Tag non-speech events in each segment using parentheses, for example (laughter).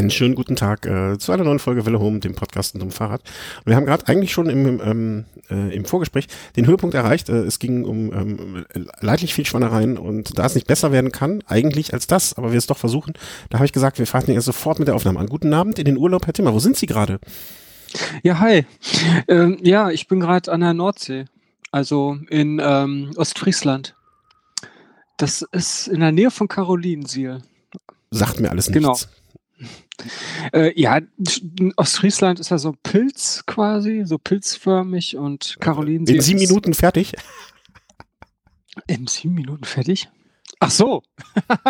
Einen schönen guten Tag äh, zu einer neuen Folge Welle Home, dem Podcast und dem Fahrrad. Und wir haben gerade eigentlich schon im, ähm, äh, im Vorgespräch den Höhepunkt erreicht. Äh, es ging um ähm, leidlich viel Schwannereien und da es nicht besser werden kann, eigentlich als das, aber wir es doch versuchen, da habe ich gesagt, wir fahren jetzt sofort mit der Aufnahme an. Guten Abend in den Urlaub, Herr Timmer. Wo sind Sie gerade? Ja, hi. Ähm, ja, ich bin gerade an der Nordsee, also in ähm, Ostfriesland. Das ist in der Nähe von Karolinsiel. Sagt mir alles Genau. Äh, ja, Ostfriesland ist ja so Pilz quasi, so pilzförmig und Karolinsiel In sieben Minuten fertig. in sieben Minuten fertig. Ach so.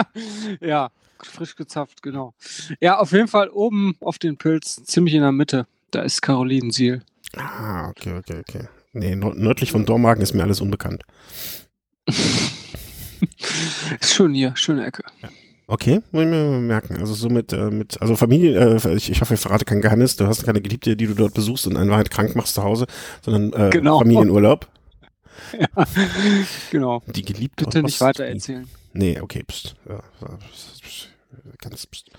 (laughs) ja, frisch gezapft, genau. Ja, auf jeden Fall oben auf den Pilz, ziemlich in der Mitte. Da ist Karolinsiel. Ah, okay, okay, okay. Nee, nördlich von Dormagen ist mir alles unbekannt. (laughs) Ist schön hier, schöne Ecke. Okay, muss ich mir merken. Also so mit, äh, mit also Familie, äh, ich, ich hoffe, ich verrate kein Geheimnis, du hast keine Geliebte, die du dort besuchst und in Wahrheit krank machst zu Hause, sondern äh, Genau. Familienurlaub. (laughs) Ja, genau. Die Geliebte Bitte nicht weiter erzählen. Nee, okay, pst. Ja, pst, pst, ganz pst.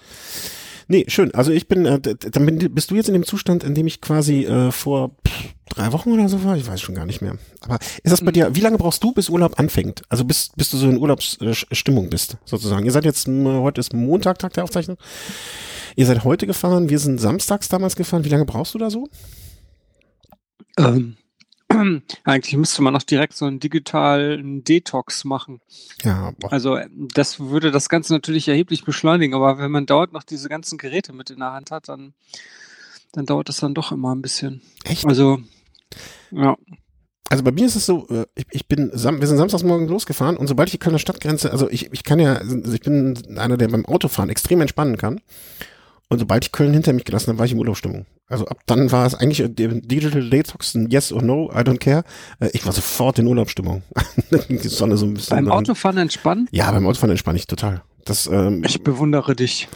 Nee, schön. Also ich bin, äh, dann bin, bist du jetzt in dem Zustand, in dem ich quasi äh, vor pff, drei Wochen oder so war? Ich weiß schon gar nicht mehr. Aber ist das bei Mhm. dir, wie lange brauchst du, bis Urlaub anfängt? Also bis, bis du so in Urlaubsstimmung bist, sozusagen. Ihr seid jetzt, heute ist Montag, Tag der Aufzeichnung. Ihr seid heute gefahren, wir sind samstags damals gefahren. Wie lange brauchst du da so? Ähm, (clears throat) eigentlich müsste man noch direkt so einen digitalen Detox machen. Ja, boah. Also äh, das würde das Ganze natürlich erheblich beschleunigen, aber wenn man dauernd noch diese ganzen Geräte mit in der Hand hat, dann, dann dauert das dann doch immer ein bisschen. echt? Also, ja. Also bei mir ist es so, äh, ich, ich bin, wir sind samstagsmorgen losgefahren und sobald ich die Kölner Stadtgrenze, also ich, ich kann ja, also ich bin einer, der beim Autofahren extrem entspannen kann. Und sobald ich Köln hinter mich gelassen habe, war ich in Urlaubsstimmung. Also ab dann war es eigentlich äh, Digital Detox, ein Yes or No, I don't care. Äh, Ich war sofort in Urlaubsstimmung. (laughs) die Sonne so ein bisschen. Beim. Autofahren entspannen? Ja, beim Autofahren entspanne ich total. Das, ähm, Ich bewundere dich.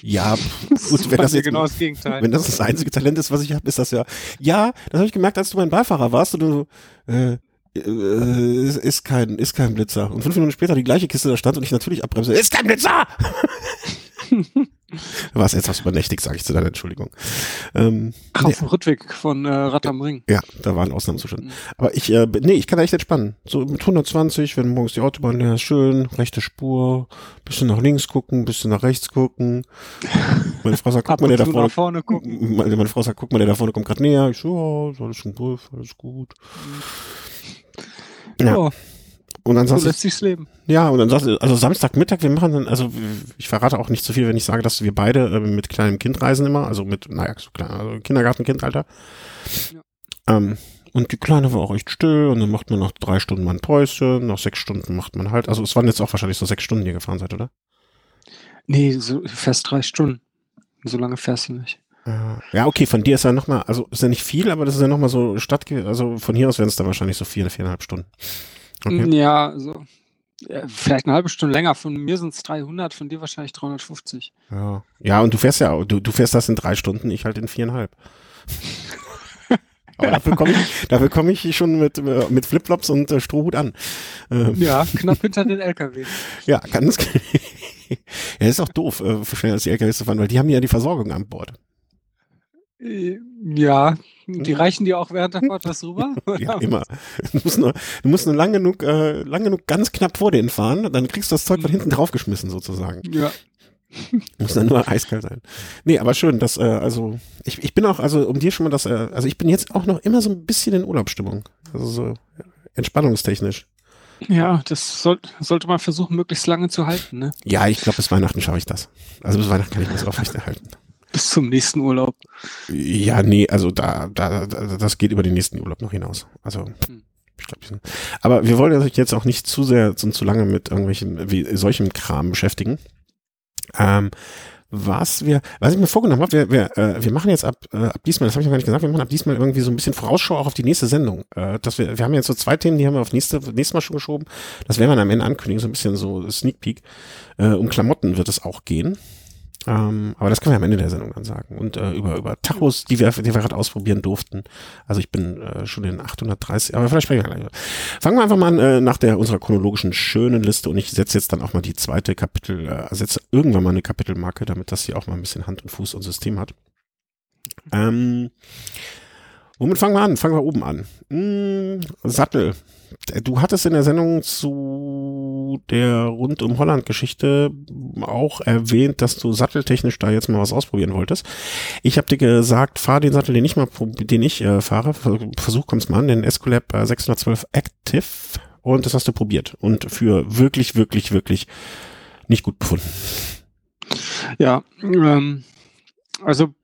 ja, (laughs) gut, wenn das jetzt genau das Gegenteil. wenn das das einzige Talent ist, was ich habe, ist das ja. Ja, das habe ich gemerkt, als du mein Beifahrer warst und du so, äh, äh, ist, ist kein, ist kein Blitzer. Und fünf Minuten später die gleiche Kiste da stand und ich natürlich abbremse. Ist kein Blitzer! (laughs) Du warst etwas übernächtig, sage ich zu deiner Entschuldigung. Ähm, nee, auf dem Rückweg von äh, Rad am Ring. ja, da war ein Ausnahmezustand. Mhm. Aber ich, äh, nee, ich kann da echt entspannen. So mit 120, wenn morgens die Autobahn leer ist, schön, rechte Spur, bisschen nach links gucken, bisschen nach rechts gucken. Meine Frau sagt, (laughs) guck mal, der da vorne vorne gucken. (laughs) meine, meine Frau sagt, guck mal, der da vorne kommt gerade näher. Ich so, ja, ist alles schon durch, alles gut. Ja. Ja, Und dann so lässt sich's leben. ja, und dann sagst du, also Samstagmittag, wir machen dann, also ich verrate auch nicht zu viel, wenn ich sage, dass wir beide äh, mit kleinem Kind reisen immer, also mit, naja, so klein, also Kindergarten-Kindalter. Ja. Ähm, und die Kleine war auch echt still und dann macht man nach drei Stunden mal ein Päuschen, nach sechs Stunden macht man halt, also es waren jetzt auch wahrscheinlich so sechs Stunden, die ihr gefahren seid, oder? Nee, so fast drei Stunden. So lange fährst du nicht. Ja. Ja, okay, von dir ist ja nochmal, also ist ja nicht viel, aber das ist ja nochmal so Stadt, also von hier aus wären es dann wahrscheinlich so vier, viereinhalb Stunden. Okay. Ja, also vielleicht eine halbe Stunde länger. Von mir sind es 300, von dir wahrscheinlich 350. Ja. ja, und du fährst ja, auch- du, du fährst das in drei Stunden, ich halt in viereinhalb. (laughs) Aber dafür komme ich, dafür komme ich schon mit, mit Flipflops und äh, Strohhut an. Ähm, Ja, knapp hinter den LKW. (laughs) ja, ganz. (laughs) ja, ist auch doof, äh, schnell als die LKWs zu fahren, weil die haben ja die Versorgung an Bord. Ja, die reichen dir auch während der (laughs) Fahrt was rüber? (laughs) Ja, immer. Du musst nur, du musst nur lang genug, äh, lang genug ganz knapp vor denen fahren, dann kriegst du das Zeug von hinten draufgeschmissen sozusagen. Ja. (laughs) Muss dann nur eiskalt sein. Nee, aber schön, dass, äh, also, ich, ich bin auch, also um dir schon mal das, äh, also ich bin jetzt auch noch immer so ein bisschen in Urlaubsstimmung. Also so entspannungstechnisch. Ja, das soll, sollte man versuchen, möglichst lange zu halten, ne? Ja, ich glaube, bis Weihnachten schaffe ich das. Also bis Weihnachten kann ich das aufrechterhalten. Bis zum nächsten Urlaub. Ja, nee, also da, da, da das geht über den nächsten Urlaub noch hinaus. Also Hm. ich glaube, aber wir wollen uns jetzt auch nicht zu sehr und zu lange mit irgendwelchen wie solchem Kram beschäftigen. Ähm, was wir, was ich mir vorgenommen habe, wir, wir, äh, wir machen jetzt ab, äh, ab diesmal, das habe ich noch gar nicht gesagt, wir machen ab diesmal irgendwie so ein bisschen Vorausschau auch auf die nächste Sendung. Äh, dass wir, wir haben jetzt so zwei Themen, die haben wir auf nächste, nächstes Mal schon geschoben. Das werden wir dann am Ende ankündigen, so ein bisschen so Sneak Peek. Äh, um Klamotten wird es auch gehen. Ähm, aber das können wir am Ende der Sendung dann sagen. Und äh, über, über Tachos, die wir, die wir gerade ausprobieren durften. Also ich bin äh, schon in 830, aber vielleicht sprechen wir gleich. Fangen wir einfach mal an äh, nach der unserer chronologischen schönen Liste und ich setze jetzt dann auch mal die zweite Kapitel, äh, setze irgendwann mal eine Kapitelmarke, damit das hier auch mal ein bisschen Hand und Fuß und System hat. Ähm, womit fangen wir an? Fangen wir oben an. Hm, Sattel. Du hattest in der Sendung zu der rund um Holland Geschichte auch erwähnt, dass du satteltechnisch da jetzt mal was ausprobieren wolltest. Ich habe dir gesagt, fahr den Sattel, den ich mal, den ich äh, fahre, versuch kommst mal an, den Escolab 612 äh, Active und das hast du probiert und für wirklich, wirklich, wirklich nicht gut befunden. Ja, ähm, also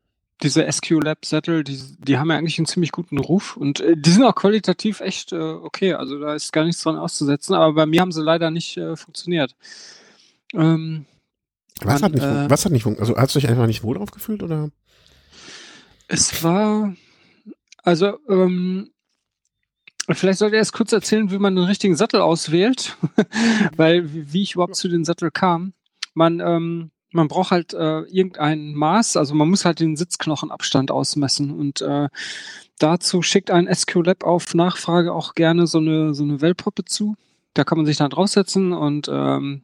diese SQ Lab Sättel, die, die haben ja eigentlich einen ziemlich guten Ruf und äh, die sind auch qualitativ echt äh, okay. Also da ist gar nichts dran auszusetzen, aber bei mir haben sie leider nicht äh, funktioniert. Ähm, was, man, hat nicht, äh, was hat nicht funktioniert? Also hast du dich einfach nicht wohl drauf gefühlt oder? Es war, also ähm, Vielleicht sollte er erst kurz erzählen, wie man den richtigen Sattel auswählt, (laughs) weil wie, wie ich überhaupt zu den Sattel kam. Man ähm, man braucht halt äh, irgendein Maß, also man muss halt den Sitzknochenabstand ausmessen und äh, dazu schickt ein SQLab auf Nachfrage auch gerne so eine, so eine Wellpoppe zu. Da kann man sich dann draufsetzen und ähm,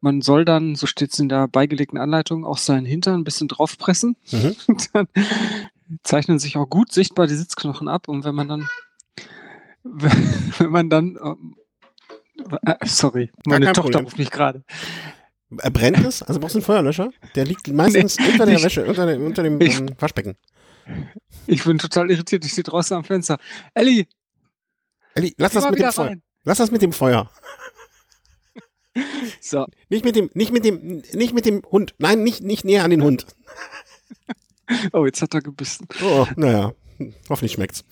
man soll dann, so steht es in der beigelegten Anleitung, auch seinen Hintern ein bisschen draufpressen. Mhm. (laughs) dann zeichnen sich auch gut sichtbar die Sitzknochen ab und wenn man dann (laughs) wenn man dann ähm, äh, sorry, meine Tochter Problem. ruft mich gerade. Äh, brennt es? Also brauchst du einen Feuerlöscher? Der liegt meistens nee, unter der Wäsche, unter, der, unter dem ich, ähm, Waschbecken. Ich bin total irritiert, ich stehe draußen am Fenster. Elli! Elli, lass das mit dem Feuer. Lass das mit dem Feuer. (laughs) So. Nicht mit dem, nicht mit dem, nicht mit dem Hund. Nein, nicht, nicht näher an den Hund. (laughs) Oh, jetzt hat er gebissen. Oh, naja. Hoffentlich schmeckt's.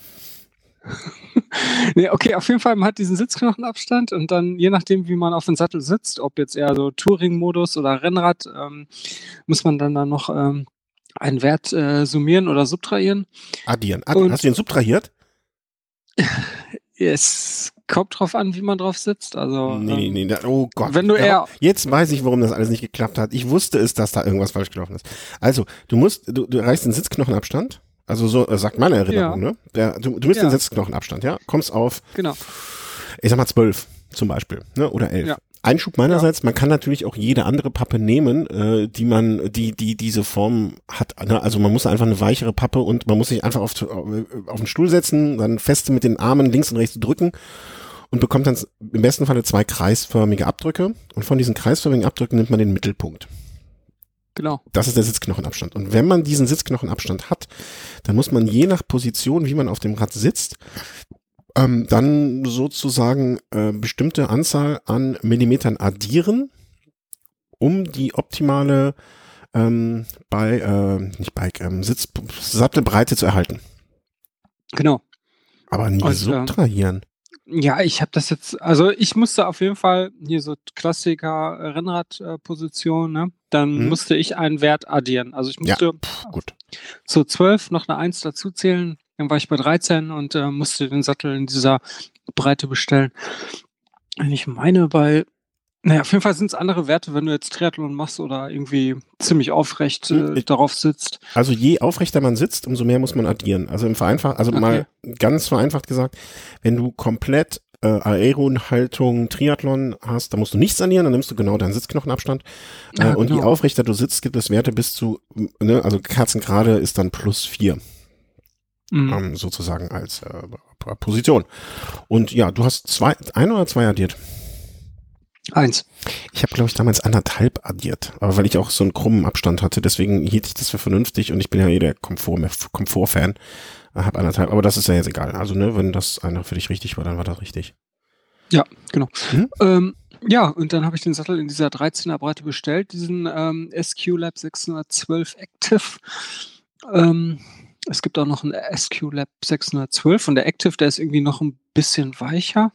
(laughs) nee, okay, auf jeden Fall, man hat diesen Sitzknochenabstand und dann, je nachdem, wie man auf dem Sattel sitzt, ob jetzt eher so Touring-Modus oder Rennrad, ähm, muss man dann da noch ähm, einen Wert äh, summieren oder subtrahieren. Addieren. Addieren. Hast du den subtrahiert? (laughs) es kommt drauf an, wie man drauf sitzt. Also, nee, nee, nee. Oh Gott. Wenn du eher Jetzt weiß ich, warum das alles nicht geklappt hat. Ich wusste es, dass da irgendwas falsch gelaufen ist. Also, du musst, du, du erreichst den Sitzknochenabstand also so äh, sagt meine Erinnerung, ja. ne? Der, du, du misst ja. den Sitzknochenabstand, ja? Kommst auf, genau. ich sag mal zwölf zum Beispiel, ne? Oder elf. Ja. Einschub meinerseits, man kann natürlich auch jede andere Pappe nehmen, äh, die man, die, die diese Form hat. Ne? Also man muss einfach eine weichere Pappe und man muss sich einfach auf, auf den Stuhl setzen, dann feste mit den Armen links und rechts drücken und bekommt dann im besten Falle zwei kreisförmige Abdrücke. Und von diesen kreisförmigen Abdrücken nimmt man den Mittelpunkt. Genau. Das ist der Sitzknochenabstand. Und wenn man diesen Sitzknochenabstand hat, dann muss man je nach Position, wie man auf dem Rad sitzt, ähm, dann sozusagen äh, bestimmte Anzahl an Millimetern addieren, um die optimale ähm, bei äh, nicht Bike ähm, Sitz Sattelbreite zu erhalten. Genau. Aber nie Und, subtrahieren. Ja, ich habe das jetzt, also ich musste auf jeden Fall hier so Klassiker äh, Rennradposition, ne? Dann mhm. musste ich einen Wert addieren. Also ich musste ja, pff, gut. zu 12 noch eine 1 dazu zählen. Dann war ich bei 13 und äh, musste den Sattel in dieser Breite bestellen. Ich meine, bei naja, auf jeden Fall sind es andere Werte, wenn du jetzt Triathlon machst oder irgendwie ziemlich aufrecht äh, hm, darauf sitzt. Also je aufrechter man sitzt, umso mehr muss man addieren. Also im Vereinfacht, also okay. mal ganz vereinfacht gesagt, wenn du komplett äh, Aeron-Haltung Triathlon hast, dann musst du nichts addieren, dann nimmst du genau deinen Sitzknochenabstand. Äh, ja, und genau. je aufrechter du sitzt, gibt es Werte bis zu, ne, also Kerzengrade ist dann plus vier. Mhm. Ähm, sozusagen als äh, Position. Und ja, du hast zwei, ein oder zwei addiert? Eins. Ich habe, glaube ich, damals anderthalb addiert, aber weil ich auch so einen krummen Abstand hatte, deswegen hielt ich das für vernünftig und ich bin ja eh der Komfort, Komfort-Fan, habe anderthalb, aber das ist ja jetzt egal. Also, ne, wenn das einer für dich richtig war, dann war das richtig. Ja, genau. Hm? Ähm, ja, und dann habe ich den Sattel in dieser 13er Breite bestellt, diesen ähm, SQ Lab 612 Active. Ähm, es gibt auch noch einen SQ Lab 612 und der Active, der ist irgendwie noch ein bisschen weicher.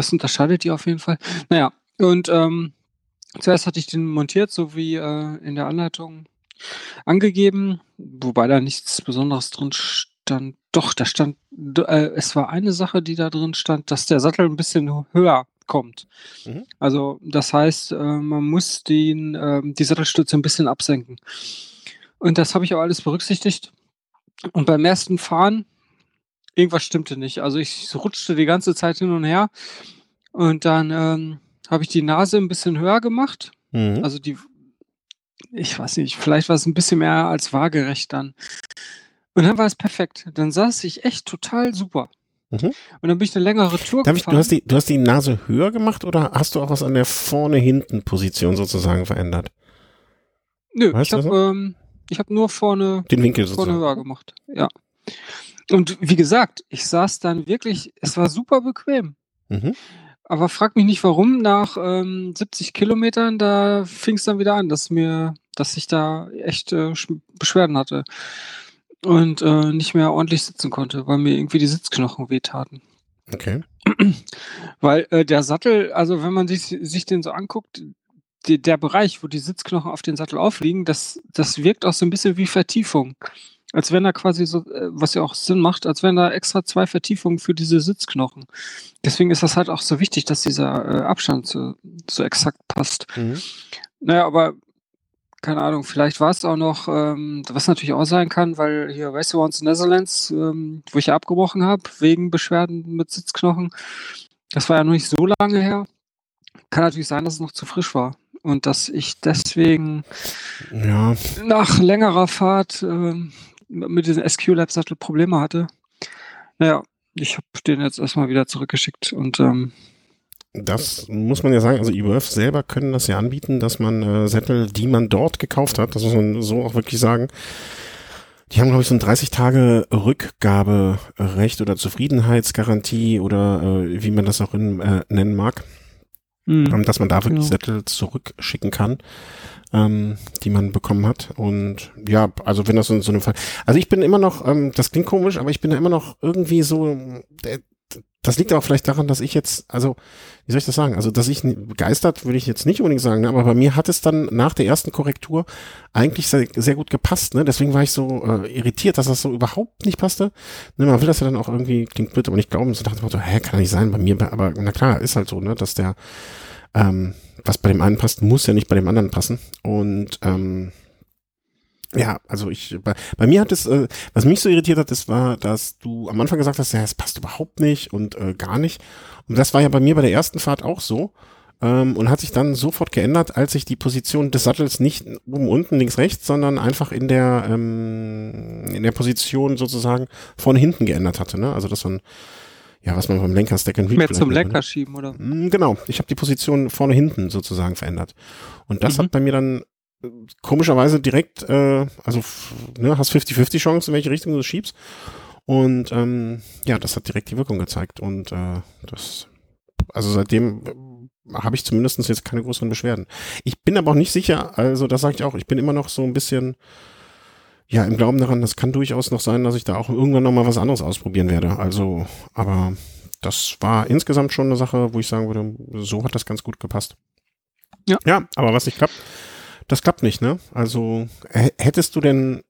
Das unterscheidet die auf jeden Fall. Naja, und ähm, zuerst hatte ich den montiert, so wie äh, in der Anleitung angegeben, wobei da nichts Besonderes drin stand. Doch, da stand, äh, es war eine Sache, die da drin stand, dass der Sattel ein bisschen höher kommt. Mhm. Also das heißt, äh, man muss den, äh, die Sattelstütze ein bisschen absenken. Und das habe ich auch alles berücksichtigt. Und beim ersten Fahren, irgendwas stimmte nicht. Also ich rutschte die ganze Zeit hin und her. Und dann ähm, habe ich die Nase ein bisschen höher gemacht. Mhm. Also die, ich weiß nicht, vielleicht war es ein bisschen mehr als waagerecht dann. Und dann war es perfekt. Dann saß ich echt total super. Mhm. Und dann bin ich eine längere Tour Darf ich, gefahren. du, hast die, du hast die Nase höher gemacht oder hast du auch was an der Vorne-Hinten-Position sozusagen verändert? Nö, Weißt ich habe ähm, ich hab nur vorne, Den Winkel vorne sozusagen. höher gemacht. Ja. Und wie gesagt, ich saß dann wirklich, es war super bequem. Mhm. Aber frag mich nicht warum, nach ähm, 70 Kilometern, da fing es dann wieder an, dass mir, dass ich da echt äh, Sch- Beschwerden hatte. Und äh, nicht mehr ordentlich sitzen konnte, weil mir irgendwie die Sitzknochen wehtaten. Okay. (clears throat) Weil äh, der Sattel, also wenn man sich, sich den so anguckt, die, der Bereich, wo die Sitzknochen auf den Sattel aufliegen, das, das wirkt auch so ein bisschen wie Vertiefung. Als wenn da quasi so, äh, was ja auch Sinn macht, als wenn da extra zwei Vertiefungen für diese Sitzknochen. Deswegen ist das halt auch so wichtig, dass dieser äh, Abstand so, so exakt passt. Mhm. Naja, aber keine Ahnung, vielleicht war es auch noch, ähm, was natürlich auch sein kann, weil hier Around Netherlands, ähm, wo ich ja abgebrochen habe, wegen Beschwerden mit Sitzknochen, das war ja noch nicht so lange her. Kann natürlich sein, dass es noch zu frisch war. Und dass ich deswegen Ja, nach längerer Fahrt ähm, mit diesem SQ-Lab-Sattel Probleme hatte. Naja, ich habe den jetzt erstmal wieder zurückgeschickt und ähm, das muss man ja sagen. Also eWorth selber können das ja anbieten, dass man äh, Sättel, die man dort gekauft hat, das muss man so auch wirklich sagen, die haben, glaube ich, so ein 30 Tage Rückgaberecht oder Zufriedenheitsgarantie oder äh, wie man das auch in, äh, nennen mag. mh, ähm, dass man da wirklich Genau. Sättel zurückschicken kann, ähm, die man bekommen hat. Und ja, also wenn das in so einem Fall. Also ich bin immer noch, ähm, das klingt komisch, aber ich bin da immer noch irgendwie so. Äh, das liegt aber vielleicht daran, dass ich jetzt, also, wie soll ich das sagen? Also, dass ich begeistert, würde ich jetzt nicht unbedingt sagen, ne? aber bei mir hat es dann nach der ersten Korrektur eigentlich sehr, sehr gut gepasst, ne? Deswegen war ich so äh, irritiert, dass das so überhaupt nicht passte. Ne, man will das ja dann auch irgendwie, klingt blöd, aber nicht glauben. So dachte ich mir so, hä, kann nicht sein bei mir, aber na klar, ist halt so, ne, dass der, ähm, was bei dem einen passt, muss ja nicht bei dem anderen passen. Und ähm, ja, also ich, bei, bei mir hat es, äh, was mich so irritiert hat, das war, dass du am Anfang gesagt hast, ja, es passt überhaupt nicht und äh, gar nicht. Und das war ja bei mir bei der ersten Fahrt auch so. Ähm, und hat sich dann sofort geändert, als ich die Position des Sattels nicht oben, unten, links, rechts, sondern einfach in der, ähm, in der Position sozusagen vorne, hinten geändert hatte. Ne? Also das man, ja, was man beim Lenker Stack and Read mehr zum nennt, ne? Lenker schieben, oder? Mm, Genau, ich habe die Position vorne hinten sozusagen verändert. Und das Mhm. hat bei mir dann äh, komischerweise direkt, äh, also ne, hast 50-50 Chance, in welche Richtung du schiebst. Und ähm, ja, das hat direkt die Wirkung gezeigt. Und äh, das, also seitdem äh, habe ich zumindest jetzt keine größeren Beschwerden. Ich bin aber auch nicht sicher, also das sage ich auch, ich bin immer noch so ein bisschen, ja, im Glauben daran, das kann durchaus noch sein, dass ich da auch irgendwann noch mal was anderes ausprobieren werde. Also, aber das war insgesamt schon eine Sache, wo ich sagen würde, so hat das ganz gut gepasst. Ja. Ja, aber was nicht klappt, das klappt nicht, ne? Also, hättest du denn,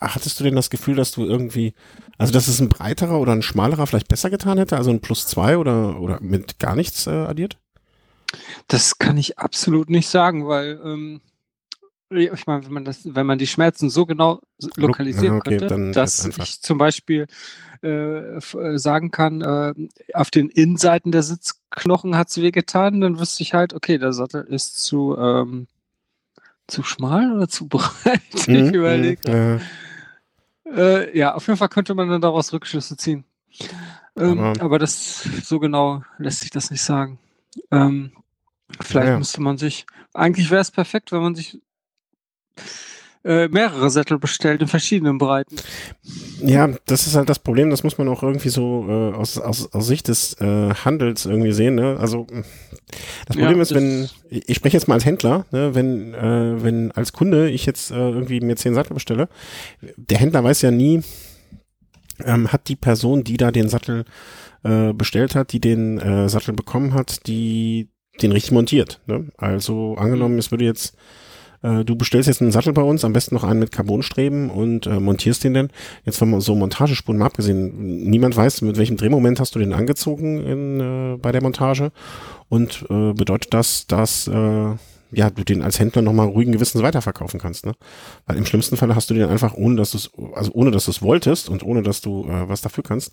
hattest du denn das Gefühl, dass du irgendwie, also dass es ein breiterer oder ein schmalerer vielleicht besser getan hätte, also ein Plus zwei oder, oder mit gar nichts äh, addiert? Das kann ich absolut nicht sagen, weil ähm, ich meine, wenn man das, wenn man die Schmerzen so genau lokalisieren ja, okay, könnte, dass ich zum Beispiel äh, äh, sagen kann, äh, auf den Innenseiten der Sitzknochen hat es wehgetan, dann wüsste ich halt, okay, der Sattel ist zu ähm, zu schmal oder zu (laughs) breit. ich Mhm, überlege. mhm, Äh, ja, auf jeden Fall könnte man dann daraus Rückschlüsse ziehen. Ähm, Aber- aber, das so genau lässt sich das nicht sagen. Ähm, vielleicht Naja. müsste man sich. Eigentlich wäre es perfekt, wenn man sich äh, mehrere Sättel bestellt in verschiedenen Breiten. Ja, das ist halt das Problem, das muss man auch irgendwie so äh, aus, aus, aus Sicht des äh, Handels irgendwie sehen. Ne? Also das Ja, Problem ist, das- wenn, ich ich spreche jetzt mal als Händler, ne? wenn, äh, wenn als Kunde ich jetzt äh, irgendwie mir zehn Sattel bestelle, der Händler weiß ja nie, ähm, hat die Person, die da den Sattel äh, bestellt hat, die den äh, Sattel bekommen hat, die den richtig montiert. Ne? Also angenommen, es würde jetzt äh, du bestellst jetzt einen Sattel bei uns, am besten noch einen mit Carbonstreben und äh, montierst den dann. Jetzt von so Montagespuren mal abgesehen, niemand weiß, mit welchem Drehmoment hast du den angezogen in, äh, bei der Montage und äh, bedeutet das, dass äh, ja, du den als Händler nochmal ruhigen Gewissens weiterverkaufen kannst, ne? Weil im schlimmsten Fall hast du den einfach, ohne dass du es, also ohne dass du es wolltest und ohne dass du äh, was dafür kannst,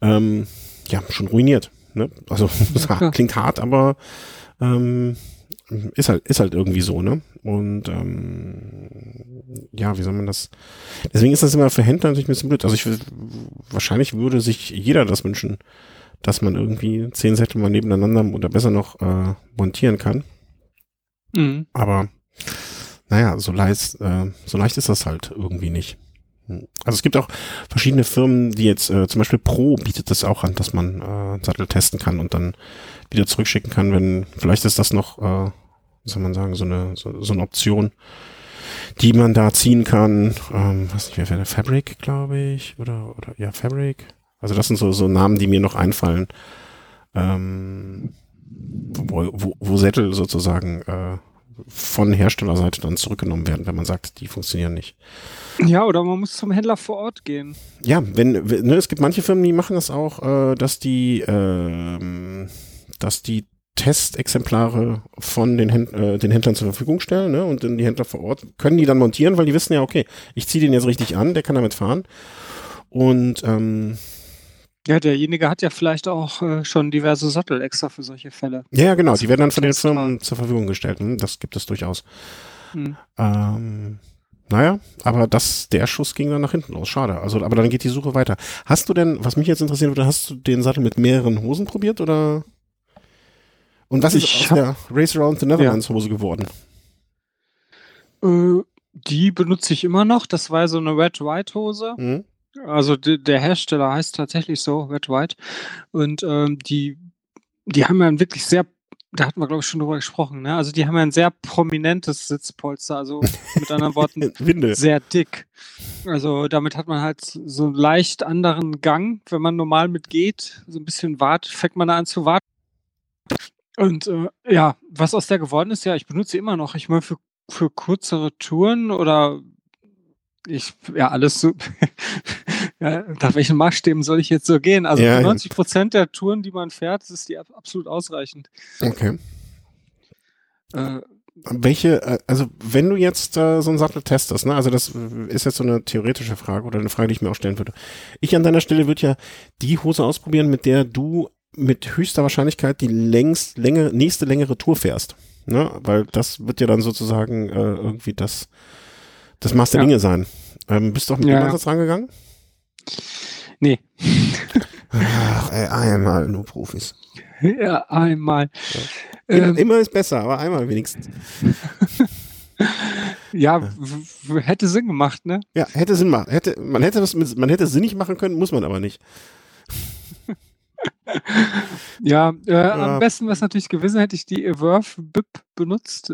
ähm, ja, schon ruiniert. Ne? Also (laughs) klingt hart, aber ähm, ist halt, ist halt irgendwie so, ne? Und ähm, ja, wie soll man das? Deswegen ist das immer für Händler natürlich ein bisschen blöd. Also ich wahrscheinlich würde sich jeder das wünschen, dass man irgendwie zehn Sättel mal nebeneinander oder besser noch äh, montieren kann. Mhm. Aber naja, so leicht, äh, so leicht ist das halt irgendwie nicht. Also es gibt auch verschiedene Firmen, die jetzt, äh, zum Beispiel Pro bietet das auch an, dass man äh, Sattel testen kann und dann wieder zurückschicken kann, wenn, vielleicht ist das noch, äh, wie soll man sagen, so eine, so, so eine Option, die man da ziehen kann. Ähm, weiß nicht, wer wäre Fabric, glaube ich, oder, oder, ja, Fabric. Also das sind so, so Namen, die mir noch einfallen. Ähm, wo, wo, wo Sättel sozusagen äh, von Herstellerseite dann zurückgenommen werden, wenn man sagt, die funktionieren nicht. Ja, oder man muss zum Händler vor Ort gehen. Ja, wenn, ne, es gibt manche Firmen, die machen das auch, äh, dass die, ähm, dass die Testexemplare von den, Händ äh, den Händlern zur Verfügung stellen, ne? Und dann die Händler vor Ort können die dann montieren, weil die wissen ja, okay, ich ziehe den jetzt richtig an, der kann damit fahren. Und ähm, Ja, derjenige hat ja vielleicht auch äh, schon diverse Sattel extra für solche Fälle. ja, genau, die werden dann von den. Firmen zur Verfügung gestellt. Hm? Das gibt es durchaus. Hm. Ähm, naja, aber das, der Schuss ging dann nach hinten los. Schade. Also, aber dann geht die Suche weiter. Hast du denn, was mich jetzt interessieren würde, hast du den Sattel mit mehreren Hosen probiert oder? Und was ist Ich aus hab- der Race Around the Netherlands Hose geworden? Äh, die benutze ich immer noch. Das war so eine Red-White-Hose. Hm? Also de, der Hersteller heißt tatsächlich so, Red White. Und ähm, die, die haben ja ein wirklich sehr, da hatten wir, glaube ich, schon drüber gesprochen, ne? Also die haben ja ein sehr prominentes Sitzpolster, also mit anderen Worten (laughs) sehr dick. Also damit hat man halt so einen leicht anderen Gang, wenn man normal mitgeht, so ein bisschen wart, fängt man da an zu warten. Und äh, ja, was aus der geworden ist, ja, ich benutze sie immer noch. Ich meine, für, für kürzere Touren oder ich, ja, alles so. (laughs) ja, nach welchen Maßstäben soll ich jetzt so gehen? Also Ja, für ja. 90 Prozent der Touren, die man fährt, ist die ab- absolut ausreichend. Okay. Äh, Welche, äh, also wenn du jetzt äh, so einen Sattel testest, ne, also das ist jetzt so eine theoretische Frage oder eine Frage, die ich mir auch stellen würde. Ich an deiner Stelle würde ja die Hose ausprobieren, mit der du mit höchster Wahrscheinlichkeit die längst, längere, nächste längere Tour fährst. Ne? Weil das wird ja dann sozusagen äh, irgendwie das, das Maß der Ja. Dinge sein. Ähm, bist du auch mit Ja, dem. Ansatz rangegangen? Nee. Ach, ey, einmal nur Profis. (laughs) ja, einmal. Immer, Ähm, immer ist besser, aber einmal wenigstens. (laughs) ja, hätte Sinn gemacht, ne? Ja, hätte Sinn machen. Hätte, man hätte das mit, man hätte es sinnig machen können, muss man aber nicht. (laughs) Ja, äh, Ja. am besten wäre es natürlich gewesen, hätte ich die Everve BIP benutzt.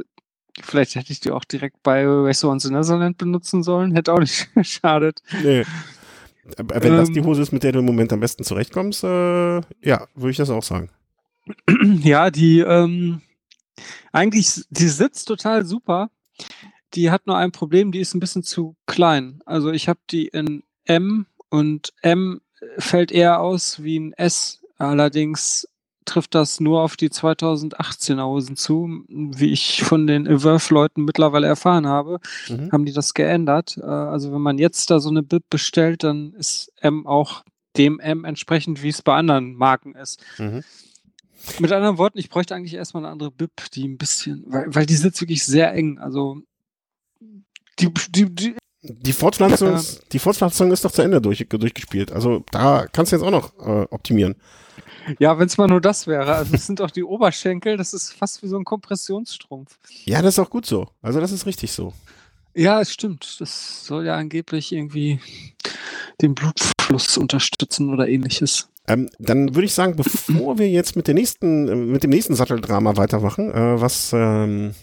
Vielleicht hätte ich die auch direkt bei Race Around the Netherlands benutzen sollen. Hätte auch nicht geschadet. Nee. Aber wenn das Ähm. die Hose ist, mit der du im Moment am besten zurechtkommst, äh, ja, würde ich das auch sagen. (clears throat) Ja, die ähm, eigentlich, die sitzt total super. Die hat nur ein Problem, die ist ein bisschen zu klein. Also ich habe die in M und M fällt eher aus wie ein S. Allerdings trifft das nur auf die 2018er Hosen zu. Wie ich von den Everve-Leuten mittlerweile erfahren habe, Mhm. haben die das geändert. Äh, Also wenn man jetzt da so eine Bib bestellt, dann ist M auch dem M entsprechend, wie es bei anderen Marken ist. Mhm. Mit anderen Worten, ich bräuchte eigentlich erstmal eine andere Bib, die ein bisschen, weil, weil die sitzt wirklich sehr eng. Also die, die, die Die Fortpflanzung, Ja. ist- die Fortpflanzung ist doch zu Ende durch, durchgespielt. Also da kannst du jetzt auch noch äh, optimieren. Ja, wenn es mal nur das wäre. Also es sind auch die Oberschenkel, das ist fast wie so ein Kompressionsstrumpf. Ja, das ist auch gut so. Also das ist richtig so. Ja, es stimmt. Das soll ja angeblich irgendwie den Blutfluss unterstützen oder ähnliches. Ähm, dann würde ich sagen, bevor wir jetzt mit der nächsten, äh, mit dem nächsten Satteldrama weitermachen, äh, was ähm,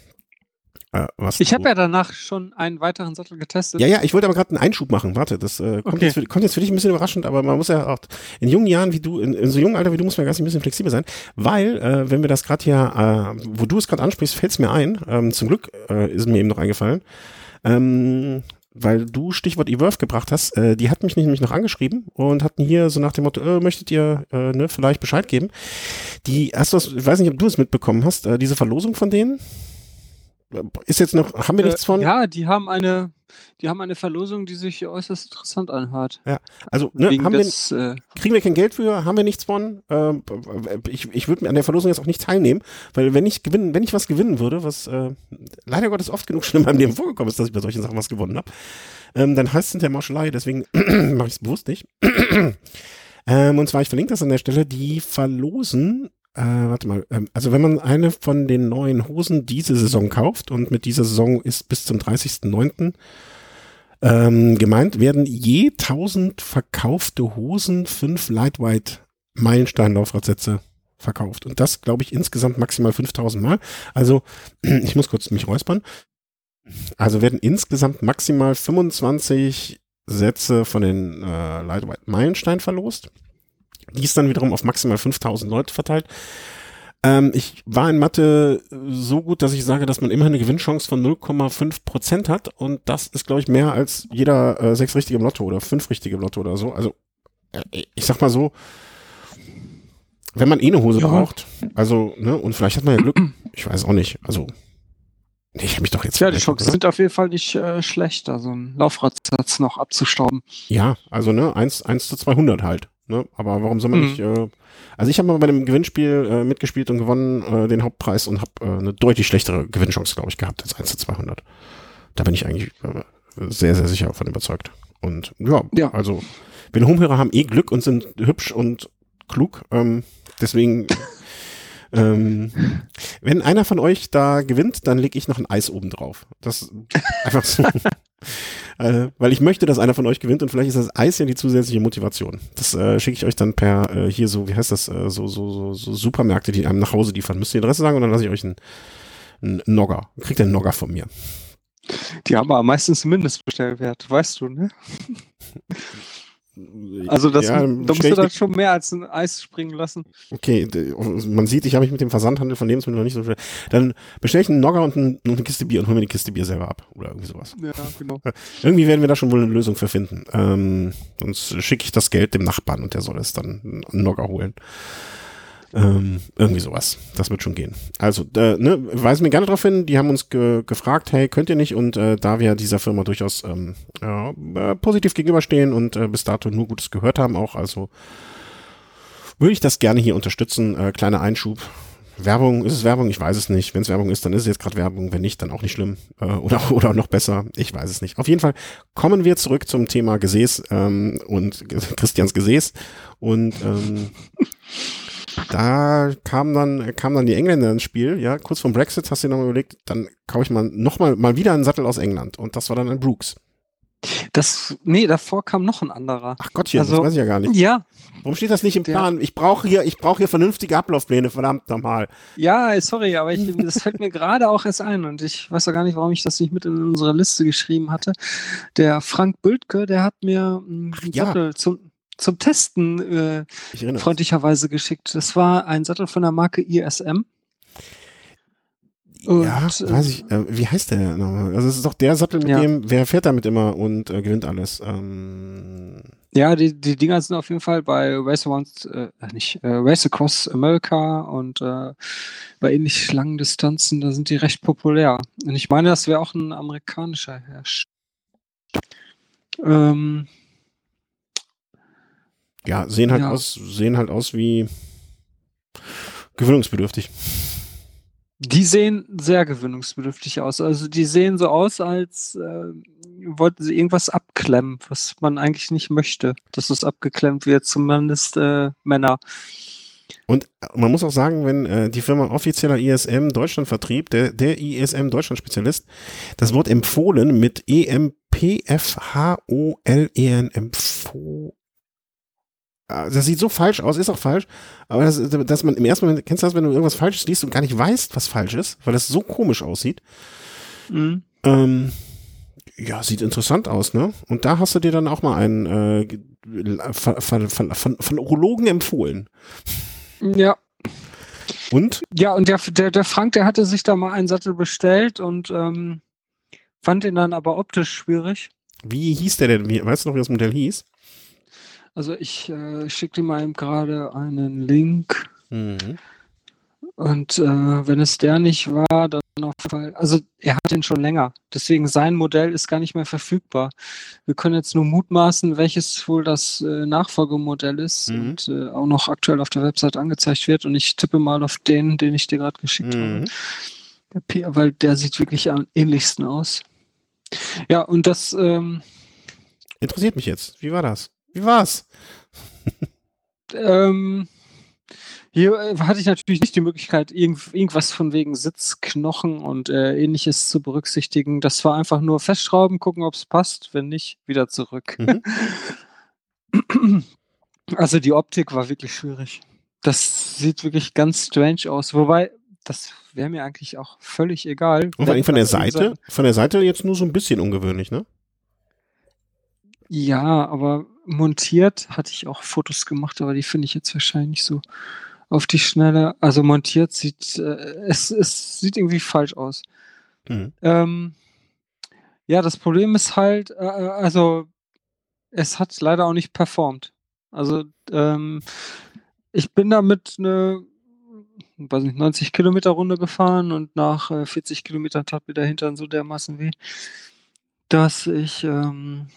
Äh, was Ich habe ja danach schon einen weiteren Sattel getestet. Ja, ja, ich wollte aber gerade einen Einschub machen. Warte, das äh, kommt, Okay. jetzt für, kommt jetzt für dich ein bisschen überraschend, aber man muss ja auch in jungen Jahren wie du, in, in so jungen Alter wie du, muss man ganz ein bisschen flexibel sein, weil, äh, wenn wir das gerade hier, äh, wo du es gerade ansprichst, fällt es mir ein, ähm, zum Glück äh, ist mir eben noch eingefallen, ähm, weil du Stichwort Evolve gebracht hast, äh, die hat mich nämlich noch angeschrieben und hatten hier so nach dem Motto, äh, möchtet ihr äh, ne, vielleicht Bescheid geben? Die, hast du das, ich weiß nicht, ob du es mitbekommen hast, äh, diese Verlosung von denen? Ist jetzt noch, haben wir Äh, nichts von? Ja, die haben eine, die haben eine Verlosung, die sich äußerst interessant anhört. Also, ne, haben wir, des, äh, kriegen wir kein Geld für, haben wir nichts von. Ähm, ich ich würde an der Verlosung jetzt auch nicht teilnehmen, weil wenn ich gewinnen, wenn ich was gewinnen würde, was äh, leider Gottes oft genug schon in meinem Leben vorgekommen ist, dass ich bei solchen Sachen was gewonnen habe, ähm, dann heißt es hinterher Mauschelei, deswegen (clears throat) mache ich es bewusst nicht. (clears throat) ähm, und zwar, ich verlinke das an der Stelle, die verlosen, äh, warte mal, ähm, also wenn man eine von den neuen Hosen diese Saison kauft und mit dieser Saison ist bis zum 30.09. Ähm, gemeint werden je 1000 verkaufte Hosen fünf Lightweight Meilenstein-Laufradsätze verkauft. Und das, glaube ich, insgesamt maximal 5000 Mal. Also, (clears throat) ich muss kurz mich räuspern. Also werden insgesamt maximal 25 Sätze von den äh, Lightweight Meilenstein verlost. Die ist dann wiederum auf maximal 5000 Leute verteilt. Ähm, ich war in Mathe so gut, dass ich sage, dass man immerhin eine Gewinnchance von 0,5 Prozent hat. Und das ist, glaube ich, mehr als jeder äh, sechs richtige im Lotto oder fünf richtige im Lotto oder so. Also, äh, ich sag mal so, wenn man eh eine Hose Ja. braucht, also, ne, und vielleicht hat man ja Glück, (clears throat) ich weiß auch nicht, also, nee, ich habe mich doch jetzt ja, die Chancen sind auf jeden Fall nicht äh, schlecht, da so einen Laufradsatz noch abzustauben. Ja, also ne, 1, 1 zu 200 halt. Ne? Aber warum soll man Mhm. nicht, äh, also ich habe mal bei dem Gewinnspiel äh, mitgespielt und gewonnen äh, den Hauptpreis und habe äh, eine deutlich schlechtere Gewinnchance, glaube ich, gehabt als 1 zu 200. Da bin ich eigentlich äh, sehr, sehr sicher davon überzeugt. Und ja, Ja. also wir Homehörer haben eh Glück und sind hübsch und klug. Ähm, deswegen, (laughs) ähm, wenn einer von euch da gewinnt, dann lege ich noch ein Eis oben drauf. Das einfach so. (laughs) äh, weil ich möchte, dass einer von euch gewinnt und vielleicht ist das Eis ja die zusätzliche Motivation. Das äh, schicke ich euch dann per äh, hier so, wie heißt das, äh, so, so, so, so Supermärkte, die einem nach Hause liefern. Müsst ihr die Adresse sagen und dann lasse ich euch einen, einen Nogger. Kriegt ihr einen Nogger von mir. Die haben aber meistens Mindestbestellwert, weißt du, ne? (laughs) Also das, ja, da musst du dann schon mehr als ein Eis springen lassen. Okay, man sieht, ich habe mich mit dem Versandhandel von Lebensmitteln noch nicht so viel. Dann bestelle ich einen Nogger und, ein, und eine Kiste Bier und hole mir die Kiste Bier selber ab. Oder irgendwie sowas. Ja, genau. (laughs) Irgendwie werden wir da schon wohl eine Lösung für finden. Ähm, sonst schicke ich das Geld dem Nachbarn und der soll es dann einen Nogger holen. Ähm, irgendwie sowas. Das wird schon gehen. Also, äh, ne, weisen wir gerne darauf hin. Die haben uns ge gefragt, hey, könnt ihr nicht? Und äh, da wir dieser Firma durchaus ähm, ja, äh, positiv gegenüberstehen und äh, bis dato nur Gutes gehört haben, auch, also würde ich das gerne hier unterstützen. Äh, kleiner Einschub. Werbung, ist es Werbung? Ich weiß es nicht. Wenn es Werbung ist, dann ist es jetzt gerade Werbung. Wenn nicht, dann auch nicht schlimm. Äh, oder, (laughs) oder noch besser. Ich weiß es nicht. Auf jeden Fall kommen wir zurück zum Thema Gesäß ähm, und Christians Gesäß. Und ähm, (laughs) da kam dann, kam dann die Engländer ins Spiel, ja, kurz vom Brexit hast du dir nochmal überlegt, dann kaufe ich mal nochmal mal wieder einen Sattel aus England. Und das war dann ein Brooks. Das, nee, davor kam noch ein anderer. Ach Gottchen, das Also- weiß ich ja gar nicht. Ja, Warum steht das nicht im Plan? Ich brauche hier, ich brauche hier vernünftige Ablaufpläne, verdammt nochmal. ja, sorry, aber ich, das fällt mir gerade auch erst ein und ich weiß auch gar nicht, warum ich das nicht mit in unsere Liste geschrieben hatte. Der Frank Bültke, der hat mir einen ja. Sattel zum, zum Testen äh, freundlicherweise geschickt. Das war ein Sattel von der Marke ISM. Und, ja, äh, weiß ich. Äh, wie heißt der nochmal? Also es ist doch der Sattel, mit Ja. dem, wer fährt damit immer und äh, gewinnt alles? Ähm, Ja, die, die Dinger sind auf jeden Fall bei Race Around, äh, nicht, äh, Race Across America und äh, bei ähnlich langen Distanzen, da sind die recht populär. Und ich meine, das wäre auch ein amerikanischer Hersteller. Ähm, ja, sehen halt Ja. aus, sehen halt aus wie gewöhnungsbedürftig. die sehen sehr gewöhnungsbedürftig aus. Also die sehen so aus, als äh, wollten sie irgendwas abklemmen, was man eigentlich nicht möchte, dass es abgeklemmt wird, zumindest äh, Männer. Und man muss auch sagen, wenn äh, die Firma offizieller ISM Deutschland Vertrieb, der, der ISM Deutschland Spezialist, das Wort empfohlen mit E-M-P-F-H-O-L-E-N empfohlen. Das sieht so falsch aus, ist auch falsch, aber das, dass man im ersten Moment, kennst du das, wenn du irgendwas Falsches liest und gar nicht weißt, was falsch ist, weil das so komisch aussieht? Mhm. Ähm, ja, sieht interessant aus, ne? Und da hast du dir dann auch mal einen äh, von, von, von, von Urologen empfohlen. Ja. Und? Ja, und der, der, der Frank, der hatte sich da mal einen Sattel bestellt und ähm, fand den dann aber optisch schwierig. Wie hieß der denn? Wie, weißt du noch, wie das Modell hieß? Also ich äh, schicke dir mal eben gerade einen Link. Mhm. Und äh, wenn es der nicht war, dann auf Fall. Also er hat den schon länger. Deswegen sein Modell ist gar nicht mehr verfügbar. Wir können jetzt nur mutmaßen, welches wohl das äh, Nachfolgemodell ist mhm. und äh, auch noch aktuell auf der Website angezeigt wird. Und ich tippe mal auf den, den ich dir gerade geschickt mhm. habe. Der weil der sieht wirklich am ähnlichsten aus. Ja, und das ähm, interessiert mich jetzt. Wie war das? Wie war's? ähm, hier äh, hatte ich natürlich nicht die Möglichkeit, irgend, irgendwas von wegen Sitzknochen und äh, ähnliches zu berücksichtigen. Das war einfach nur festschrauben, gucken, ob es passt. Wenn nicht, wieder zurück. Mhm. (clears throat) also die Optik war wirklich schwierig. Das sieht wirklich ganz strange aus. Wobei, das wäre mir eigentlich auch völlig egal. Und vor allem von der Seite, von der Seite jetzt nur so ein bisschen ungewöhnlich, ne? Ja, aber montiert hatte ich auch Fotos gemacht, aber die finde ich jetzt wahrscheinlich so auf die Schnelle. Also montiert sieht, äh, es, es sieht irgendwie falsch aus. Mhm. Ähm, ja, das Problem ist halt, äh, äh, also es hat leider auch nicht performt. Also ähm, ich bin damit eine weiß nicht, 90 Kilometer Runde gefahren und nach äh, 40 Kilometern tat mir der Hintern so dermaßen weh, dass ich ähm,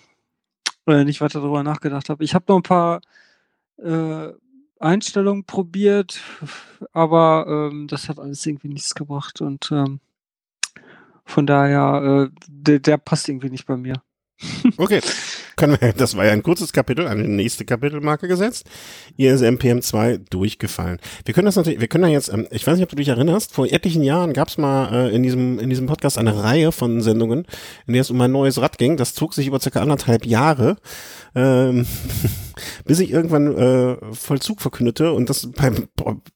nicht weiter darüber nachgedacht habe. Ich habe noch ein paar äh, Einstellungen probiert, aber ähm, das hat alles irgendwie nichts gebracht und ähm, von daher, äh, der, der passt irgendwie nicht bei mir. Okay. (laughs) Können wir, das war ja ein kurzes Kapitel, eine nächste Kapitelmarke gesetzt. ISM PM2 durchgefallen. Wir können das natürlich, wir können da jetzt, ähm, ich weiß nicht, ob du dich erinnerst, vor etlichen Jahren gab es mal äh, in diesem in diesem Podcast eine Reihe von Sendungen, in der es um ein neues Rad ging. Das zog sich über circa anderthalb Jahre ähm, (laughs) bis ich irgendwann äh, Vollzug verkündete und das beim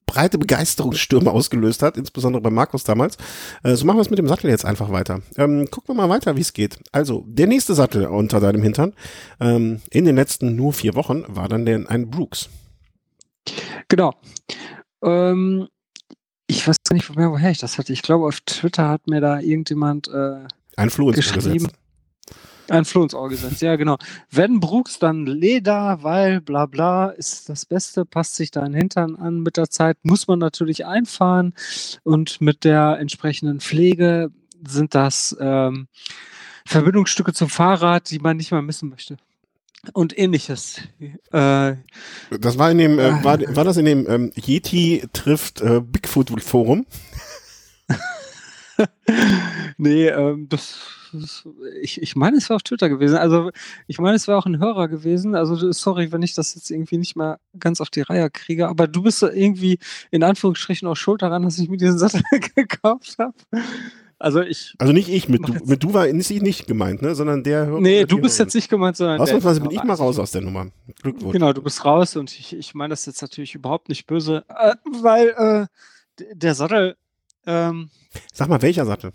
breite Begeisterungsstürme ausgelöst hat, insbesondere bei Markus damals. Äh, so machen wir es mit dem Sattel jetzt einfach weiter. Ähm, gucken wir mal weiter, wie es geht. Also, der nächste Sattel unter deinem Hintern ähm, in den letzten nur vier Wochen war dann der, ein Brooks. Genau. Ähm, ich weiß nicht mehr, woher ich das hatte. Ich glaube, auf Twitter hat mir da irgendjemand äh, ein Floh geschrieben. Gesetzt. Ein Floh ins Ohr gesetzt, ja genau. Wenn Brooks dann Leder, weil bla bla ist das Beste, passt sich dein Hintern an mit der Zeit, muss man natürlich einfahren und mit der entsprechenden Pflege sind das ähm, Verbindungsstücke zum Fahrrad, die man nicht mal missen möchte. Und ähnliches. Äh, das war in dem, äh, war, war das in dem ähm, Yeti trifft äh, Bigfoot Forum? (laughs) nee, ähm, das ich, ich meine, es war auf Twitter gewesen. Also, ich meine, es war auch ein Hörer gewesen. Also, sorry, wenn ich das jetzt irgendwie nicht mal ganz auf die Reihe kriege. Aber du bist irgendwie in Anführungsstrichen auch schuld daran, dass ich mir diesen Sattel (laughs) gekauft habe. Also ich. Also nicht ich, mit du, mit du war nicht, nicht gemeint, ne? Sondern der. Nee, du bist jetzt nicht gemeint, sondern. Ausnahmsweise bin ich mal raus aus der Nummer. Glückwunsch. Genau, du bist raus und ich, ich meine das jetzt natürlich überhaupt nicht böse, äh, weil äh, der Sattel. Ähm, Sag mal, welcher Sattel?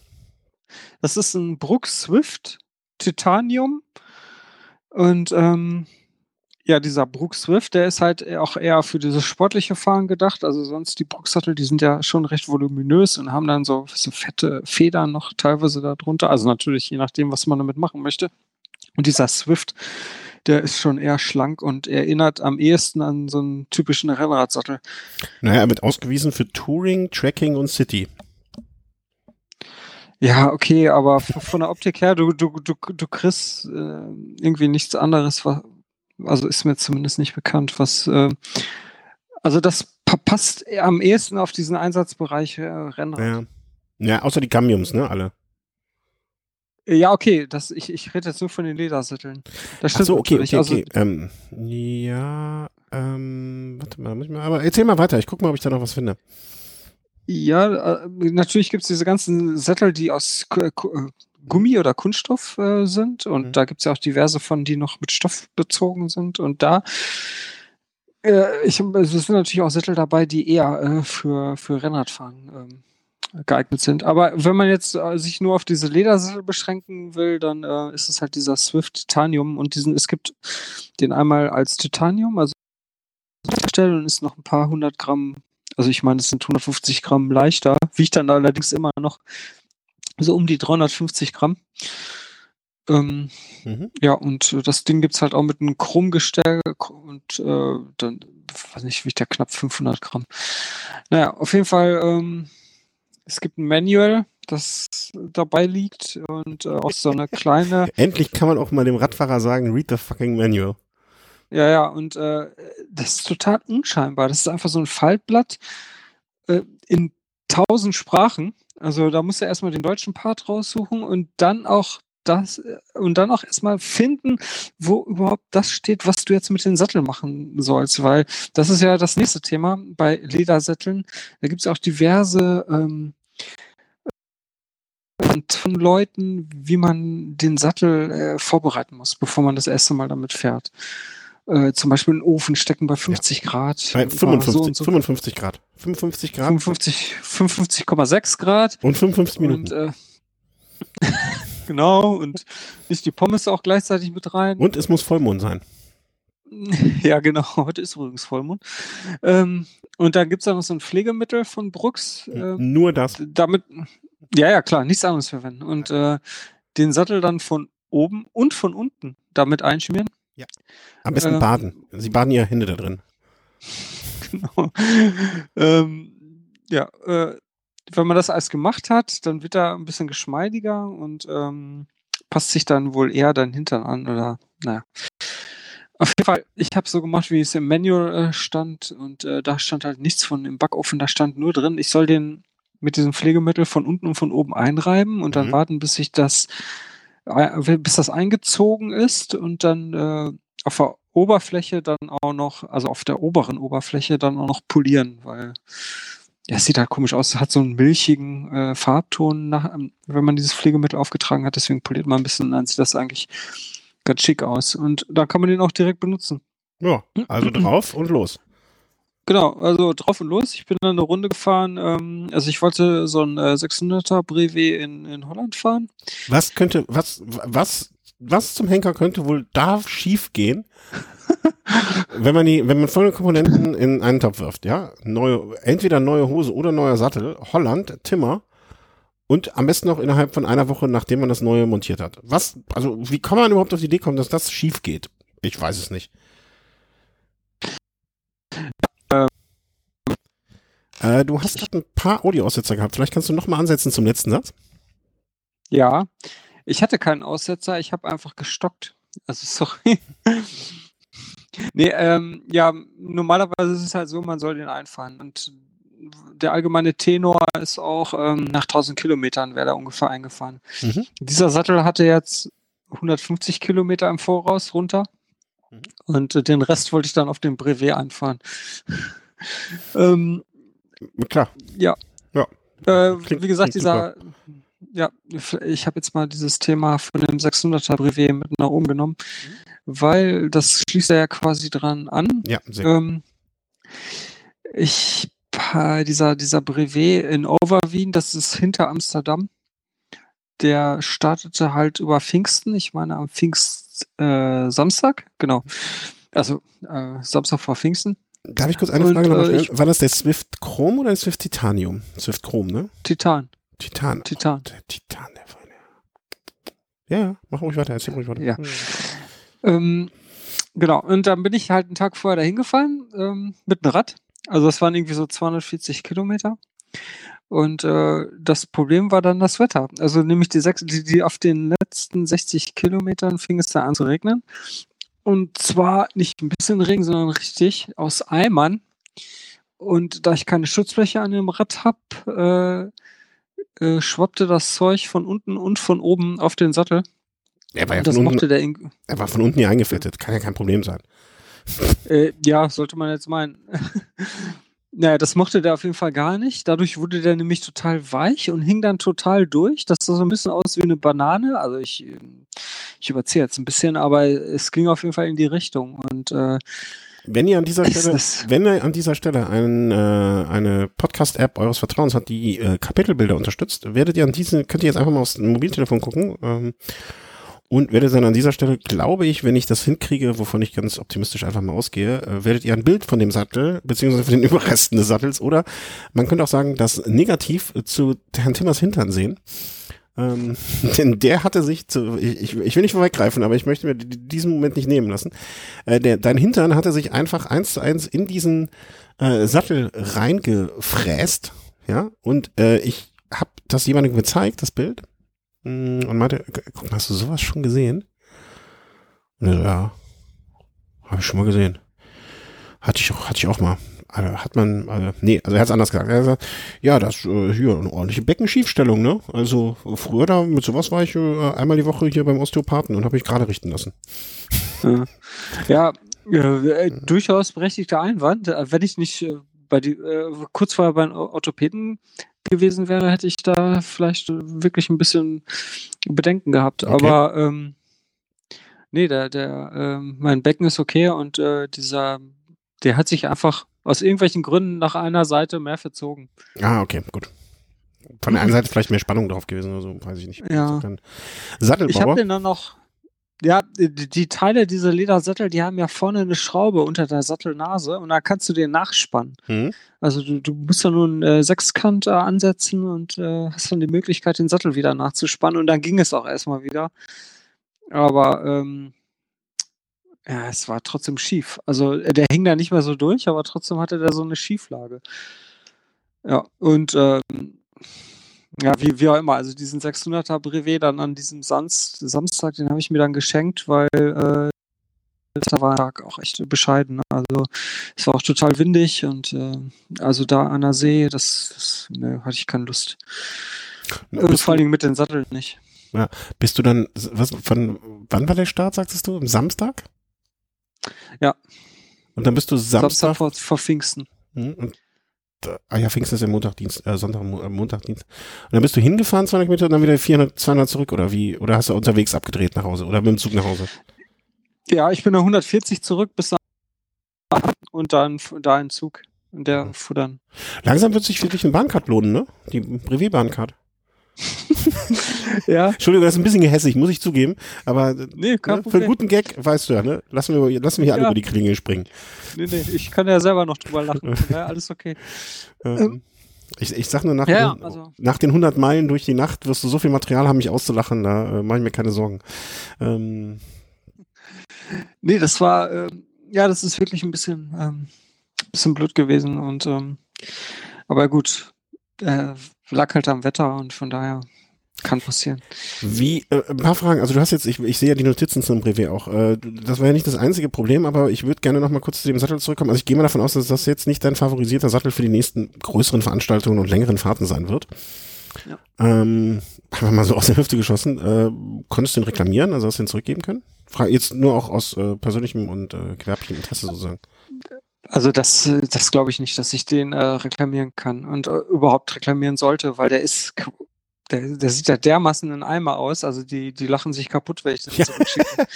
Das ist ein Brooks Swift Titanium. Und ähm, ja, dieser Brooks Swift, der ist halt auch eher für dieses sportliche Fahren gedacht. Also sonst die Brooks Sattel, die sind ja schon recht voluminös und haben dann so, so fette Federn noch teilweise darunter. Also natürlich je nachdem, was man damit machen möchte. Und dieser Swift, der ist schon eher schlank und erinnert am ehesten an so einen typischen Rennradsattel. Naja, mit ausgewiesen für Touring, Tracking und City. Ja, okay, aber von der Optik her, du, du, du, du kriegst äh, irgendwie nichts anderes, was, also ist mir zumindest nicht bekannt, was, äh, also das passt am ehesten auf diesen Einsatzbereich äh, Rennrad. Ja. ja, außer die Camiums, ne, alle. Ja, okay, das, ich, ich rede jetzt nur von den Ledersitteln. Das stimmt Ach so, okay, okay, also, okay. Ähm, ja, ähm, warte mal, muss ich mal, aber erzähl mal weiter, ich guck mal, ob ich da noch was finde. Ja, äh, natürlich gibt es diese ganzen Sättel, die aus äh, Gummi oder Kunststoff äh, sind. Und mhm. da gibt es ja auch diverse von, die noch mit Stoff bezogen sind. Und da, äh, ich, es sind natürlich auch Sättel dabei, die eher äh, für, für Rennradfahren ähm, geeignet sind. Aber wenn man jetzt äh, sich nur auf diese Ledersittel beschränken will, dann äh, ist es halt dieser Swift Titanium und diesen, es gibt den einmal als Titanium, also und ist noch ein paar hundert Gramm, also ich meine, es sind 150 Gramm leichter, wiegt dann allerdings immer noch so um die 350 Gramm. Ähm, mhm. Ja, und das Ding gibt es halt auch mit einem Chromgestell und äh, dann, weiß nicht, wiegt der knapp 500 Gramm. Naja, auf jeden Fall, ähm, es gibt ein Manual, das dabei liegt und äh, auch so eine kleine. (laughs) Endlich kann man auch mal dem Radfahrer sagen, read the fucking manual. Ja, ja, und äh, das ist total unscheinbar. Das ist einfach so ein Faltblatt äh, in tausend Sprachen. Also da muss er erstmal den deutschen Part raussuchen und dann auch das äh, und dann auch erstmal finden, wo überhaupt das steht, was du jetzt mit den Satteln machen sollst, weil das ist ja das nächste Thema bei Ledersätteln. Da gibt es auch diverse ähm, von Leuten, wie man den Sattel äh, vorbereiten muss, bevor man das erste Mal damit fährt. Äh, zum Beispiel in den Ofen stecken bei 50 ja. Grad. Bei 55, so so. 55 Grad. 55 Grad. 55,6 55 Grad. Und 55 Minuten. Und, äh, (laughs) genau, und nicht die Pommes auch gleichzeitig mit rein. Und es muss Vollmond sein. (laughs) Ja, genau. Heute ist übrigens Vollmond. Ähm, und dann gibt es noch so ein Pflegemittel von Brooks. Äh, Nur das. Damit, ja, ja, klar, nichts anderes verwenden. Und äh, den Sattel dann von oben und von unten damit einschmieren. Ja. Am besten ähm, baden. Sie baden ihre Hände da drin. Genau. (laughs) ähm, ja, äh, wenn man das alles gemacht hat, dann wird er ein bisschen geschmeidiger und ähm, passt sich dann wohl eher dein Hintern an oder naja. Auf jeden Fall, ich habe so gemacht, wie es im Manual äh, stand und äh, da stand halt nichts von im Backofen, da stand nur drin, ich soll den mit diesem Pflegemittel von unten und von oben einreiben und dann mhm. warten, bis sich das bis das eingezogen ist und dann äh, auf der Oberfläche dann auch noch, also auf der oberen Oberfläche dann auch noch polieren, weil ja, es sieht halt komisch aus, hat so einen milchigen äh, Farbton, nach, ähm, wenn man dieses Pflegemittel aufgetragen hat, deswegen poliert man ein bisschen, dann sieht das eigentlich ganz schick aus. Und da kann man den auch direkt benutzen. Ja, also drauf und los. Genau, also drauf und los. Ich bin dann eine Runde gefahren. Ähm, also ich wollte so ein äh, 600er Brevet in, in Holland fahren. Was könnte, was, was, was zum Henker könnte wohl da schief gehen, (laughs) wenn man die, wenn man folgende Komponenten in einen Topf wirft, ja? Neue, entweder neue Hose oder neuer Sattel, Holland, Timmer und am besten noch innerhalb von einer Woche, nachdem man das neue montiert hat. Was, also wie kann man überhaupt auf die Idee kommen, dass das schief geht? Ich weiß es nicht. Äh, du hast gerade ein paar Audioaussetzer gehabt. Vielleicht kannst du noch mal ansetzen zum letzten Satz. Ja, ich hatte keinen Aussetzer, ich habe einfach gestockt. Also (laughs) sorry. nee, ähm, ja, normalerweise ist es halt so, man soll den einfahren. Und der allgemeine Tenor ist auch ähm, nach 1000 Kilometern wäre da ungefähr eingefahren. Mhm. Dieser Sattel hatte jetzt 150 Kilometer im Voraus runter. Mhm. Und äh, den Rest wollte ich dann auf dem Brevet einfahren. (laughs) ähm, Klar. Ja. Ja. Äh, wie gesagt, dieser, super. ja, ich habe jetzt mal dieses Thema von dem 600er Brevet mit nach oben genommen, mhm. weil das schließt ja quasi dran an. Ja, sehr. Ähm, ich, dieser, dieser Brevet in Overwien, das ist hinter Amsterdam. Der startete halt über Pfingsten, ich meine am Pfingst äh, Samstag, genau. Also äh, Samstag vor Pfingsten. Darf ich kurz eine Frage noch stellen? Äh, War das der Swift Chrome oder der Swift Titanium? Swift Chrome, ne? Titan. Titan. Titan. Oh, der Titan, der Feine. Ja, ja, mach ruhig weiter, erzähl ruhig weiter. Ja. Ähm, genau, und dann bin ich halt einen Tag vorher dahin gefallen ähm, mit einem Rad. Also das waren irgendwie so 240 Kilometer. Und äh, das Problem war dann das Wetter. Also nämlich die, sechs, die, die auf den letzten 60 Kilometern fing es da an zu regnen. Und zwar nicht ein bisschen Regen, sondern richtig aus Eimern. Und da ich keine Schutzfläche an dem Rad habe, äh, äh, schwappte das Zeug von unten und von oben auf den Sattel. Er war ja das von unten, der er war von unten hier eingefettet. Kann ja kein Problem sein. Äh, ja, sollte man jetzt meinen. (laughs) Naja, das mochte der auf jeden Fall gar nicht. Dadurch wurde der nämlich total weich und hing dann total durch. Das sah so ein bisschen aus wie eine Banane. Also ich, ich überziehe jetzt ein bisschen, aber es ging auf jeden Fall in die Richtung. Und äh, Wenn ihr an dieser Stelle, wenn ihr an dieser Stelle ein, äh, eine Podcast-App eures Vertrauens hat, die äh, Kapitelbilder unterstützt, werdet ihr an diesen, könnt ihr jetzt einfach mal aufs Mobiltelefon gucken ähm, und werdet dann an dieser Stelle, glaube ich, wenn ich das hinkriege, wovon ich ganz optimistisch einfach mal ausgehe, äh, werdet ihr ein Bild von dem Sattel, beziehungsweise von den (laughs) Überresten des Sattels, oder man könnte auch sagen, das negativ zu Herrn Timmers Hintern sehen. Ähm, (laughs) denn der hatte sich zu, ich, ich will nicht vorweggreifen, aber ich möchte mir diesen Moment nicht nehmen lassen. Äh, der, dein Hintern hatte sich einfach eins zu eins in diesen äh, Sattel reingefräst, ja, und äh, ich habe das jemandem gezeigt, das Bild, und meinte, guck mal, hast du sowas schon gesehen? Und so, ja, habe ich schon mal gesehen. Hatte ich auch, hatte ich auch mal. Also hat man, also, nee, also er hat es anders gesagt. Er hat gesagt, ja, das äh, hier eine ordentliche Beckenschiefstellung, ne? Also früher da mit sowas war ich äh, einmal die Woche hier beim Osteopathen und habe ich gerade richten lassen. Ja, ja äh, durchaus berechtigter Einwand. Äh, wenn ich nicht äh, bei die, äh, kurz vorher beim Orthopäden gewesen wäre, hätte ich da vielleicht wirklich ein bisschen Bedenken gehabt. Okay. Aber ähm, nee, der, der, ähm, mein Becken ist okay und äh, dieser, der hat sich einfach aus irgendwelchen Gründen nach einer Seite mehr verzogen. Ah, okay, gut. Von der einen Seite vielleicht mehr Spannung drauf gewesen oder so, weiß ich nicht. Ja. Sattelbauer. Ich habe den dann noch ja, die, die, Teile dieser Ledersattel, die haben ja vorne eine Schraube unter der Sattelnase und da kannst du den nachspannen. Mhm. Also du, du musst da nur einen äh, Sechskant äh, ansetzen und äh, hast dann die Möglichkeit, den Sattel wieder nachzuspannen und dann ging es auch erstmal wieder. Aber ähm, ja, es war trotzdem schief. Also äh, der hing da nicht mehr so durch, aber trotzdem hatte der so eine Schieflage. Ja, und ähm, ja, wie, wie auch immer. Also diesen 600er Brevet dann an diesem Sans Samstag, den habe ich mir dann geschenkt, weil äh, da war der Tag auch echt bescheiden. Ne? Also es war auch total windig und äh, also da an der See, das, das ne, hatte ich keine Lust. Und vor allen Dingen mit den Satteln nicht. Ja, bist du dann, was, von, wann war der Start, sagtest du? Am Samstag? Ja. Und dann bist du Samstag? Samstag vor, vor Pfingsten. Hm, und ah ja, Pfingsten ist ja Montagdienst, äh, Sonntag, äh, Montagdienst. Und dann bist du hingefahren 200 Meter und dann wieder 400, 200 zurück oder wie? Oder hast du unterwegs abgedreht nach Hause oder mit dem Zug nach Hause? Ja, ich bin da 140 zurück bis nach und dann da in Zug. Und der mhm. fuhr dann. Langsam wird sich wirklich ein Bahncard lohnen, ne? Die Brevet-Bahncard. (laughs) ja. Entschuldigung, das ist ein bisschen gehässig, muss ich zugeben. Aber nee, ne, für einen guten Gag, weißt du ja, ne? Lassen wir, lassen wir hier ja. alle über die Klinge springen. Nee, nee, ich kann ja selber noch drüber lachen. (laughs) ja, alles okay. Ähm, ich, ich sag nur, nach, ja, den, also. nach den 100 Meilen durch die Nacht wirst du so viel Material haben, mich auszulachen, da äh, mache ich mir keine Sorgen. Ähm. Nee, das war, äh, ja, das ist wirklich ein bisschen, ähm, bisschen blöd gewesen und, ähm, aber gut, äh, lag halt am Wetter und von daher kann passieren. Wie, äh, ein paar Fragen. Also du hast jetzt, ich, ich sehe ja die Notizen zum Brevet auch. Äh, das war ja nicht das einzige Problem, aber ich würde gerne noch mal kurz zu dem Sattel zurückkommen. Also ich gehe mal davon aus, dass das jetzt nicht dein favorisierter Sattel für die nächsten größeren Veranstaltungen und längeren Fahrten sein wird. Ja. Ähm, einfach mal so aus der Hüfte geschossen. Äh, konntest du den reklamieren? Also hast du den zurückgeben können? Frage jetzt nur auch aus äh, persönlichem und äh, gewerblichem Interesse sozusagen. Also das, das glaube ich nicht, dass ich den äh, reklamieren kann und äh, überhaupt reklamieren sollte, weil der ist, der, der sieht ja dermaßen in Eimer aus. Also die, die lachen sich kaputt, wenn ich den zurückschicke.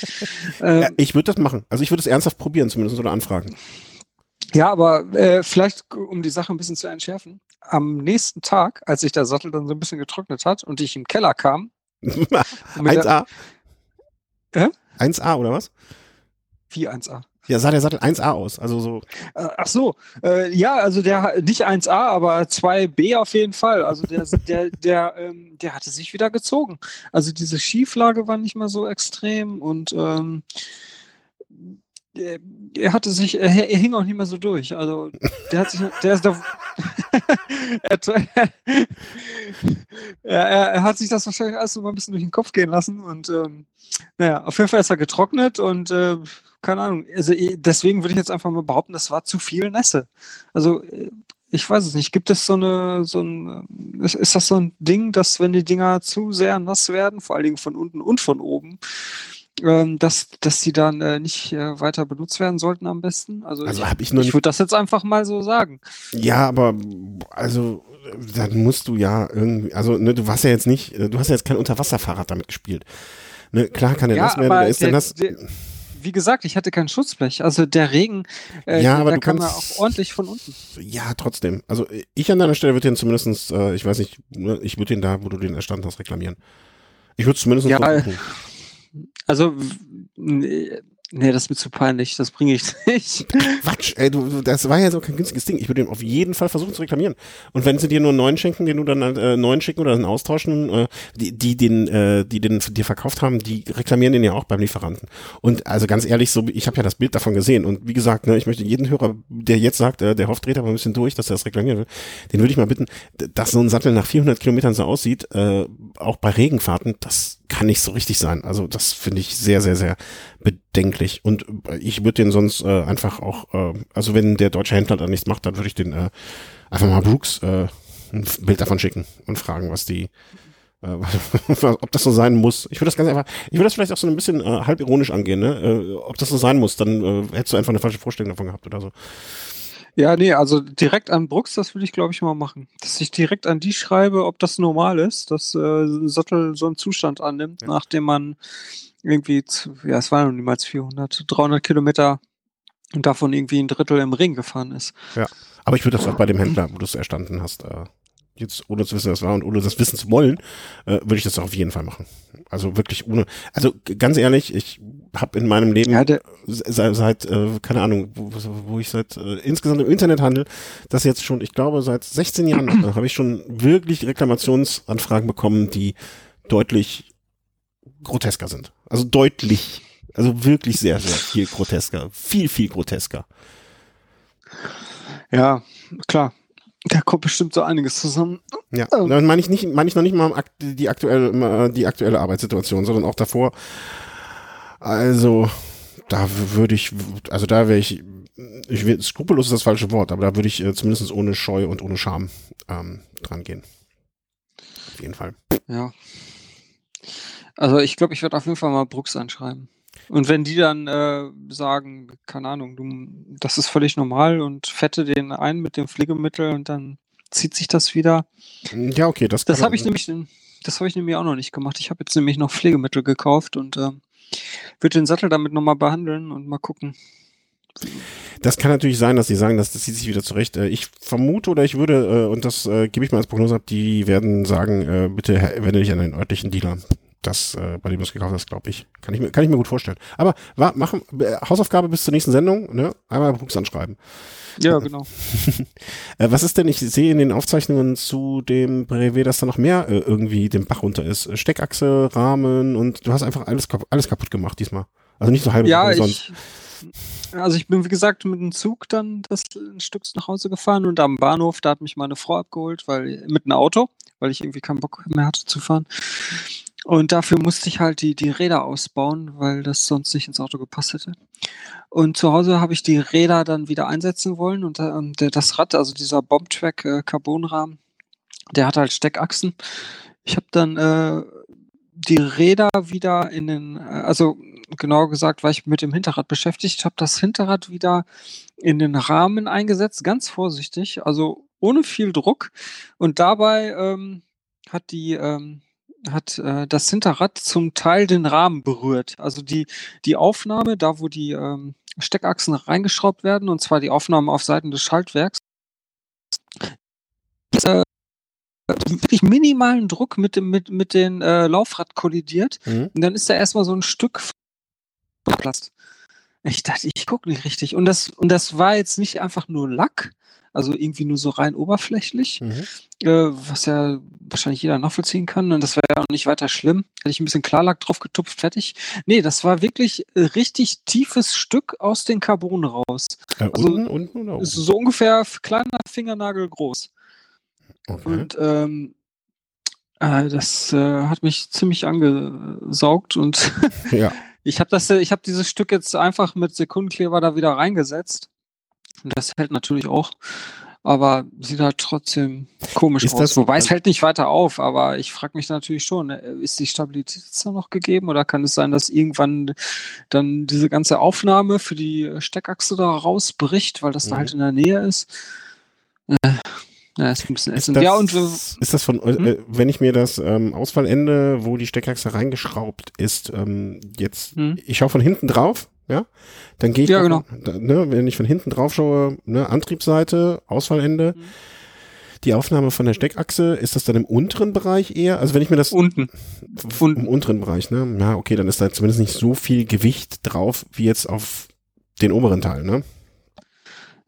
(laughs) ähm, ja, ich würde das machen. Also ich würde es ernsthaft probieren, zumindest oder anfragen. Ja, aber äh, vielleicht, um die Sache ein bisschen zu entschärfen, am nächsten Tag, als sich der Sattel dann so ein bisschen getrocknet hat und ich im Keller kam. 1A? Äh? 1A oder was? Wie 1A? Ja, sah der Sattel 1A aus, also so. Äh, ach so, äh, ja, also der nicht 1A, aber 2B auf jeden Fall. Also der, (laughs) der, der, ähm, der hatte sich wieder gezogen. Also diese Schieflage war nicht mehr so extrem und ähm, er hatte sich, er, er, hing auch nicht mehr so durch. Also der hat sich, der ist da, (laughs) er, er, er, hat sich das wahrscheinlich alles so mal ein bisschen durch den Kopf gehen lassen und ähm, naja, auf jeden Fall ist er getrocknet und äh, keine Ahnung. Also deswegen würde ich jetzt einfach mal behaupten, das war zu viel Nässe. Also äh, ich weiß es nicht. Gibt es so eine, so ein, ist das so ein Ding, dass wenn die Dinger zu sehr nass werden, vor allen Dingen von unten und von oben, ähm, dass, dass die dann äh, nicht äh, weiter benutzt werden sollten am besten? Also, also ich, ich, ich würde das jetzt einfach mal so sagen. Ja, aber also dann musst du ja irgendwie, also ne, du warst ja jetzt nicht, du hast ja jetzt kein Unterwasserfahrrad damit gespielt. Ne, klar kann der ja, nass werden, der ist der nass. Der, wie gesagt, ich hatte kein Schutzblech. Also der Regen, äh, Ja, aber da kam ja auch ordentlich von unten. Ja, trotzdem. Also ich an deiner Stelle würde den zumindestens, äh, ich weiß nicht, ne, ich würde den da, wo du den erstanden hast, reklamieren. Ich würde zumindest Ja, versuchen. Also, nee, das ist mir zu peinlich. Das bringe ich (laughs) nicht. Quatsch, ey, du, das war ja so kein günstiges Ding. Ich würde den auf jeden Fall versuchen zu reklamieren. Und wenn sie dir nur einen neuen schenken, den du dann äh, neuen schicken oder einen austauschen, äh, die, die den, äh, die den dir verkauft haben, die reklamieren den ja auch beim Lieferanten. Und also ganz ehrlich, so ich habe ja das Bild davon gesehen. Und wie gesagt, ne, ich möchte jeden Hörer, der jetzt sagt, äh, der hofft, dreht aber ein bisschen durch, dass er das reklamieren will, den würde ich mal bitten, dass so ein Sattel nach 400 Kilometern so aussieht, äh, auch bei Regenfahrten, das kann nicht so richtig sein. Also das finde ich sehr, sehr, sehr bedenklich. Und ich würde den sonst äh, einfach auch, äh, also wenn der deutsche Händler da nichts macht, dann würde ich den äh, einfach mal Brooks äh, ein Bild davon schicken und fragen, was die, äh, (laughs) ob das so sein muss. Ich würde das ganz einfach, ich würde das vielleicht auch so ein bisschen äh, halb ironisch angehen, ne? Äh, ob das so sein muss, dann äh, hättest du einfach eine falsche Vorstellung davon gehabt oder so. Ja, nee, also direkt an Brooks, das würde ich, glaube ich, mal machen. Dass ich direkt an die schreibe, ob das normal ist, dass äh, ein Sattel so einen Zustand annimmt, Ja. nachdem man irgendwie, ja, es waren noch niemals 400, 300 Kilometer und davon irgendwie ein Drittel im Ring gefahren ist. Aber ich würde das auch bei dem Händler, wo du es erstanden hast, äh, jetzt ohne zu wissen, was war und ohne das wissen zu wollen, äh, würde ich das auf jeden Fall machen. Also wirklich ohne. Also ganz ehrlich, ich habe in meinem Leben Ja, der, seit, seit äh, keine Ahnung, wo, wo ich seit äh, insgesamt im Internethandel, das jetzt schon, ich glaube, seit 16 Jahren äh, habe ich schon wirklich Reklamationsanfragen bekommen, die deutlich grotesker sind. Also deutlich, also wirklich sehr, sehr viel grotesker, viel, viel grotesker. ja, klar. Da kommt bestimmt so einiges zusammen. Ja, Oh. dann meine ich nicht, meine ich noch nicht mal die aktuelle, die aktuelle Arbeitssituation, sondern auch davor. Also, da würde ich, also da wäre ich, ich will, skrupellos ist das falsche Wort, aber da würde ich äh, zumindest ohne Scheu und ohne Scham ähm, dran gehen. Auf jeden Fall. Ja. Also ich glaube, ich werde auf jeden Fall mal Brooks anschreiben. Und wenn die dann äh, sagen, keine Ahnung, du, das ist völlig normal und fette den ein mit dem Pflegemittel und dann zieht sich das wieder. Ja, okay, das, Das habe ich nämlich, das habe ich nämlich auch noch nicht gemacht. Ich habe jetzt nämlich noch Pflegemittel gekauft und ähm, würde den Sattel damit nochmal behandeln und mal gucken. Das kann natürlich sein, dass die sagen, das zieht sich wieder zurecht. Äh, Ich vermute oder ich würde, äh, und das äh, gebe ich mal als Prognose ab, die werden sagen, bitte wende dich an den örtlichen Dealer. Das, äh, bei dem du es gekauft hast, glaube ich. Kann ich mir, kann ich mir gut vorstellen. Aber wa, machen, äh, Hausaufgabe bis zur nächsten Sendung, ne? Einmal Brooks anschreiben. Ja, genau. (laughs) Äh, was ist denn, ich sehe in den Aufzeichnungen zu dem Brevet, dass da noch mehr äh, irgendwie den Bach runter ist. Steckachse, Rahmen und du hast einfach alles, kap alles kaputt gemacht diesmal. Also nicht so halb Ja, sonst. ich, also ich bin wie gesagt mit dem Zug dann das ein Stück nach Hause gefahren und am Bahnhof, da hat mich meine Frau abgeholt, weil mit einem Auto, weil ich irgendwie keinen Bock mehr hatte zu fahren. Und dafür musste ich halt die, die Räder ausbauen, weil das sonst nicht ins Auto gepasst hätte. Und zu Hause habe ich die Räder dann wieder einsetzen wollen und der, das Rad, also dieser Bombtrack äh, Carbonrahmen, der hat halt Steckachsen. Ich habe dann äh, die Räder wieder in den, äh, also genauer gesagt, war ich mit dem Hinterrad beschäftigt, habe das Hinterrad wieder in den Rahmen eingesetzt, ganz vorsichtig, also ohne viel Druck. Und dabei ähm, hat die ähm, hat äh, das Hinterrad zum Teil den Rahmen berührt. Also die, die Aufnahme, da wo die ähm, Steckachsen reingeschraubt werden, und zwar die Aufnahme auf Seiten des Schaltwerks, ist, äh, wirklich minimalen Druck mit dem mit, mit dem äh, Laufrad kollidiert. Mhm. Und dann ist da erstmal so ein Stück Platz. Ich dachte, ich gucke nicht richtig. Und das, und das war jetzt nicht einfach nur Lack, also irgendwie nur so rein oberflächlich, Mhm. äh, was ja wahrscheinlich jeder nachvollziehen kann. Und das wäre ja auch nicht weiter schlimm. Hätte ich ein bisschen Klarlack drauf getupft, fertig. Nee, das war wirklich äh, richtig tiefes Stück aus den Carbon raus. Äh, Also, unten, unten oder oben? So ungefähr kleiner Fingernagel groß. Okay. Und ähm, äh, das äh, hat mich ziemlich angesaugt und Ja. (laughs) ich habe das, ich habe dieses Stück jetzt einfach mit Sekundenkleber da wieder reingesetzt. Das hält natürlich auch, aber sieht halt trotzdem komisch Ist aus. das- Wobei es hält nicht weiter auf, aber ich frage mich natürlich schon, äh, ist die Stabilität jetzt da noch gegeben oder kann es sein, dass irgendwann dann diese ganze Aufnahme für die Steckachse da rausbricht, weil das da Mhm. halt in der Nähe ist? Äh, ja, ist ein bisschen Ist das, Ja, und äh, ist das von, Hm? äh, wenn ich mir das ähm, Ausfallende, wo die Steckachse reingeschraubt ist, ähm, jetzt, Hm? ich schaue von hinten drauf, ja, dann gehe ich, Ja, genau. da, ne, wenn ich von hinten drauf schaue, ne, Antriebsseite, Ausfallende, Mhm. die Aufnahme von der Steckachse, ist das dann im unteren Bereich eher? Also wenn ich mir das Unten. unten. im unteren Bereich, ne, ja, okay, dann ist da zumindest nicht so viel Gewicht drauf wie jetzt auf den oberen Teil, ne?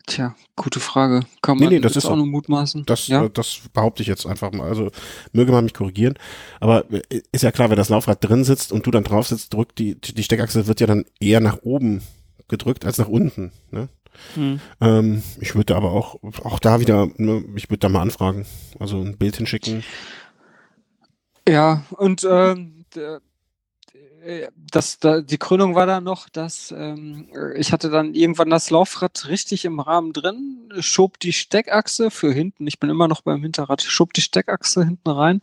Tja, gute Frage. Kann Nee, man nee, das jetzt ist auch nur mutmaßen. Das, ja. äh, das behaupte ich jetzt einfach mal. Also möge man mich korrigieren. Aber äh, ist ja klar, wenn das Laufrad drin sitzt und du dann drauf sitzt, drückt die, die Steckachse wird ja dann eher nach oben gedrückt als nach unten. Ne? Hm. Ähm, ich würde aber auch, auch da wieder, ne, ich würde da mal anfragen. Also ein Bild hinschicken. Ja, und ähm, äh, das, da, die Krönung war dann noch, dass ähm, ich hatte dann irgendwann das Laufrad richtig im Rahmen drin, schob die Steckachse für hinten, ich bin immer noch beim Hinterrad, schob die Steckachse hinten rein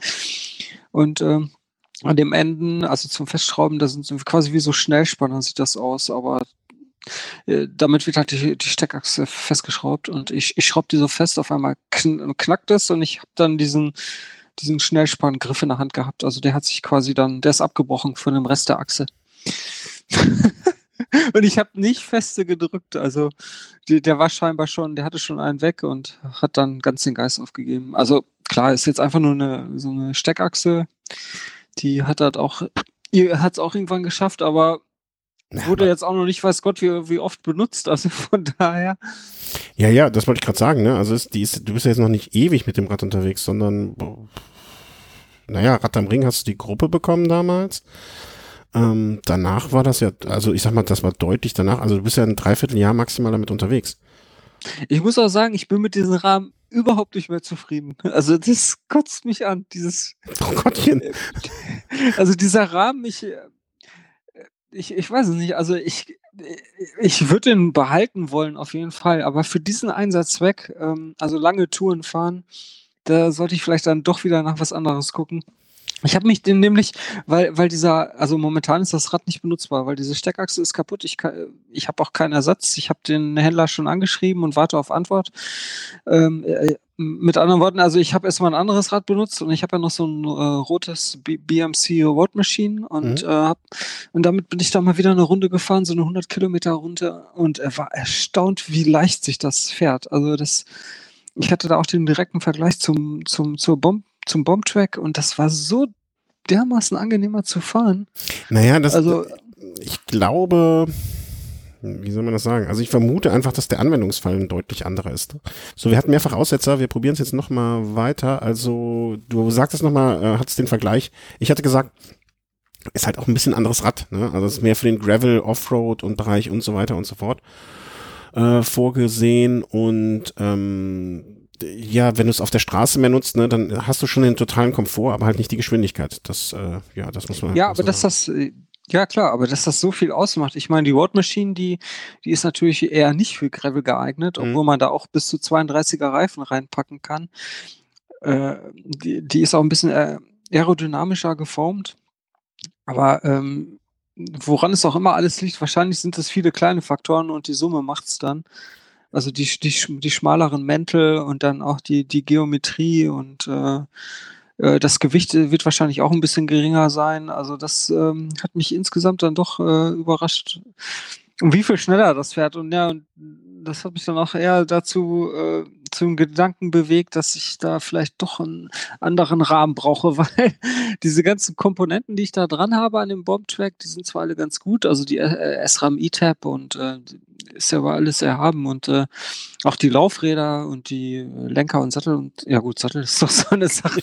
und ähm, an dem Enden, also zum Festschrauben, da sind quasi wie so Schnellspanner sieht das aus, aber äh, damit wird halt die, die Steckachse festgeschraubt und ich, ich schraube die so fest, auf einmal kn knackt es und ich habe dann diesen diesen Schnellspanngriff in der Hand gehabt. Also der hat sich quasi dann, der ist abgebrochen von dem Rest der Achse. (laughs) und ich habe nicht feste gedrückt. Also die, der war scheinbar schon, der hatte schon einen weg und hat dann ganz den Geist aufgegeben. Also klar, ist jetzt einfach nur eine so eine Steckachse. Die hat halt auch, hat es auch irgendwann geschafft, aber Ja, wurde jetzt auch noch nicht, weiß Gott, wie, wie oft benutzt. Also (laughs) von daher. ja, ja, das wollte ich gerade sagen. Ne? Also ist, die ist, du bist ja jetzt noch nicht ewig mit dem Rad unterwegs, sondern naja, Rad am Ring hast du die Gruppe bekommen damals. Ähm, danach war das ja, also ich sag mal, das war deutlich danach. Also du bist ja ein Dreivierteljahr maximal damit unterwegs. Ich muss auch sagen, ich bin mit diesem Rahmen überhaupt nicht mehr zufrieden. (laughs) Also das kotzt mich an, dieses Oh Gottchen. (laughs) Also dieser Rahmen, ich, ich, ich weiß es nicht, also ich, ich würde ihn behalten wollen auf jeden Fall, aber für diesen Einsatzzweck, ähm, also lange Touren fahren, da sollte ich vielleicht dann doch wieder nach was anderes gucken. Ich habe mich den nämlich, weil, weil dieser, also momentan ist das Rad nicht benutzbar, weil diese Steckachse ist kaputt. Ich, kann- ich habe auch keinen Ersatz. Ich habe den Händler schon angeschrieben und warte auf Antwort. Ähm, äh, mit anderen Worten, also ich habe erstmal ein anderes Rad benutzt und ich habe ja noch so ein äh, rotes B BMC Road Machine und, Mhm. äh, hab, und damit bin ich da mal wieder eine Runde gefahren, so eine 100 Kilometer Runde und er war erstaunt, wie leicht sich das fährt. Also das, ich hatte da auch den direkten Vergleich zum, zum, zur Bomb, zum Bombtrack und das war so dermaßen angenehmer zu fahren. Naja, das, Also ich glaube, wie soll man das sagen? Also ich vermute einfach, dass der Anwendungsfall ein deutlich anderer ist. So, wir hatten mehrfach Aussetzer, wir probieren es jetzt nochmal weiter. Also du sagtest nochmal, äh, hattest den Vergleich. Ich hatte gesagt, ist halt auch ein bisschen anderes Rad, ne? Also es ist mehr für den Gravel, Offroad und Bereich und so weiter und so fort äh, vorgesehen und ähm, ja, wenn du es auf der Straße mehr nutzt, ne, dann hast du schon den totalen Komfort, aber halt nicht die Geschwindigkeit. Das, äh, ja, das muss man. Ja, muss aber man dass das, äh, ja klar, aber dass das so viel ausmacht. Ich meine, die Road Machine, die, die ist natürlich eher nicht für Gravel geeignet, Mhm. obwohl man da auch bis zu 32er Reifen reinpacken kann. Äh, die, die ist auch ein bisschen äh, aerodynamischer geformt. Aber ähm, woran es auch immer alles liegt, wahrscheinlich sind es viele kleine Faktoren und die Summe macht's dann. Also die, die, die schmaleren Mäntel und dann auch die, die Geometrie und äh, äh, das Gewicht wird wahrscheinlich auch ein bisschen geringer sein. Also das ähm, hat mich insgesamt dann doch äh, überrascht, wie viel schneller das fährt. Und ja, und das hat mich dann auch eher dazu äh, zum Gedanken bewegt, dass ich da vielleicht doch einen anderen Rahmen brauche, (laughs) weil diese ganzen Komponenten, die ich da dran habe an dem Bombtrack, die sind zwar alle ganz gut, also die äh, SRAM E-Tab und äh, ist ja aber alles erhaben und äh, auch die Laufräder und die äh, Lenker und Sattel und ja gut, Sattel (laughs) ist doch so eine Sache.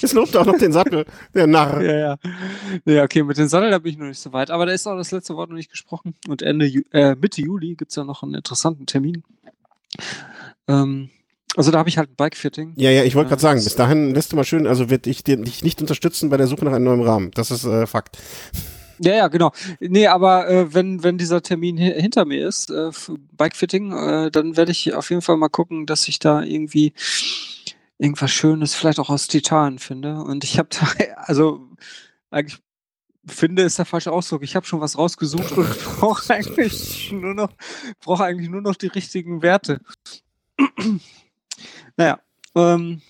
Jetzt (laughs) lobt auch noch den Sattel, der Narr. Ja, ja. Ja, okay, mit dem Sattel, da bin ich noch nicht so weit. Aber da ist auch das letzte Wort noch nicht gesprochen. Und Ende äh, Mitte Juli gibt's ja noch einen interessanten Termin. Ähm, also da habe ich halt ein Bike-Fitting. Ja, ja, ich wollte gerade sagen, bis dahin lässt du mal schön, also wird ich dich nicht unterstützen bei der Suche nach einem neuen Rahmen. Das ist äh, Fakt. Ja, ja, genau. Nee, aber äh, wenn, wenn dieser Termin hi hinter mir ist, äh, Bike-Fitting, äh, dann werde ich auf jeden Fall mal gucken, dass ich da irgendwie irgendwas Schönes, vielleicht auch aus Titan finde. Und ich habe da, (laughs) also eigentlich finde ist der falsche Ausdruck. Ich habe schon was rausgesucht und (laughs) brauche eigentlich nur noch, brauche eigentlich nur noch die richtigen Werte. Naja, ähm,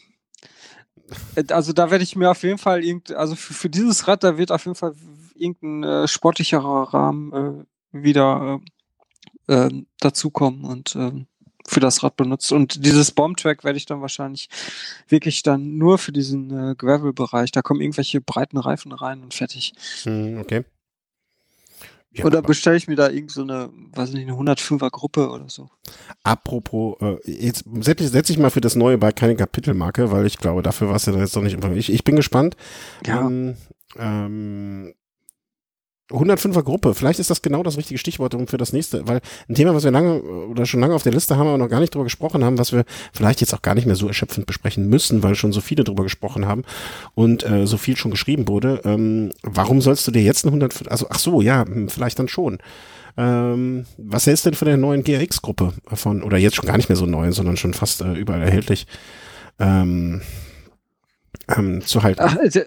also da werde ich mir auf jeden Fall irgend, also für, für dieses Rad, da wird auf jeden Fall irgendein äh, sportlicherer Rahmen äh, wieder äh, äh, dazukommen und äh, für das Rad benutzt. Und dieses Bombtrack werde ich dann wahrscheinlich wirklich dann nur für diesen äh, Gravel-Bereich. Da kommen irgendwelche breiten Reifen rein und fertig. Hm, okay. Ja, oder bestelle ich mir da irgend so eine, weiß nicht, eine 105er Gruppe oder so. Apropos, äh, jetzt setze ich, setz ich mal für das neue Bike keine Kapitelmarke, weil ich glaube, dafür warst du da jetzt noch nicht. Ich, ich bin gespannt. Ja. Ähm, ähm, 105er Gruppe, vielleicht ist das genau das richtige Stichwort für das nächste, weil ein Thema, was wir lange oder schon lange auf der Liste haben, aber noch gar nicht drüber gesprochen haben, was wir vielleicht jetzt auch gar nicht mehr so erschöpfend besprechen müssen, weil schon so viele drüber gesprochen haben und äh, so viel schon geschrieben wurde. Ähm, warum sollst du dir jetzt ein 105, also ach so, ja, hm, vielleicht dann schon. Ähm, was hältst du denn von der neuen GRX-Gruppe von, oder jetzt schon gar nicht mehr so neu, sondern schon fast äh, überall erhältlich, ähm, ähm, zu halten? Ach, also,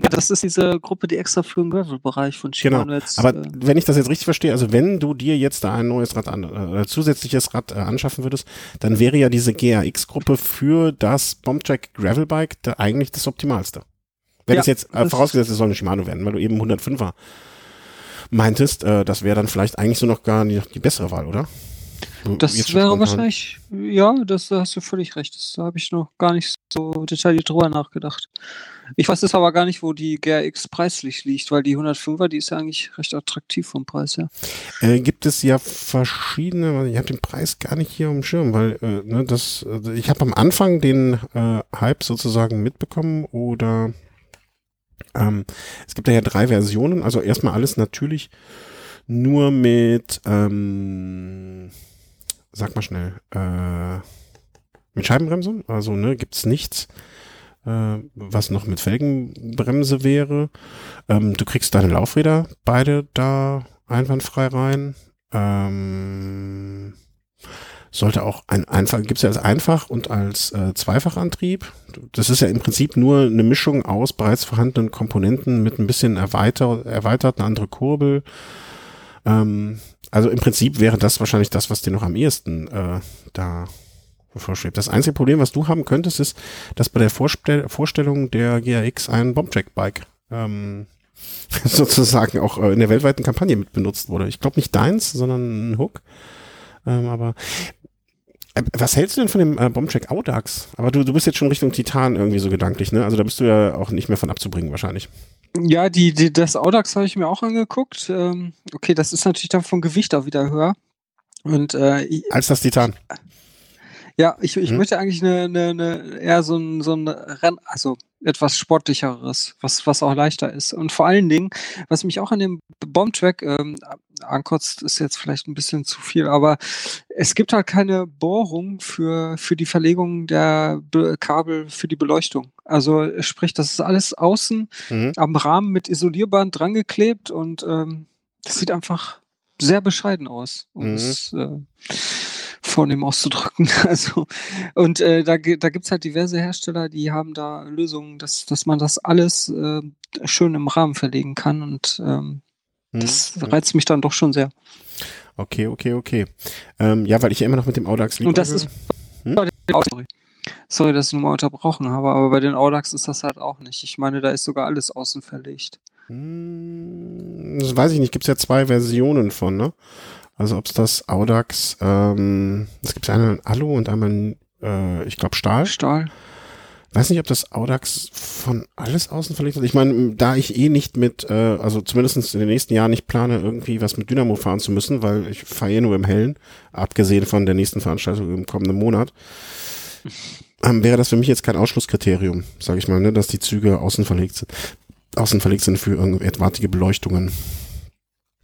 das ist diese Gruppe, die extra für den Gravel-Bereich von Shimano Genau. jetzt. Aber äh, wenn ich das jetzt richtig verstehe, also wenn du dir jetzt da ein neues Rad an, äh, zusätzliches Rad äh, anschaffen würdest, dann wäre ja diese GAX-Gruppe für das Bombtrack Gravelbike da eigentlich das Optimalste. Wenn Ja, es jetzt, äh, vorausgesetzt, es soll eine Shimano werden, weil du eben 105er meintest, äh, das wäre dann vielleicht eigentlich so noch gar nicht die bessere Wahl, oder? So, Das wäre wahrscheinlich, ja, das da hast du völlig recht. Das, da habe ich noch gar nicht so detailliert drüber nachgedacht. Ich weiß jetzt aber gar nicht, wo die GRX preislich liegt, weil die 105er, die ist ja eigentlich recht attraktiv vom Preis her. Äh, gibt es ja verschiedene, ich habe den Preis gar nicht hier dem Schirm, weil äh, ne, das, also ich habe am Anfang den äh, Hype sozusagen mitbekommen oder ähm, es gibt da ja drei Versionen, also erstmal alles natürlich nur mit, ähm, sag mal schnell, äh, mit Scheibenbremse, also ne, gibt's nichts, äh, was noch mit Felgenbremse wäre. Ähm, du kriegst deine Laufräder beide da einwandfrei rein. Ähm, sollte auch ein einfach, gibt's ja als Einfach und als äh, Zweifachantrieb. Das ist ja im Prinzip nur eine Mischung aus bereits vorhandenen Komponenten mit ein bisschen erweitert, erweitert, eine andere Kurbel. Ähm, also im Prinzip wäre das wahrscheinlich das, was dir noch am ehesten äh, da vorschwebt. Das einzige Problem, was du haben könntest, ist, dass bei der Vorstell Vorstellung der GRX ein Bombtrack-Bike ähm, (laughs) sozusagen auch äh, in der weltweiten Kampagne mit benutzt wurde. Ich glaube nicht deins, sondern ein Hook. Ähm, aber was hältst du denn von dem äh, Bombtrack Audax? Aber du, du bist jetzt schon Richtung Titan irgendwie so gedanklich, ne? Also da bist du ja auch nicht mehr von abzubringen wahrscheinlich. Ja, die, die, das Audax habe ich mir auch angeguckt. Ähm, okay, das ist natürlich dann vom Gewicht auch wieder höher. Und äh, Als das Titan. ja, ich, ich Mhm. möchte eigentlich eine, eine, eine eher so ein, so ein Renn, also etwas sportlicheres, was, was auch leichter ist. Und vor allen Dingen, was mich auch an dem Bombtrack ähm, ankotzt, ist jetzt vielleicht ein bisschen zu viel, aber es gibt halt keine Bohrung für, für die Verlegung der Be Kabel für die Beleuchtung. Also sprich, das ist alles außen Mhm. am Rahmen mit Isolierband drangeklebt und ähm, das sieht einfach sehr bescheiden aus, um Mhm. es äh, vornehm auszudrücken. (laughs) Also, und äh, da, da gibt's halt diverse Hersteller, die haben da Lösungen, dass, dass man das alles äh, schön im Rahmen verlegen kann und ähm, Mhm. das reizt mich dann doch schon sehr. Okay, okay, okay. Ähm, ja, weil ich ja immer noch mit dem Audax Und das ist Hm? sorry, dass ich nochmal unterbrochen habe, aber bei den Audax ist das halt auch nicht. Ich meine, da ist sogar alles außen verlegt. Hm, Das weiß ich nicht. Gibt es ja zwei Versionen von, ne? Also ob es das Audax, ähm, es gibt einmal in Alu und einmal, in, äh, ich glaube Stahl. Stahl. Weiß nicht, ob das Audax von alles außen verlegt wird. Ich meine, da ich eh nicht mit, äh, also zumindest in den nächsten Jahren nicht plane, irgendwie was mit Dynamo fahren zu müssen, weil ich fahre eh nur im Hellen, abgesehen von der nächsten Veranstaltung im kommenden Monat, ähm, wäre das für mich jetzt kein Ausschlusskriterium, sage ich mal, ne, dass die Züge außen verlegt sind, außen verlegt sind für irgendwie etwaige Beleuchtungen.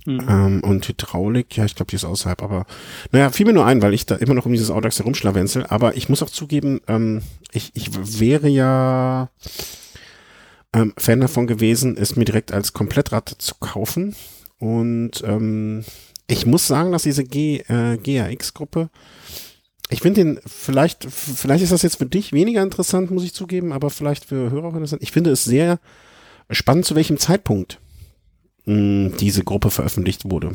Hm. Ähm, und Hydraulik, ja, ich glaube, die ist außerhalb, aber naja, fiel mir nur ein, weil ich da immer noch um dieses Audax herumschlawenzel, aber ich muss auch zugeben, ähm, ich, ich wäre ja ähm, Fan davon gewesen, es mir direkt als Komplettrad zu kaufen und ähm, ich muss sagen, dass diese G, äh, GAX-Gruppe, ich finde den, vielleicht, vielleicht ist das jetzt für dich weniger interessant, muss ich zugeben, aber vielleicht für Hörer auch interessant. Ich finde es sehr spannend, zu welchem Zeitpunkt mh, diese Gruppe veröffentlicht wurde.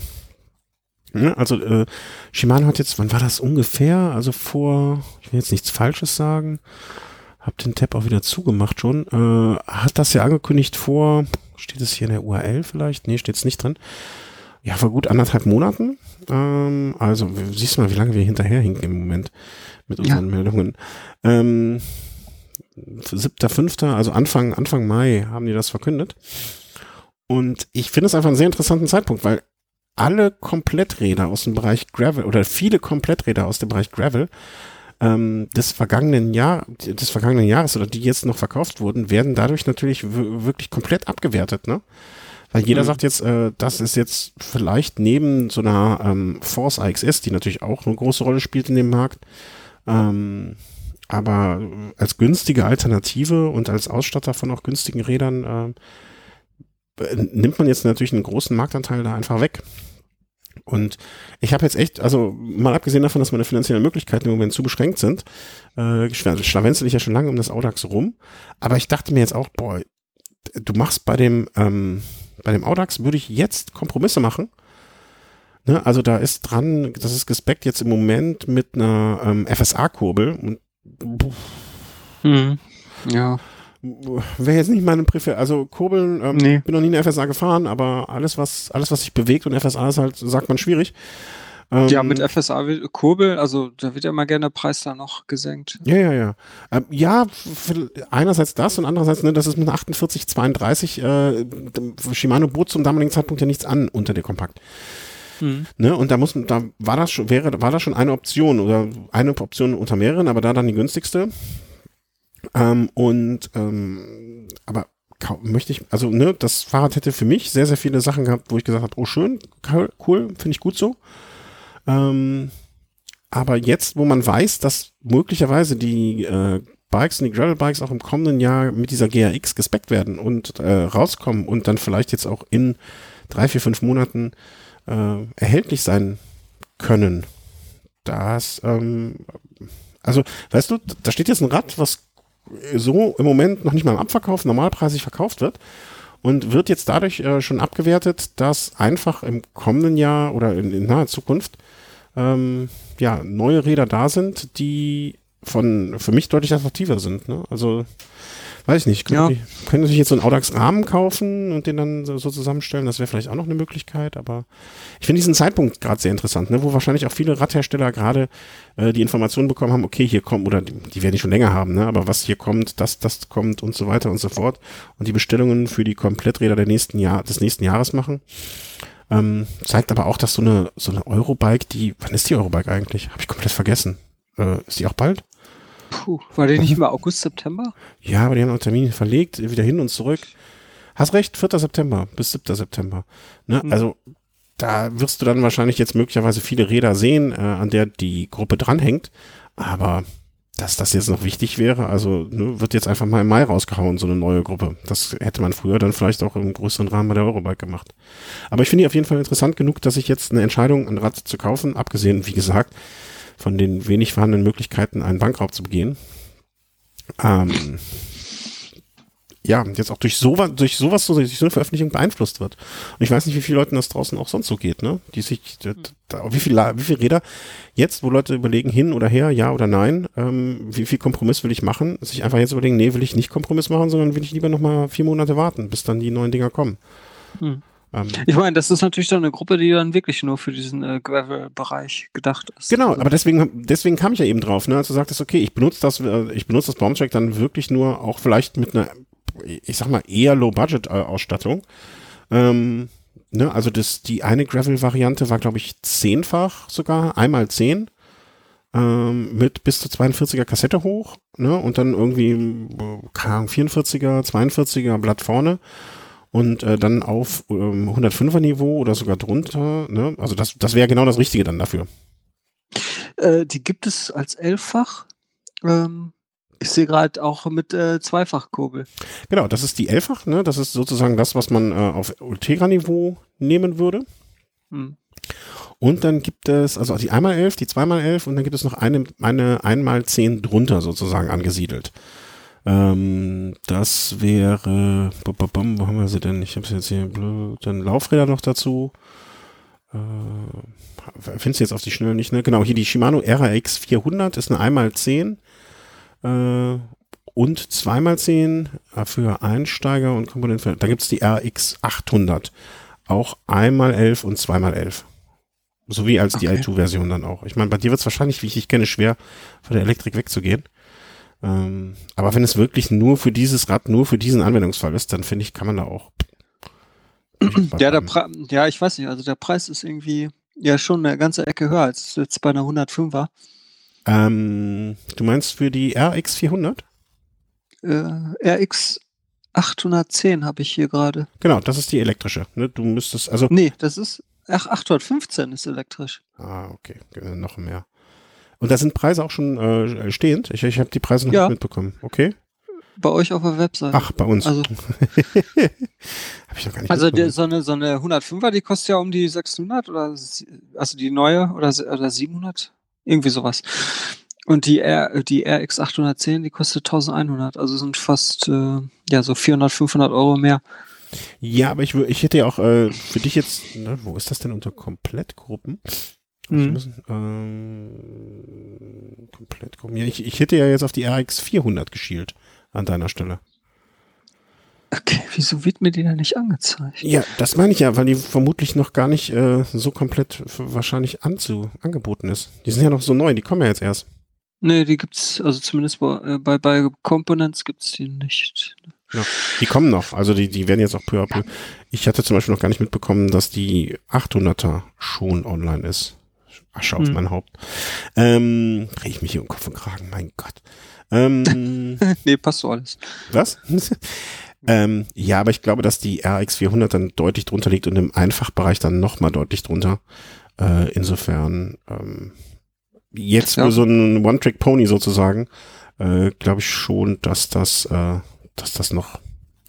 Also äh, Shimano hat jetzt, wann war das ungefähr? Also vor, ich will jetzt nichts Falsches sagen, hab den Tab auch wieder zugemacht schon, äh, hat das ja angekündigt vor, steht es hier in der URL vielleicht? Nee, steht es nicht drin. ja, vor gut anderthalb Monaten. Ähm, also, siehst du mal, wie lange wir hinterherhinken im Moment mit unseren ja. Meldungen. Ähm, 7.5., also Anfang, Anfang Mai haben die das verkündet. Und ich finde es einfach einen sehr interessanten Zeitpunkt, weil alle Kompletträder aus dem Bereich Gravel oder viele Kompletträder aus dem Bereich Gravel ähm, des vergangenen Jahr, des vergangenen Jahres oder die jetzt noch verkauft wurden, werden dadurch natürlich wirklich komplett abgewertet, ne? Weil jeder mhm. sagt jetzt, äh, das ist jetzt vielleicht neben so einer ähm, Force AXS, die natürlich auch eine große Rolle spielt in dem Markt, ähm, aber als günstige Alternative und als Ausstatter von auch günstigen Rädern äh, nimmt man jetzt natürlich einen großen Marktanteil da einfach weg. Und ich habe jetzt echt, also mal abgesehen davon, dass meine finanziellen Möglichkeiten im Moment zu beschränkt sind, äh, schlawenzel ich ja schon lange um das Audax rum, aber ich dachte mir jetzt auch, boah, du machst bei dem, ähm, bei dem Audax würde ich jetzt Kompromisse machen. Ne? Also da ist dran, das ist gespeckt jetzt im Moment mit einer ähm, FSA-Kurbel und Mhm. Ja. Wäre jetzt nicht meine Präfer, also Kurbeln, ähm, nee. bin noch nie in der FSA gefahren, aber alles, was, alles, was sich bewegt und FSA ist halt, sagt man, schwierig. Ähm, ja, mit FSA Kurbel, also da wird ja mal gerne der Preis da noch gesenkt. Ja, ja, ja. Ähm, ja, einerseits das und andererseits, ne, das ist mit 4832, äh, Shimano bot zum damaligen Zeitpunkt ja nichts an unter der Kompakt. Mhm. Ne? Und da muss, da war das schon, wäre, war das schon eine Option oder eine Option unter mehreren, aber da dann die günstigste. Ähm, und ähm, aber möchte ich, also ne, das Fahrrad hätte für mich sehr, sehr viele Sachen gehabt, wo ich gesagt habe, oh schön, cool, finde ich gut so. Ähm, aber jetzt, wo man weiß, dass möglicherweise die äh, Bikes und die Gravel Bikes auch im kommenden Jahr mit dieser GRX gespeckt werden und äh, rauskommen und dann vielleicht jetzt auch in drei, vier, fünf Monaten äh, erhältlich sein können. Das, ähm, also, weißt du, da steht jetzt ein Rad, was so im Moment noch nicht mal im Abverkauf normalpreisig verkauft wird und wird jetzt dadurch äh, schon abgewertet, dass einfach im kommenden Jahr oder in, in naher Zukunft ähm, ja neue Räder da sind, die von für mich deutlich attraktiver sind. Ne? Also Weiß ich nicht. Können, ja. die, können sich jetzt so einen Audax-Rahmen kaufen und den dann so, so zusammenstellen? Das wäre vielleicht auch noch eine Möglichkeit, aber ich finde diesen Zeitpunkt gerade sehr interessant, ne? wo wahrscheinlich auch viele Radhersteller gerade äh, die Informationen bekommen haben, okay, hier kommt, oder die, die werden die schon länger haben, ne? aber was hier kommt, das, das kommt und so weiter und so fort und die Bestellungen für die Kompletträder der nächsten Jahr, des nächsten Jahres machen. Ähm, zeigt aber auch, dass so eine, so eine Eurobike, die, wann ist die Eurobike eigentlich? Habe ich komplett vergessen. Äh, ist die auch bald? Puh, war der nicht immer August, September? Ja, aber die haben auch Termine verlegt, wieder hin und zurück. Hast recht, 4. September bis 7. September. Ne? Mhm. Also da wirst du dann wahrscheinlich jetzt möglicherweise viele Räder sehen, äh, an der die Gruppe dranhängt. Aber dass das jetzt noch wichtig wäre, also ne, wird jetzt einfach mal im Mai rausgehauen, so eine neue Gruppe. Das hätte man früher dann vielleicht auch im größeren Rahmen bei der Eurobike gemacht. Aber ich finde die auf jeden Fall interessant genug, dass ich jetzt eine Entscheidung, ein Rad zu kaufen, abgesehen, wie gesagt, von den wenig vorhandenen Möglichkeiten, einen Bankraub zu begehen. Ähm, ja, jetzt auch durch sowas, durch sowas, durch so eine Veröffentlichung beeinflusst wird. Und ich weiß nicht, wie viele Leuten das draußen auch sonst so geht, ne? Die sich, da, wie viele, wie viele Räder jetzt, wo Leute überlegen, hin oder her, ja oder nein, ähm, wie viel Kompromiss will ich machen, sich einfach jetzt überlegen, nee, will ich nicht Kompromiss machen, sondern will ich lieber nochmal vier Monate warten, bis dann die neuen Dinger kommen. Hm. Ähm, ich meine, das ist natürlich dann eine Gruppe, die dann wirklich nur für diesen äh, Gravel-Bereich gedacht ist. Genau, aber deswegen, deswegen kam ich ja eben drauf, ne, als du sagtest, okay, ich benutze das, äh, ich benutze das Bombcheck dann wirklich nur auch vielleicht mit einer, ich sag mal, eher Low-Budget-Ausstattung. Ähm, ne, also das, die eine Gravel-Variante war, glaube ich, zehnfach sogar, einmal zehn. Ähm, mit bis zu 42er Kassette hoch, ne, und dann irgendwie, äh, keine Ahnung, 44er, 42er Blatt vorne und äh, dann auf ähm, 105er Niveau oder sogar drunter. Ne? Also das, das wäre genau das Richtige dann dafür. Äh, die gibt es als Elffach. Ähm, ich sehe gerade auch mit äh, Zweifachkurbel. Genau, das ist die Elffach. Ne? Das ist sozusagen das, was man äh, auf Ultegra-Niveau nehmen würde. Hm. Und dann gibt es, also die einmal elf, die zweimal elf und dann gibt es noch eine, eine einmal zehn drunter sozusagen angesiedelt. Ähm, das wäre, wo haben wir sie denn? Ich habe sie jetzt hier, dann Laufräder noch dazu. Äh, findest du jetzt auf die Schnelle nicht, ne? Genau, hier die Shimano RAX 400 ist eine 1x10 äh, und 2x10 für Einsteiger und Komponenten. Da gibt es die RX 800 auch einmal 11 und zweimal 11. So wie als die Okay. i2-Version dann auch. Ich meine, bei dir wird es wahrscheinlich, wie ich dich kenne, schwer, von der Elektrik wegzugehen. Ähm, aber wenn es wirklich nur für dieses Rad, nur für diesen Anwendungsfall ist, dann finde ich, kann man da auch. (clears throat) Ja, der Pre ja, ich weiß nicht, also der Preis ist irgendwie ja schon eine ganze Ecke höher als jetzt bei einer 105er. ähm, du meinst für die RX 400? Äh, RX 810 habe ich hier gerade. Genau, das ist die elektrische. Ne? Du müsstest, also. Nee, das ist, ach, 815 ist elektrisch. Ah, okay, noch mehr. Und da sind Preise auch schon äh, stehend. Ich, ich habe die Preise noch Ja. nicht mitbekommen. Okay. Bei euch auf der Webseite. Ach, bei uns. Also, (laughs) habe ich noch gar nicht also mitbekommen. so, eine, so eine 105er, die kostet ja um die 600 oder, also die neue oder, oder 700? Irgendwie sowas. Und die, R, die RX 810, die kostet 1100. Also sind fast, äh, ja, so 400, 500 Euro mehr. Ja, aber ich, ich hätte ja auch äh, für dich jetzt, ne, wo ist das denn unter Komplettgruppen? Ich Mhm. muss, ähm, Komplettgruppen. Ja, ich, ich hätte ja jetzt auf die RX 400 geschielt an deiner Stelle. Okay, wieso wird mir die denn nicht angezeigt? Ja, das meine ich ja, weil die vermutlich noch gar nicht äh, so komplett wahrscheinlich anzu angeboten ist. Die sind ja noch so neu, die kommen ja jetzt erst. Nee, die gibt's, also zumindest bei, äh, bei, bei Components gibt's die nicht. Die kommen noch, also die, die werden jetzt auch peu à peu. Ich hatte zum Beispiel noch gar nicht mitbekommen, dass die 800er schon online ist. Asche auf Hm. mein Haupt. Ähm, dreh ich mich hier um Kopf und Kragen, mein Gott. Ähm, (laughs) nee, passt so alles. was? (laughs) ähm, ja, aber ich glaube, dass die RX 400 dann deutlich drunter liegt und im Einfachbereich dann nochmal deutlich drunter. Äh, insofern, ähm, jetzt Ja. für so einen One-Trick-Pony sozusagen, äh, glaube ich schon, dass das, äh, dass das noch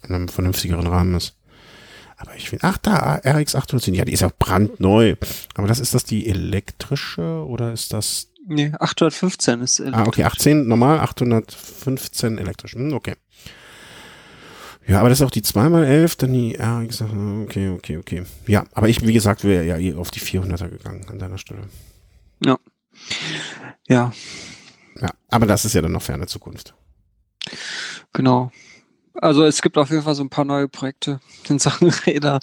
in einem vernünftigeren Rahmen ist. Aber ich finde, ach da, RX 810, ja, die ist ja brandneu. Aber das ist das die elektrische oder ist das Nee, 815 ist Ah, okay, 18 normal, 815 elektrisch. Hm, okay. Ja, aber das ist auch die 2x11, dann die RX. Okay, okay, okay. Ja, aber ich, wie gesagt, wäre ja eh auf die 400er gegangen an deiner Stelle. Ja. Ja, Ja, aber das ist ja dann noch ferne Zukunft. genau. Also es gibt auf jeden Fall so ein paar neue Projekte in Sachen (laughs) Räder.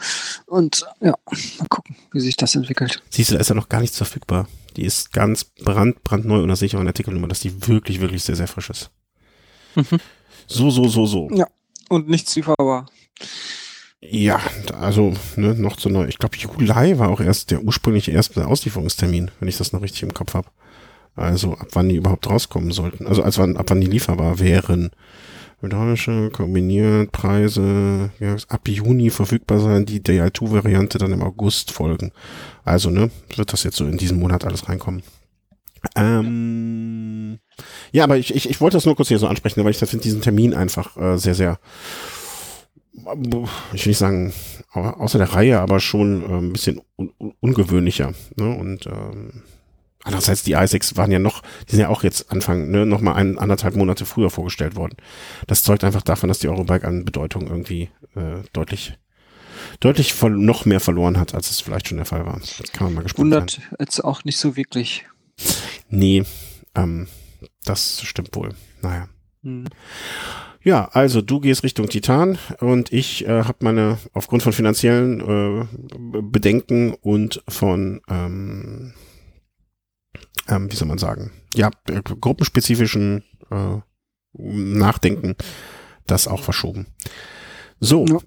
Und ja, mal gucken, wie sich das entwickelt. Siehst du, da ist ja noch gar nichts verfügbar. Die ist ganz brand, brandneu und da sehe ich auch in der Artikelnummer, dass die wirklich, wirklich sehr, sehr frisch ist. Mhm. So, so, so, so. Und nichts lieferbar. Ja, also ne, noch zu neu. Ich glaube, Juli war auch erst der ursprüngliche erste Auslieferungstermin, wenn ich das noch richtig im Kopf habe. Also ab wann die überhaupt rauskommen sollten. Also als wann, ab wann die lieferbar wären. Hydraulische, kombiniert, Preise, ja, ab Juni verfügbar sein, die DI2-Variante dann im August folgen. Also, ne, wird das jetzt so in diesem Monat alles reinkommen. Ähm, ja, aber ich, ich, ich wollte das nur kurz hier so ansprechen, weil ich finde diesen Termin einfach äh, sehr, sehr ich will nicht sagen, au- außer der Reihe, aber schon äh, ein bisschen un ungewöhnlicher. Ne? Und ähm, andererseits, die i6 waren ja noch, die sind ja auch jetzt Anfang, ne, noch mal ein, anderthalb Monate früher vorgestellt worden. Das zeugt einfach davon, dass die Eurobike an Bedeutung irgendwie äh, deutlich, deutlich noch mehr verloren hat, als es vielleicht schon der Fall war. Das kann man mal gespannt sein. Wundert jetzt auch nicht so wirklich. Nee, ähm, das stimmt wohl. Naja. Hm. Ja, also du gehst Richtung Titan und ich äh, habe meine, aufgrund von finanziellen äh, Bedenken und von, ähm, ähm, wie soll man sagen, ja, äh, gruppenspezifischen äh, Nachdenken, das auch verschoben. So, Ja.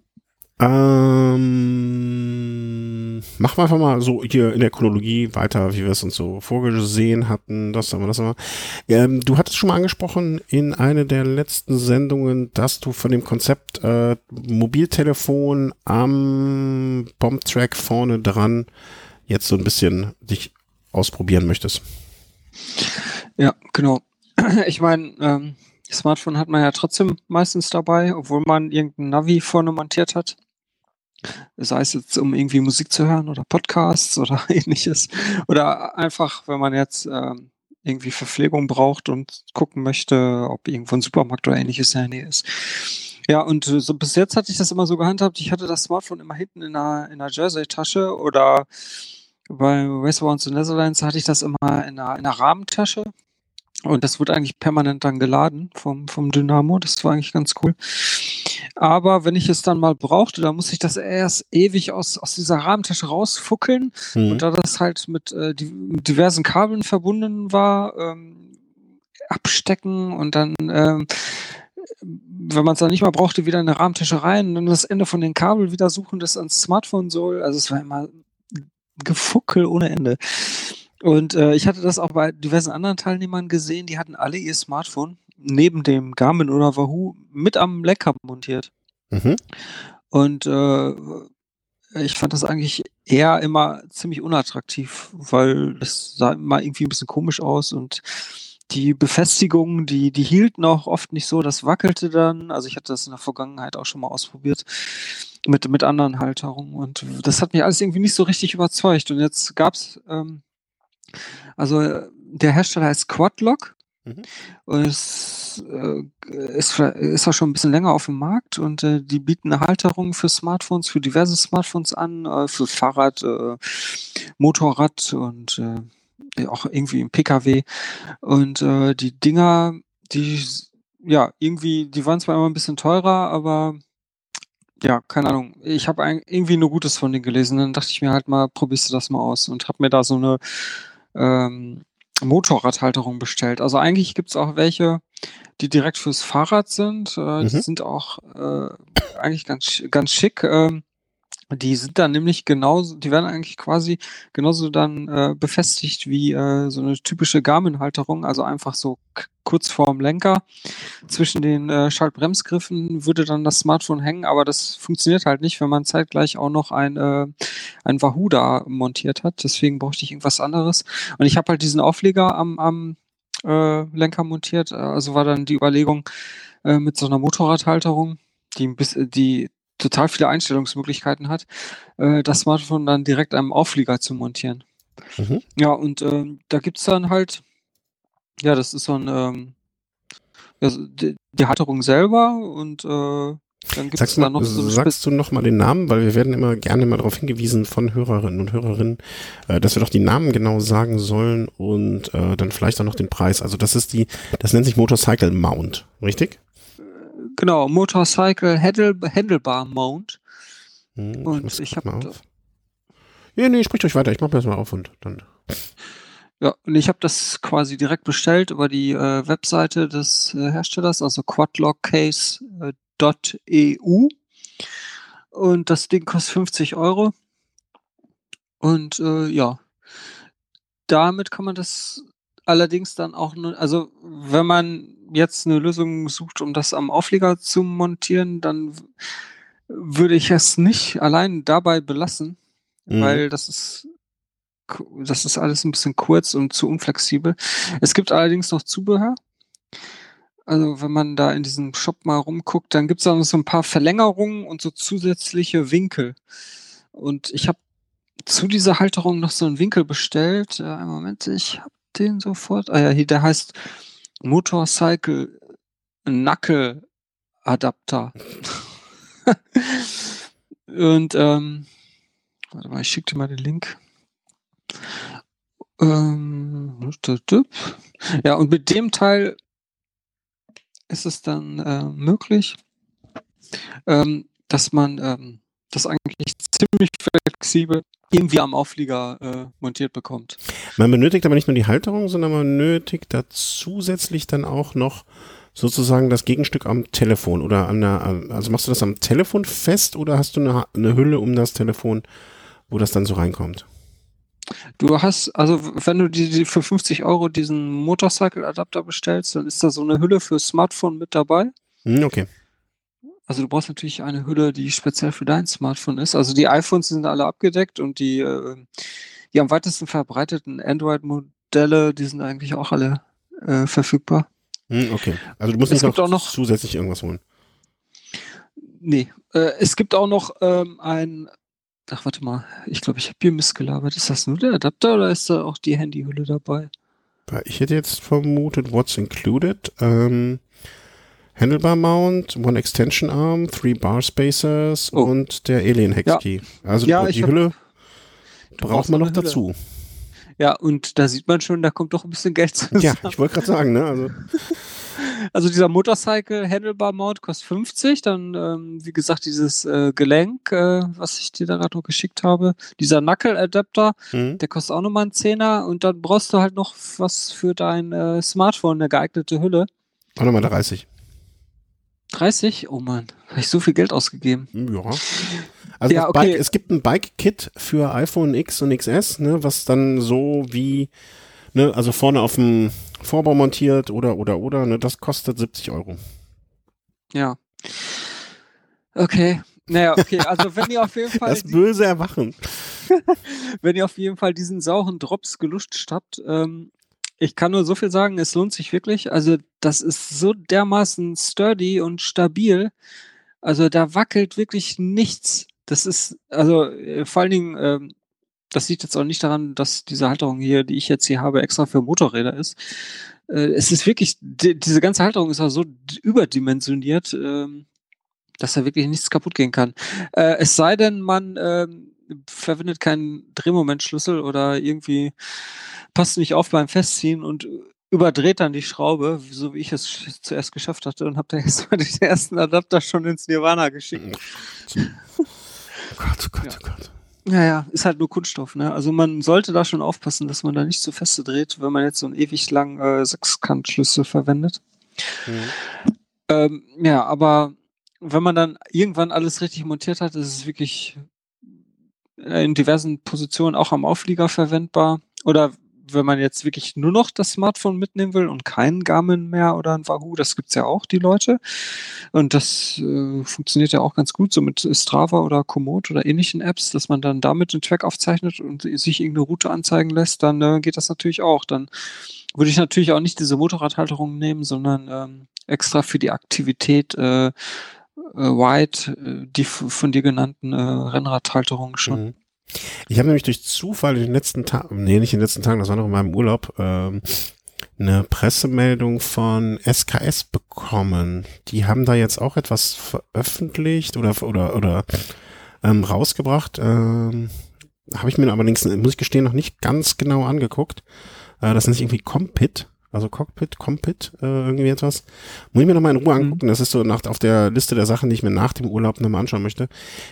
ähm, machen wir einfach mal so hier in der Chronologie weiter, wie wir es uns so vorgesehen hatten. Das haben wir, das haben wir. Ähm, du hattest schon mal angesprochen in einer der letzten Sendungen, dass du von dem Konzept äh, Mobiltelefon am Bombtrack vorne dran jetzt so ein bisschen dich ausprobieren möchtest. Ja, genau. (clears throat) Ich meine, ähm, Smartphone hat man ja trotzdem meistens dabei, obwohl man irgendein Navi vorne montiert hat. Sei es jetzt, um irgendwie Musik zu hören oder Podcasts (laughs) oder ähnliches. Oder einfach, wenn man jetzt ähm, irgendwie Verpflegung braucht und gucken möchte, ob irgendwo ein Supermarkt oder ähnliches in der Nähe ist. Ja, und äh, so bis jetzt hatte ich das immer so gehandhabt, ich hatte das Smartphone immer hinten in einer, in einer Jersey-Tasche oder bei Racearounds in Netherlands hatte ich das immer in einer, in einer Rahmentasche. Und das wurde eigentlich permanent dann geladen vom, vom Dynamo. Das war eigentlich ganz cool. Aber wenn ich es dann mal brauchte, dann muss ich das erst ewig aus, aus dieser Rahmentasche rausfuckeln. Mhm. Und da das halt mit, äh, die, mit diversen Kabeln verbunden war, ähm, abstecken und dann, ähm, wenn man es dann nicht mal brauchte, wieder in eine Rahmentasche rein und dann das Ende von den Kabel wieder suchen, das ans Smartphone soll. Also es war immer Gefuckel ohne Ende. Und äh, ich hatte das auch bei diversen anderen Teilnehmern gesehen, die hatten alle ihr Smartphone neben dem Garmin oder Wahoo mit am Lenker montiert. Mhm. Und äh, ich fand das eigentlich eher immer ziemlich unattraktiv, weil das sah immer irgendwie ein bisschen komisch aus und die Befestigung, die, die hielten auch oft nicht so, das wackelte dann. Also ich hatte das in der Vergangenheit auch schon mal ausprobiert mit, mit anderen Halterungen und das hat mich alles irgendwie nicht so richtig überzeugt. Und jetzt gab's ähm, also der Hersteller heißt Quadlock Mhm. und es äh, ist, ist auch schon ein bisschen länger auf dem Markt und äh, die bieten eine Halterung für Smartphones, für diverse Smartphones an, äh, für Fahrrad, äh, Motorrad und äh, auch irgendwie im PKW. Und äh, die Dinger, die, ja, irgendwie, die waren zwar immer ein bisschen teurer, aber ja, keine Ahnung. Ich habe irgendwie nur Gutes von denen gelesen. Dann dachte ich mir halt mal, probierst du das mal aus und habe mir da so eine ähm, Motorradhalterung bestellt. Also eigentlich gibt's auch welche, die direkt fürs Fahrrad sind. Äh, Die Mhm. sind auch äh, eigentlich ganz, ganz schick. Ähm, die sind dann nämlich genauso, die werden eigentlich quasi genauso dann äh, befestigt wie äh, so eine typische Garmin-Halterung, also einfach so kurz vorm Lenker. Zwischen den äh, Schaltbremsgriffen würde dann das Smartphone hängen, aber das funktioniert halt nicht, wenn man zeitgleich auch noch ein, äh, ein Wahoo da montiert hat. Deswegen brauchte ich irgendwas anderes. Und ich habe halt diesen Aufleger am, am äh, Lenker montiert. Also war dann die Überlegung äh, mit so einer Motorradhalterung, die die total viele Einstellungsmöglichkeiten hat, äh, das Smartphone dann direkt am Auflieger zu montieren. Mhm. Ja, und ähm, da gibt's dann halt, ja, das ist so ein, ähm, ja, so die, die Halterung selber und äh, dann gibt's Sagst, da noch so sagst du noch mal den Namen, weil wir werden immer gerne mal darauf hingewiesen von Hörerinnen und Hörerinnen, äh, dass wir doch die Namen genau sagen sollen und äh, dann vielleicht auch noch den Preis. Also das ist die, das nennt sich Motorcycle Mount, richtig? Genau, Motorcycle Handle, Handlebar Mount. Hm, Und ich grad hab mal da- auf. Ja, nee, spricht euch weiter. Ich mach mir das mal auf und dann. Ja, und ich habe das quasi direkt bestellt über die äh, Webseite des äh, Herstellers, also quadlockcase.eu. Und das Ding kostet 50 Euro. Und äh, ja, damit kann man das allerdings dann auch, nur, also wenn man jetzt eine Lösung sucht, um das am Auflieger zu montieren, dann würde ich es nicht allein dabei belassen, Mhm. weil das ist das ist alles ein bisschen kurz und zu unflexibel. Es gibt allerdings noch Zubehör. Also wenn man da in diesem Shop mal rumguckt, dann gibt es da noch so ein paar Verlängerungen und so zusätzliche Winkel. Und ich habe zu dieser Halterung noch so einen Winkel bestellt. Äh, einen Moment, ich habe den sofort. Ah ja, hier, der heißt Motorcycle Knuckle Adapter. (laughs) und ähm, warte mal, ich schicke dir mal den Link. Ähm, ja, und mit dem Teil ist es dann äh, möglich, ähm, dass man ähm, das eigentlich ziemlich flexibel irgendwie am Auflieger äh, montiert bekommt. Man benötigt aber nicht nur die Halterung, sondern man benötigt da zusätzlich dann auch noch sozusagen das Gegenstück am Telefon oder an der, also machst du das am Telefon fest oder hast du eine, eine Hülle um das Telefon, wo das dann so reinkommt? Du hast, also wenn du die, die für 50 Euro diesen Motorcycle-Adapter bestellst, dann ist da so eine Hülle für Smartphone mit dabei. Hm, okay. Also du brauchst natürlich eine Hülle, die speziell für dein Smartphone ist. Also die iPhones sind alle abgedeckt und die, äh, die am weitesten verbreiteten Android-Modelle, die sind eigentlich auch alle äh, verfügbar. Hm, okay. Also du musst Es nicht noch, noch- zusätzlich irgendwas holen. Nee, äh, es gibt auch noch ähm, ein, ach warte mal, ich glaube, ich habe hier missgelabert. Ist das nur der Adapter oder ist da auch die Handyhülle dabei? Ich hätte jetzt vermutet, what's included? Ähm, Handlebar Mount, One Extension Arm, Three Bar Spacers Oh. und der Alien Hex Ja. Key. Also Ja, die Hülle braucht man noch Hülle. dazu. Ja, und da sieht man schon, da kommt doch ein bisschen Geld zusammen. Ja, ich wollte gerade sagen, ne? Also (laughs) Also dieser Motorcycle Handlebar Mount kostet 50, dann ähm, wie gesagt dieses äh, Gelenk, äh, was ich dir da gerade noch geschickt habe, dieser Knuckle Adapter, Mhm. der kostet auch nochmal einen Zehner und dann brauchst du halt noch was für dein äh, Smartphone, eine geeignete Hülle. Auch nochmal 30. 30? Oh Mann, habe ich so viel Geld ausgegeben. Ja. Also Ja, okay. Bike, es gibt ein Bike-Kit für iPhone X und XS, ne, was dann so wie, ne, also vorne auf dem Vorbau montiert oder oder oder, ne, das kostet 70 Euro. Ja. Okay. Naja, okay, also wenn ihr auf jeden (laughs) Fall Das böse Erwachen. (laughs) wenn ihr auf jeden Fall diesen sauren Drops gelutscht habt, ähm, ich kann nur so viel sagen, es lohnt sich wirklich. Also das ist so dermaßen sturdy und stabil. Also da wackelt wirklich nichts. Das ist, also äh, vor allen Dingen, ähm, das liegt jetzt auch nicht daran, dass diese Halterung hier, die ich jetzt hier habe, extra für Motorräder ist. Äh, es ist wirklich, die, diese ganze Halterung ist auch so überdimensioniert, ähm, dass da wirklich nichts kaputt gehen kann. Äh, es sei denn, man ähm, verwendet keinen Drehmomentschlüssel oder irgendwie passt nicht auf beim Festziehen und überdreht dann die Schraube, so wie ich es zuerst geschafft hatte und habe da (laughs) erstmal den ersten Adapter schon ins Nirvana geschickt. Oh Gott, oh Gott, oh Gott. Naja, ist halt nur Kunststoff, ne? Also man sollte da schon aufpassen, dass man da nicht zu feste dreht, wenn man jetzt so einen ewig langen äh, Sechskantschlüssel verwendet. Mhm. Ähm, ja, aber wenn man dann irgendwann alles richtig montiert hat, ist es wirklich in diversen Positionen auch am Auflieger verwendbar. Oder wenn man jetzt wirklich nur noch das Smartphone mitnehmen will und keinen Garmin mehr oder ein Wahoo, das gibt's ja auch, die Leute. Und das äh, funktioniert ja auch ganz gut, so mit Strava oder Komoot oder ähnlichen Apps, dass man dann damit den Track aufzeichnet und sich irgendeine Route anzeigen lässt, dann äh, geht das natürlich auch. Dann würde ich natürlich auch nicht diese Motorradhalterung nehmen, sondern ähm, extra für die Aktivität äh, äh, White, äh, die von dir genannten äh, Rennradhalterungen schon. Mhm. Ich habe nämlich durch Zufall in den letzten Tagen, nee, nicht in den letzten Tagen, das war noch in meinem Urlaub, ähm, eine Pressemeldung von SKS bekommen. Die haben da jetzt auch etwas veröffentlicht oder oder oder ähm, rausgebracht. Ähm, habe ich mir allerdings, muss ich gestehen, noch nicht ganz genau angeguckt. Äh, das nennt sich irgendwie Compit, also Cockpit, Compit, äh, irgendwie etwas. Muss ich mir nochmal in Ruhe Mhm. angucken. Das ist so nach, auf der Liste der Sachen, die ich mir nach dem Urlaub nochmal anschauen möchte.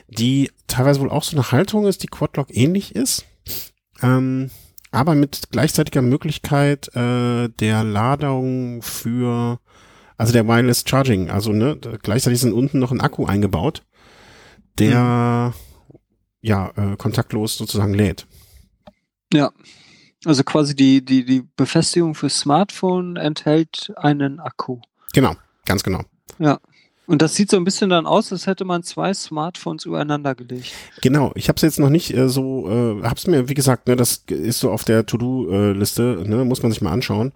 Die teilweise wohl auch so eine Haltung ist, die Quadlock ähnlich ist. Ähm, aber mit gleichzeitiger Möglichkeit äh, der Ladung für, also der Wireless Charging. Also ne, gleichzeitig sind unten noch ein Akku eingebaut, der ja äh, kontaktlos sozusagen lädt. Ja. Also quasi die, die, die Befestigung für Smartphone enthält einen Akku. Genau, ganz genau. Und das sieht so ein bisschen dann aus, als hätte man zwei Smartphones übereinander gelegt. Genau, ich habe es jetzt noch nicht äh, so, äh, hab's mir, wie gesagt, ne, das ist so auf der To-Do-Liste, ne, muss man sich mal anschauen.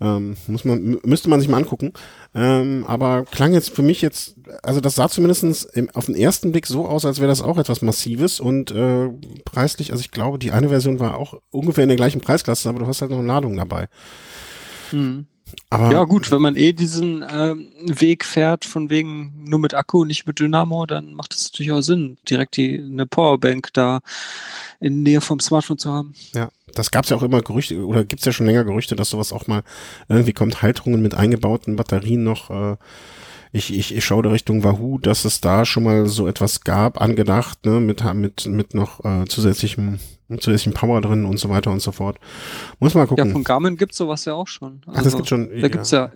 Ähm, muss man, mü- müsste man sich mal angucken. Ähm, aber klang jetzt für mich jetzt, also das sah zumindestens im, auf den ersten Blick so aus, als wäre das auch etwas Massives und äh, preislich, also ich glaube, die eine Version war auch ungefähr in der gleichen Preisklasse, aber du hast halt noch eine Ladung dabei. Mhm. Aber Ja, gut, wenn man eh diesen ähm, Weg fährt, von wegen nur mit Akku, nicht mit Dynamo, dann macht es natürlich auch Sinn, direkt die, eine Powerbank da in Nähe vom Smartphone zu haben. Ja, das gab's ja auch immer Gerüchte, oder gibt's ja schon länger Gerüchte, dass sowas auch mal irgendwie kommt, Halterungen mit eingebauten Batterien noch. Äh, ich, ich, ich schaue da Richtung Wahoo, dass es da schon mal so etwas gab, angedacht, ne, mit, mit, mit noch äh, zusätzlichem, zusätzlichem Power drin und so weiter und so fort. Muss mal Ja, gucken. von Garmin gibt's sowas ja auch schon. Ach, das gibt schon. Da gibt's ja,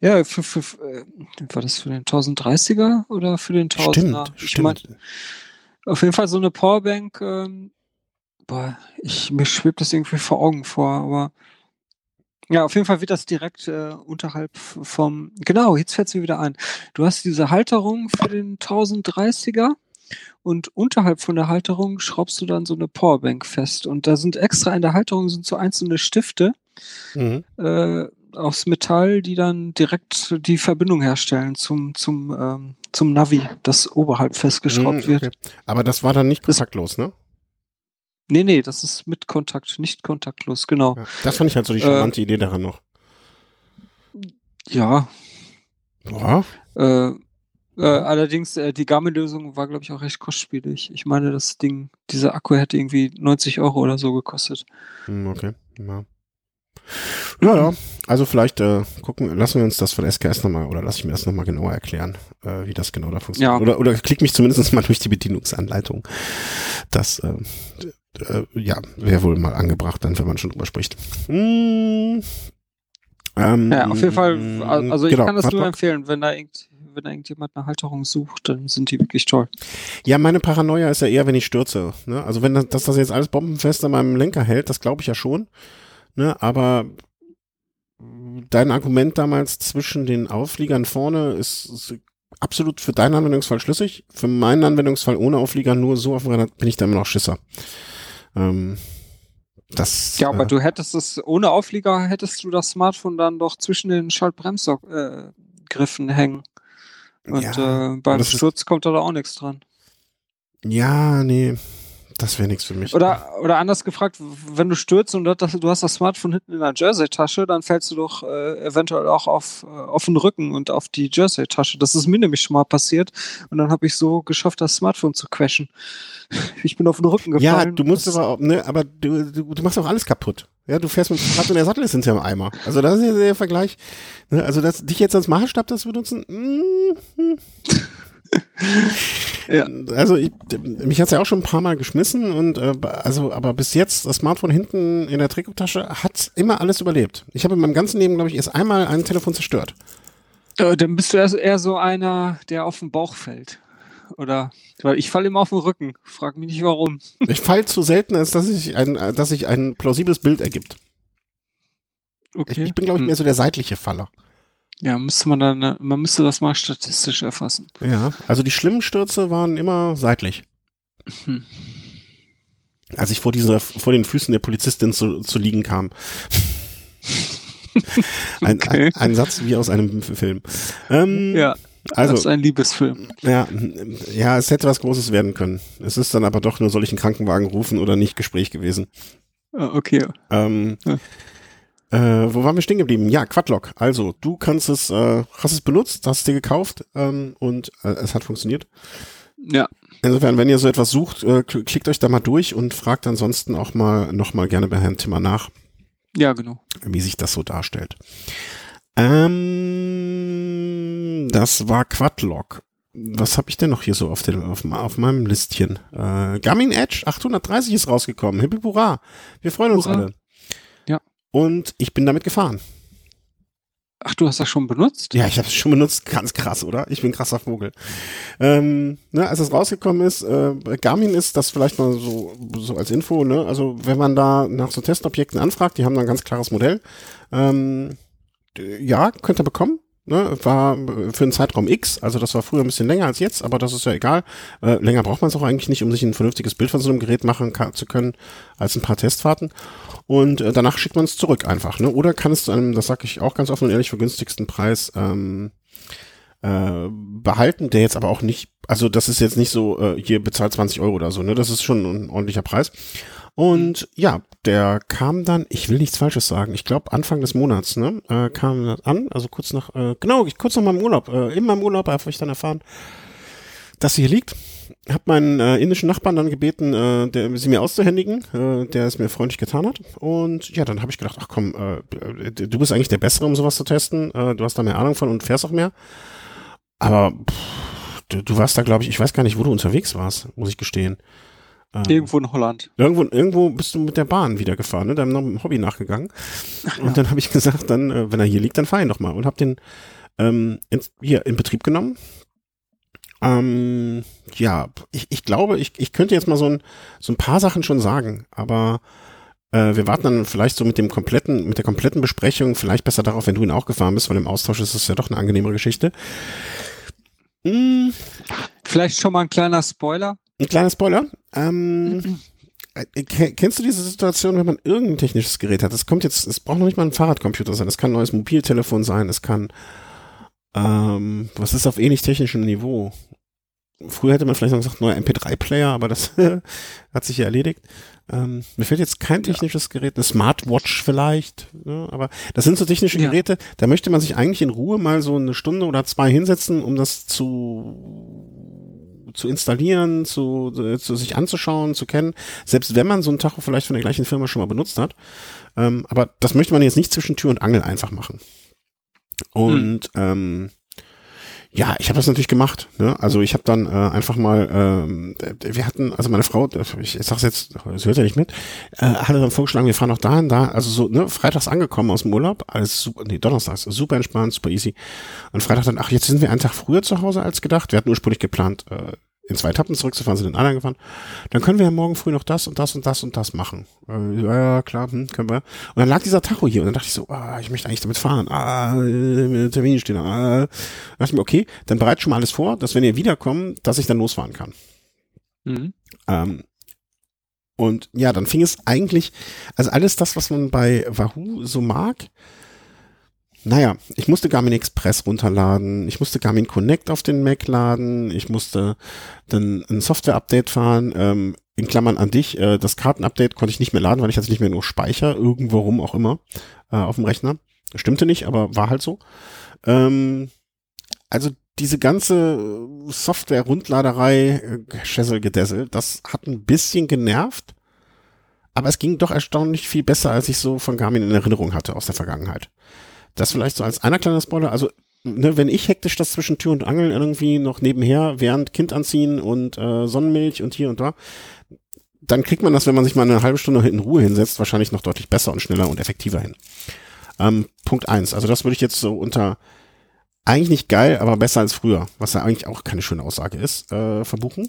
ja, für, für, für, äh, war das für den 1030er oder für den 1000er? Stimmt, Ich mein, stimmt. auf jeden Fall so eine Powerbank, ähm, boah, ich, mir schwebt das irgendwie vor Augen vor, aber ja, auf jeden Fall wird das direkt äh, unterhalb vom, genau, jetzt fällt's mir wieder ein. Du hast diese Halterung für den 1030er und unterhalb von der Halterung schraubst du dann so eine Powerbank fest und da sind extra in der Halterung sind so einzelne Stifte, Mhm. äh, aus Metall, die dann direkt die Verbindung herstellen zum, zum, ähm, zum Navi, das oberhalb festgeschraubt Mhm, wird. okay. Aber das war dann nicht kontaktlos, ne? Nee, nee, das ist mit Kontakt, nicht kontaktlos, genau. Ja. Das fand ich halt so die Äh, charmante Idee daran noch. Ja. Ja, Äh, äh, allerdings, äh, die Garmin-Lösung war, glaube ich, auch recht kostspielig. Ich meine, das Ding, dieser Akku hätte irgendwie 90 Euro oder so gekostet. hm, okay. Ja. Ja, ja. Also vielleicht äh, gucken, lassen wir uns das von SKS nochmal oder lasse ich mir das nochmal genauer erklären, äh, wie das genau da funktioniert. Ja. Oder, oder klick mich zumindest mal durch die Bedienungsanleitung. Das äh, äh, ja, wäre wohl mal angebracht, dann, wenn man schon drüber spricht. Mm, ähm, Ja, auf jeden Fall, also ich genau, kann das nur Hardlock. empfehlen, wenn da, irgend, wenn irgendjemand eine Halterung sucht, dann sind die wirklich toll. Ja, meine Paranoia ist ja eher, wenn ich stürze. Ne? Also wenn das, dass das jetzt alles bombenfest an meinem Lenker hält, das glaube ich ja schon. Ne? Aber dein Argument damals zwischen den Aufliegern vorne ist, ist absolut für deinen Anwendungsfall schlüssig. Für meinen Anwendungsfall ohne Auflieger nur so auf dem Rad bin ich da immer noch Schisser. Ähm, das, Ja, aber äh, du hättest es, ohne Auflieger hättest du das Smartphone dann doch zwischen den Schaltbremsgriffen äh, hängen. Und Ja, äh, beim Sturz kommt da auch nichts dran. ja, nee, das wäre nichts für mich. Oder, oder anders gefragt, wenn du stürzt und das, du hast das Smartphone hinten in der Jersey-Tasche, dann fällst du doch äh, eventuell auch auf, äh, auf den Rücken und auf die Jersey-Tasche. Das ist mir nämlich schon mal passiert. Und dann habe ich so geschafft, das Smartphone zu crashen. (laughs) Ich bin auf den Rücken Ja, gefallen. du musst aber auch, ne, aber du, du, du machst auch alles kaputt. Ja, du fährst mit dem Rad und der Sattel ist hinterher im Eimer. Also das ist ja der Vergleich. Ne, also das, dich jetzt als Maßstab das benutzen, mm, hm. Ja. Also ich, mich hat's ja auch schon ein paar Mal geschmissen und äh, also aber bis jetzt das Smartphone hinten in der Trikottasche hat immer alles überlebt. Ich habe in meinem ganzen Leben glaube ich erst einmal ein Telefon zerstört. Äh, dann bist du eher, eher so einer, der auf den Bauch fällt. Oder, weil ich falle immer auf den Rücken. Frag mich nicht warum. Ich fall zu selten, als dass ich ein, dass sich ein plausibles Bild ergibt. Ich, Okay. ich bin glaube ich mehr so der seitliche Faller. Ja, müsste man dann, man müsste das mal statistisch erfassen. Ja, also die schlimmen Stürze waren immer seitlich. Hm. Als ich vor dieser, vor den Füßen der Polizistin zu, zu liegen kam. (laughs) ein, Okay. ein, ein Satz wie aus einem Film. Ähm, Ja, das ist also, ein Liebesfilm. ja, ja, es hätte was Großes werden können. Es ist dann aber doch nur, soll ich einen Krankenwagen rufen oder nicht Gespräch gewesen. Ah, Okay. Ähm, Ja. Äh, wo waren wir stehen geblieben? Ja, Quadlock. Also, du kannst es, äh, hast es benutzt, hast es dir gekauft ähm, und äh, es hat funktioniert. Ja, Insofern, wenn ihr so etwas sucht, äh, kl- klickt euch da mal durch und fragt ansonsten auch mal noch mal gerne bei Herrn Timmer nach, ja, genau. wie sich das so darstellt. Ähm, das war Quadlock. Was habe ich denn noch hier so auf, den, auf, auf meinem Listchen? Äh, Garmin Edge 830 ist rausgekommen. Hippie hurra. Wir freuen uns Hurra. alle. Und ich bin damit gefahren. Ach, du hast das schon benutzt? Ja, ich habe es schon benutzt. Ganz krass, oder? Ich bin krasser Vogel. Ähm, ne, als es rausgekommen ist, äh, Garmin ist das vielleicht mal so, so als Info, ne? Also wenn man da nach so Testobjekten anfragt, die haben da ein ganz klares Modell. Ähm, ja, könnt ihr bekommen. Ne, war äh, für einen Zeitraum X, also das war früher ein bisschen länger als jetzt, aber das ist ja egal. Äh, länger braucht man es auch eigentlich nicht, um sich ein vernünftiges Bild von so einem Gerät machen ka- zu können, als ein paar Testfahrten. Und äh, danach schickt man es zurück einfach. Ne? Oder kann es zu einem, das sage ich auch ganz offen und ehrlich, für günstigsten Preis ähm, äh, behalten, der jetzt aber auch nicht, also das ist jetzt nicht so, äh, hier bezahlt 20 Euro oder so, ne? Das ist schon ein ordentlicher Preis. Und ja, der kam dann, ich will nichts Falsches sagen, ich glaube Anfang des Monats, ne, äh, kam das an, also kurz nach, äh, genau, ich- kurz nach meinem Urlaub, äh, in meinem Urlaub habe ich dann erfahren, dass sie hier liegt. Hab meinen äh, indischen Nachbarn dann gebeten, äh, der, sie mir auszuhändigen, äh, der es mir freundlich getan hat. Und ja, dann habe ich gedacht, ach komm, äh, äh, du bist eigentlich der Bessere, um sowas zu testen. Äh, du hast da mehr Ahnung von und fährst auch mehr. Aber pff, du, du warst da, glaube ich, ich weiß gar nicht, wo du unterwegs warst, muss ich gestehen. Ähm, Irgendwo in Holland. Irgendwo, irgendwo bist du mit der Bahn wieder gefahren, ne? deinem Hobby nachgegangen. Und dann habe ich gesagt, dann, äh, wenn er hier liegt, dann fahr ihn doch mal. Und habe den ähm, in, hier in Betrieb genommen. Ähm, ja, ich, ich glaube, ich, ich könnte jetzt mal so ein, so ein paar Sachen schon sagen, aber äh, wir warten dann vielleicht so mit dem kompletten, mit der kompletten Besprechung vielleicht besser darauf, wenn du ihn auch gefahren bist, weil im Austausch ist es ja doch eine angenehmere Geschichte. Mm, Vielleicht schon mal ein kleiner Spoiler. Ein kleiner Spoiler. Ähm, äh, ke- kennst du diese Situation, wenn man irgendein technisches Gerät hat? Es kommt jetzt, es braucht noch nicht mal ein Fahrradcomputer sein, es kann ein neues Mobiltelefon sein, es kann, ähm, was ist auf ähnlich technischem Niveau? Früher hätte man vielleicht noch gesagt, neuer MP3-Player, aber das (laughs) hat sich ja erledigt. Ähm, mir fällt jetzt kein technisches Gerät, eine Smartwatch vielleicht, ne? aber das sind so technische Ja. Geräte, da möchte man sich eigentlich in Ruhe mal so eine Stunde oder zwei hinsetzen, um das zu zu installieren, zu, äh, zu sich anzuschauen, zu kennen, selbst wenn man so ein Tacho vielleicht von der gleichen Firma schon mal benutzt hat. Ähm, aber das möchte man jetzt nicht zwischen Tür und Angel einfach machen. Und hm. ähm, ja, ich habe das natürlich gemacht. Ne? Also ich habe dann äh, einfach mal, ähm, wir hatten, also meine Frau, ich, ich sag's jetzt, sie hört ja nicht mit, äh, hatte dann vorgeschlagen, wir fahren noch da und da, also so, ne, freitags angekommen aus dem Urlaub, alles super, nee, donnerstags, super entspannt, super easy. Und Freitag dann, ach, jetzt sind wir einen Tag früher zu Hause als gedacht. Wir hatten ursprünglich geplant, äh, in zwei Etappen zurückzufahren, sind in einer gefahren. Dann können wir ja morgen früh noch das und das und das und das machen. Äh, ja, klar, hm, können wir. Und dann lag dieser Tacho hier und dann dachte ich so, ah, ich möchte eigentlich damit fahren. Ah, äh, Termine stehen. Ah. Dann dachte ich mir, okay, dann bereit schon mal alles vor, dass wenn ihr wiederkommen, dass ich dann losfahren kann. Mhm. Ähm, und ja, dann fing es eigentlich, also alles das, was man bei Wahoo so mag, naja, ich musste Garmin Express runterladen, ich musste Garmin Connect auf den Mac laden, ich musste dann ein Software-Update fahren, ähm, in Klammern an dich, äh, das Karten-Update konnte ich nicht mehr laden, weil ich hatte nicht mehr nur Speicher, irgendwo rum auch immer, äh, auf dem Rechner. Stimmte nicht, aber war halt so. Ähm, also diese ganze Software-Rundladerei, äh, Schessel-Gedessel, das hat ein bisschen genervt, aber es ging doch erstaunlich viel besser, als ich so von Garmin in Erinnerung hatte aus der Vergangenheit. Das vielleicht so als einer kleiner Spoiler. Also, ne, wenn ich hektisch das zwischen Tür und Angel irgendwie noch nebenher, während Kind anziehen und äh, Sonnenmilch und hier und da, dann kriegt man das, wenn man sich mal eine halbe Stunde in Ruhe hinsetzt, wahrscheinlich noch deutlich besser und schneller und effektiver hin. Ähm, Punkt eins. Also das würde ich jetzt so unter eigentlich nicht geil, aber besser als früher, was ja eigentlich auch keine schöne Aussage ist, äh, verbuchen.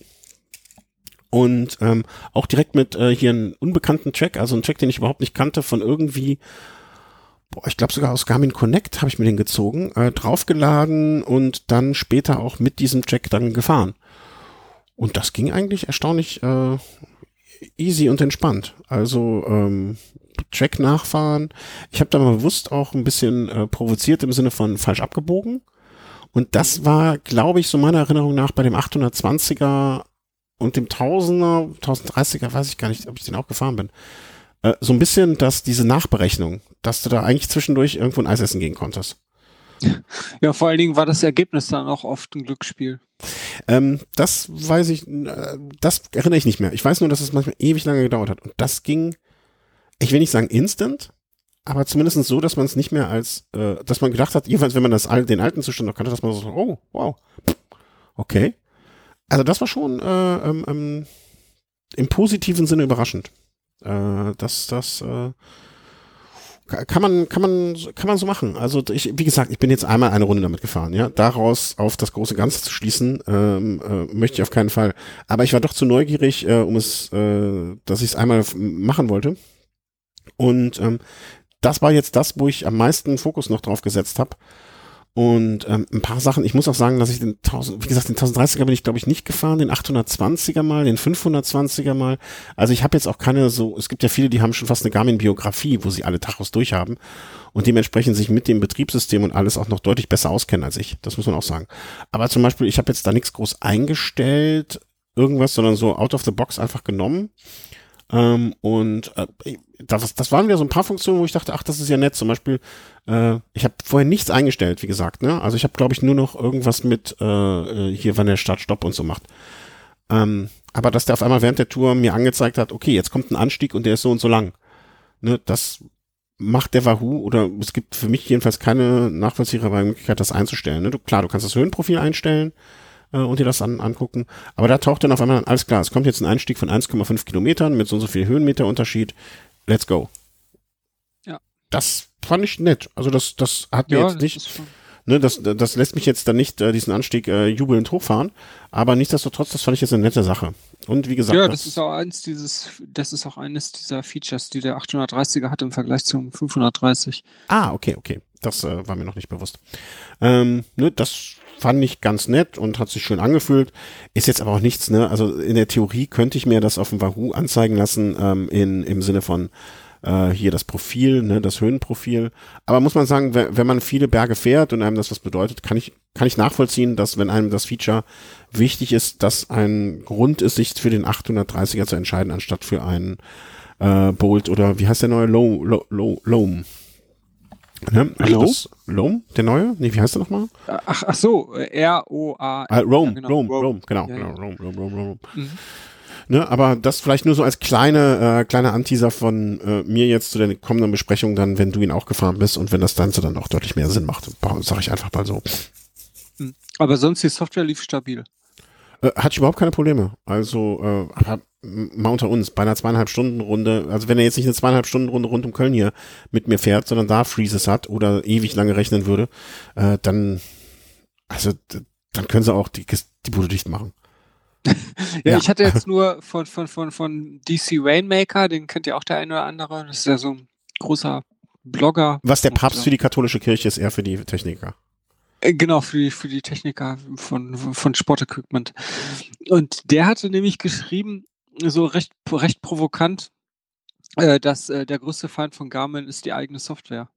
Und ähm, auch direkt mit äh, hier einem unbekannten Track, also ein Track, den ich überhaupt nicht kannte, von irgendwie ich glaube sogar aus Garmin Connect habe ich mir den gezogen, äh, draufgeladen und dann später auch mit diesem Check dann gefahren. Und das ging eigentlich erstaunlich äh, easy und entspannt. Also ähm, Track nachfahren. Ich habe da mal bewusst auch ein bisschen äh, provoziert im Sinne von falsch abgebogen. Und das war, glaube ich, so meiner Erinnerung nach bei dem 820er und dem 1000er, 1030er, weiß ich gar nicht, ob ich den auch gefahren bin. Äh, so ein bisschen, dass diese Nachberechnung, dass du da eigentlich zwischendurch irgendwo ein Eis essen gehen konntest. Ja, vor allen Dingen war das Ergebnis dann auch oft ein Glücksspiel. Ähm, das weiß ich, äh, das erinnere ich nicht mehr. Ich weiß nur, dass es manchmal ewig lange gedauert hat. Und das ging, ich will nicht sagen instant, aber zumindest so, dass man es nicht mehr als, äh, dass man gedacht hat, jedenfalls wenn man das den alten Zustand noch kannte, dass man so, oh, wow, okay. Also das war schon äh, ähm, ähm, im positiven Sinne überraschend. Äh, das, das äh, kann man, kann man, kann man so machen. Also ich, wie gesagt, ich bin jetzt einmal eine Runde damit gefahren, ja. Daraus auf das große Ganze zu schließen, ähm, äh, möchte ich auf keinen Fall. Aber ich war doch zu neugierig, äh, um es, äh, dass ich es einmal machen wollte. Und ähm, das war jetzt das, wo ich am meisten Fokus noch drauf gesetzt habe. Und ähm, ein paar Sachen, ich muss auch sagen, dass ich den 1000, wie gesagt, den 1030er bin ich glaube ich nicht gefahren, den 820er mal, den 520er mal. Also ich habe jetzt auch keine so, es gibt ja viele, die haben schon fast eine Garmin-Biografie, wo sie alle Tachos durchhaben und dementsprechend sich mit dem Betriebssystem und alles auch noch deutlich besser auskennen als ich. Das muss man auch sagen. Aber zum Beispiel, ich habe jetzt da nichts groß eingestellt, irgendwas, sondern so out of the box einfach genommen ähm, und äh, das, das waren wieder so ein paar Funktionen, wo ich dachte, ach, das ist ja nett. Zum Beispiel, äh, ich habe vorher nichts eingestellt, wie gesagt. Ne? Also ich habe, glaube ich, nur noch irgendwas mit äh, äh, hier, wann der Start Stopp und so macht. Ähm, aber dass der auf einmal während der Tour mir angezeigt hat, okay, jetzt kommt ein Anstieg und der ist so und so lang. Ne, das macht der Wahoo oder es gibt für mich jedenfalls keine nachvollziehbare Möglichkeit, das einzustellen. Ne? Du, klar, du kannst das Höhenprofil einstellen äh, und dir das an, angucken. Aber da taucht dann auf einmal alles klar, es kommt jetzt ein Einstieg von 1,5 Kilometern mit so und so viel Höhenmeterunterschied. Let's go. Ja. Das fand ich nett. Also das, das hat mir ja, jetzt nicht, ne, das, das lässt mich jetzt dann nicht äh, diesen Anstieg äh, jubelnd hochfahren. Aber nichtsdestotrotz, das fand ich jetzt eine nette Sache. Und wie gesagt. Ja, das, das ist auch eins dieses, das ist auch eines dieser Features, die der 830er hat im Vergleich zum 530. Ah, okay, okay. Das äh, war mir noch nicht bewusst. Ähm, ne, das fand ich ganz nett und hat sich schön angefühlt. Ist jetzt aber auch nichts, ne? Also in der Theorie könnte ich mir das auf dem Wahoo anzeigen lassen, ähm, in, im Sinne von äh, hier das Profil, ne, das Höhenprofil. Aber muss man sagen, wenn man viele Berge fährt und einem das was bedeutet, kann ich, kann ich nachvollziehen, dass wenn einem das Feature wichtig ist, dass ein Grund ist, sich für den 830er zu entscheiden, anstatt für einen äh, Bolt oder wie heißt der neue Low, Low, Low, Loam. Ne? Also das- Loam, der neue? Nee, wie heißt der nochmal? Ach, ach so, äh, R-O-A. Ah, Rome, Ja, genau. Rome, Rome. Rome, genau, Ja, genau, ja. Rome, Rome, Rome, Rome. Mhm. Ne, aber das vielleicht nur so als kleine, äh, kleiner Anteaser von äh, mir jetzt zu der kommenden Besprechung dann, wenn du ihn auch gefahren bist und wenn das Ganze dann auch deutlich mehr Sinn macht, sage ich einfach mal so. Aber sonst die Software lief stabil. Äh, hatte ich überhaupt keine Probleme. Also, äh, aber mal unter uns, bei einer zweieinhalb Stunden Runde, also wenn er jetzt nicht eine zweieinhalb Stunden Runde rund um Köln hier mit mir fährt, sondern da Freezes hat oder ewig lange rechnen würde, äh, dann, also, dann können sie auch die, die Bude dicht machen. (laughs) Ja, Ja. ich hatte jetzt nur von, von, von, von DC Rainmaker, den kennt ja auch der eine oder andere. Das ist ja so ein großer Blogger. Was der Papst für die katholische Kirche ist, er für die Techniker. Äh, Genau, für die, für die Techniker von, von Sportequipment. Und der hatte nämlich geschrieben, so recht, recht provokant, äh, dass äh, der größte Feind von Garmin ist die eigene Software.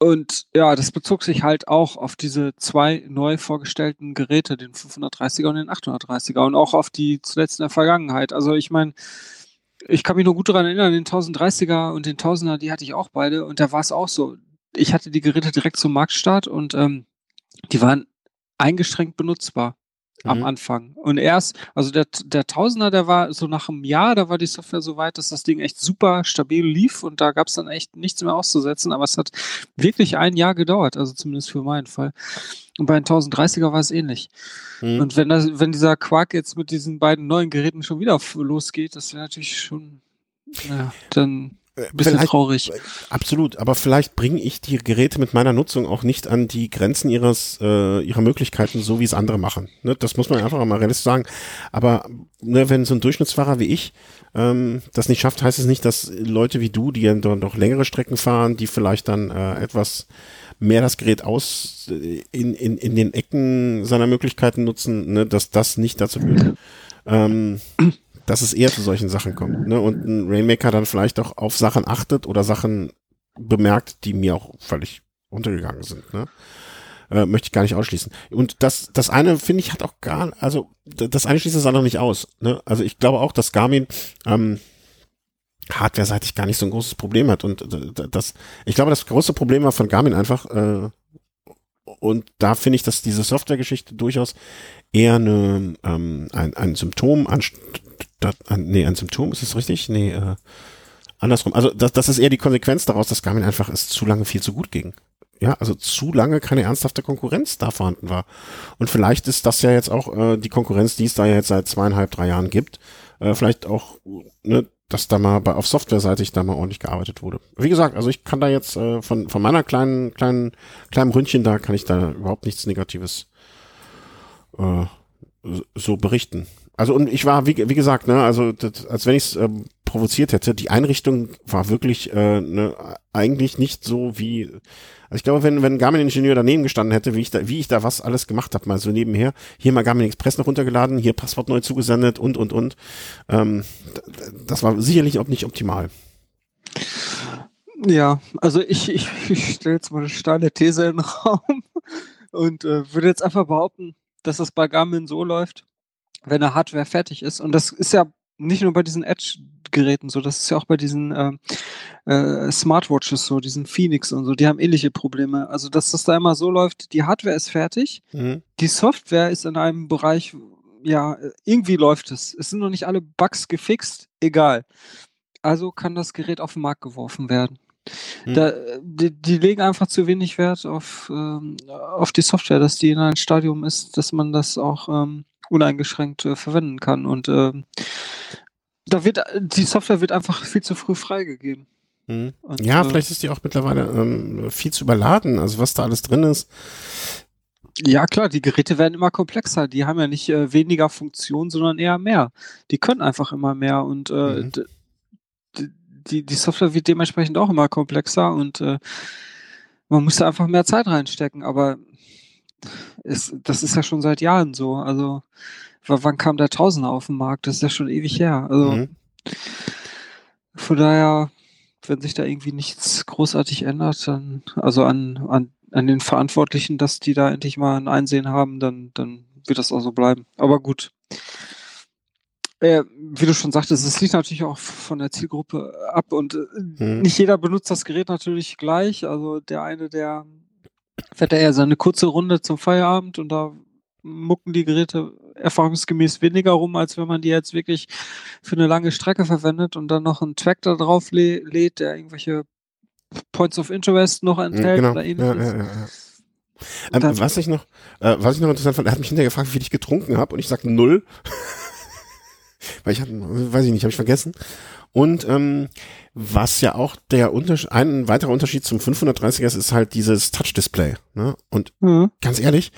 Und ja, das bezog sich halt auch auf diese zwei neu vorgestellten Geräte, den 530er und den 830er und auch auf die zuletzt in der Vergangenheit. Also ich meine, ich kann mich nur gut daran erinnern, den 1030er und den 1000er, die hatte ich auch beide und da war es auch so. Ich hatte die Geräte direkt zum Marktstart und ähm, die waren eingeschränkt benutzbar am Mhm. Anfang. Und erst, also der, der Tausender, der war so nach einem Jahr, da war die Software so weit, dass das Ding echt super stabil lief und da gab es dann echt nichts mehr auszusetzen, aber es hat wirklich ein Jahr gedauert, also zumindest für meinen Fall. Und bei den 1030er war es ähnlich. Mhm. Und wenn, das, wenn dieser Quark jetzt mit diesen beiden neuen Geräten schon wieder losgeht, das wäre natürlich schon, ja, dann bisschen traurig. Absolut, aber vielleicht bringe ich die Geräte mit meiner Nutzung auch nicht an die Grenzen ihres äh, ihrer Möglichkeiten, so wie es andere machen. Ne? Das muss man einfach mal realistisch sagen. Aber ne, wenn so ein Durchschnittsfahrer wie ich ähm, das nicht schafft, heißt es nicht, dass Leute wie du, die dann doch längere Strecken fahren, die vielleicht dann äh, etwas mehr das Gerät aus äh, in, in, in den Ecken seiner Möglichkeiten nutzen, ne, dass das nicht dazu führt. Ähm, dass es eher zu solchen Sachen kommt. Ne? Und ein Rainmaker dann vielleicht auch auf Sachen achtet oder Sachen bemerkt, die mir auch völlig untergegangen sind. Ne? Äh, möchte ich gar nicht ausschließen. Und das, das eine, finde ich, hat auch gar, also das eine schließt das andere nicht aus. Ne? Also ich glaube auch, dass Garmin ähm, hardware-seitig gar nicht so ein großes Problem hat. Und das, ich glaube, das große Problem war von Garmin einfach, äh, und da finde ich, dass diese Software-Geschichte durchaus eher eine, ähm, ein, ein Symptom anstatt, an, nee, ein Symptom, ist es richtig? Nee, äh, andersrum. Also das, das ist eher die Konsequenz daraus, dass Garmin einfach es zu lange viel zu gut ging. Ja, also zu lange keine ernsthafte Konkurrenz da vorhanden war. Und vielleicht ist das ja jetzt auch äh, die Konkurrenz, die es da jetzt seit zweieinhalb, drei Jahren gibt. Äh, vielleicht auch, ne, dass da mal bei, auf Softwareseitig da mal ordentlich gearbeitet wurde. Wie gesagt, also ich kann da jetzt äh, von, von meiner kleinen, kleinen, kleinen Ründchen da kann ich da überhaupt nichts Negatives äh, so berichten. Also und ich war, wie, wie gesagt, ne, also das, als wenn ich es ähm, provoziert hätte, die Einrichtung war wirklich äh, ne, eigentlich nicht so wie, also ich glaube, wenn, wenn ein Garmin-Ingenieur daneben gestanden hätte, wie ich da, wie ich da was alles gemacht habe, mal so nebenher, hier mal Garmin Express noch runtergeladen, hier Passwort neu zugesendet und und und, ähm, das war sicherlich auch nicht optimal. Ja, also ich, ich, ich stelle jetzt mal eine steile These in den (laughs) Raum und äh, würde jetzt einfach behaupten, dass das bei Garmin so läuft, wenn eine Hardware fertig ist. Und das ist ja nicht nur bei diesen Edge-Geräten so, das ist ja auch bei diesen ähm, äh, Smartwatches so, diesen Phoenix und so, die haben ähnliche Probleme. Also, dass das da immer so läuft, die Hardware ist fertig, Mhm. die Software ist in einem Bereich, ja, irgendwie läuft es. Es sind noch nicht alle Bugs gefixt, egal. Also kann das Gerät auf den Markt geworfen werden. Hm. Da, die, die legen einfach zu wenig Wert auf, ähm, auf die Software, dass die in einem Stadium ist, dass man das auch ähm, uneingeschränkt äh, verwenden kann. Und ähm, da wird die Software wird einfach viel zu früh freigegeben. Mhm. Und, Ja, äh, vielleicht ist die auch mittlerweile ähm, viel zu überladen, also was da alles drin ist. Ja, klar, die Geräte werden immer komplexer. Die haben ja nicht äh, weniger Funktion, sondern eher mehr. Die können einfach immer mehr und äh, Mhm. die, die Software wird dementsprechend auch immer komplexer und äh, man muss da einfach mehr Zeit reinstecken. Aber es, das ist ja schon seit Jahren so. Also, wann kam der Tausender auf den Markt? Das ist ja schon ewig her. Also, Mhm. von daher, wenn sich da irgendwie nichts großartig ändert, dann, also an, an, an den Verantwortlichen, dass die da endlich mal ein Einsehen haben, dann, dann wird das auch so bleiben. Aber gut. Äh, wie du schon sagtest, es liegt natürlich auch von der Zielgruppe ab und äh, Hm. nicht jeder benutzt das Gerät natürlich gleich. Also der eine, der fährt ja eher seine kurze Runde zum Feierabend und da mucken die Geräte erfahrungsgemäß weniger rum, als wenn man die jetzt wirklich für eine lange Strecke verwendet und dann noch einen Track da drauf lä lädt, der irgendwelche Points of Interest noch enthält genau. oder ähnliches. ja, ja, ja. Ähm, was ich noch, äh, was ich noch interessant fand, er hat mich hinterher gefragt, wie viel ich getrunken habe und ich sagte null. Weil ich hatte, weiß ich nicht, habe ich vergessen. Und ähm, was ja auch der Unterschied, ein weiterer Unterschied zum 530er ist, ist halt dieses Touch-Display. Ne? Und Mhm. ganz ehrlich,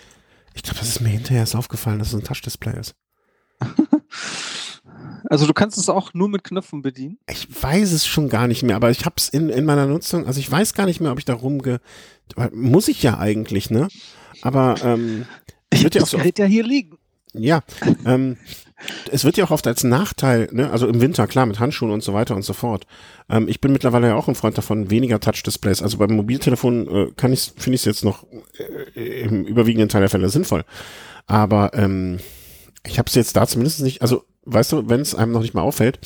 ich glaube, das ist mir hinterher erst aufgefallen, dass es ein Touch-Display ist. (laughs) Also du kannst es auch nur mit Knöpfen bedienen. Ich weiß es schon gar nicht mehr, aber ich habe es in, in meiner Nutzung, also ich weiß gar nicht mehr, ob ich da rumge... Muss ich ja eigentlich, ne? Aber ähm, (laughs) es wird ja auch das so ja hier liegen. Ja, ähm, es wird ja auch oft als Nachteil, ne, also im Winter, klar, mit Handschuhen und so weiter und so fort. Ähm, ich bin mittlerweile ja auch ein Freund davon, weniger Touch-Displays. Also beim Mobiltelefon äh, kann ich, finde ich es jetzt noch äh, im überwiegenden Teil der Fälle sinnvoll. Aber ähm, ich habe es jetzt da zumindest nicht, also weißt du, wenn es einem noch nicht mal auffällt,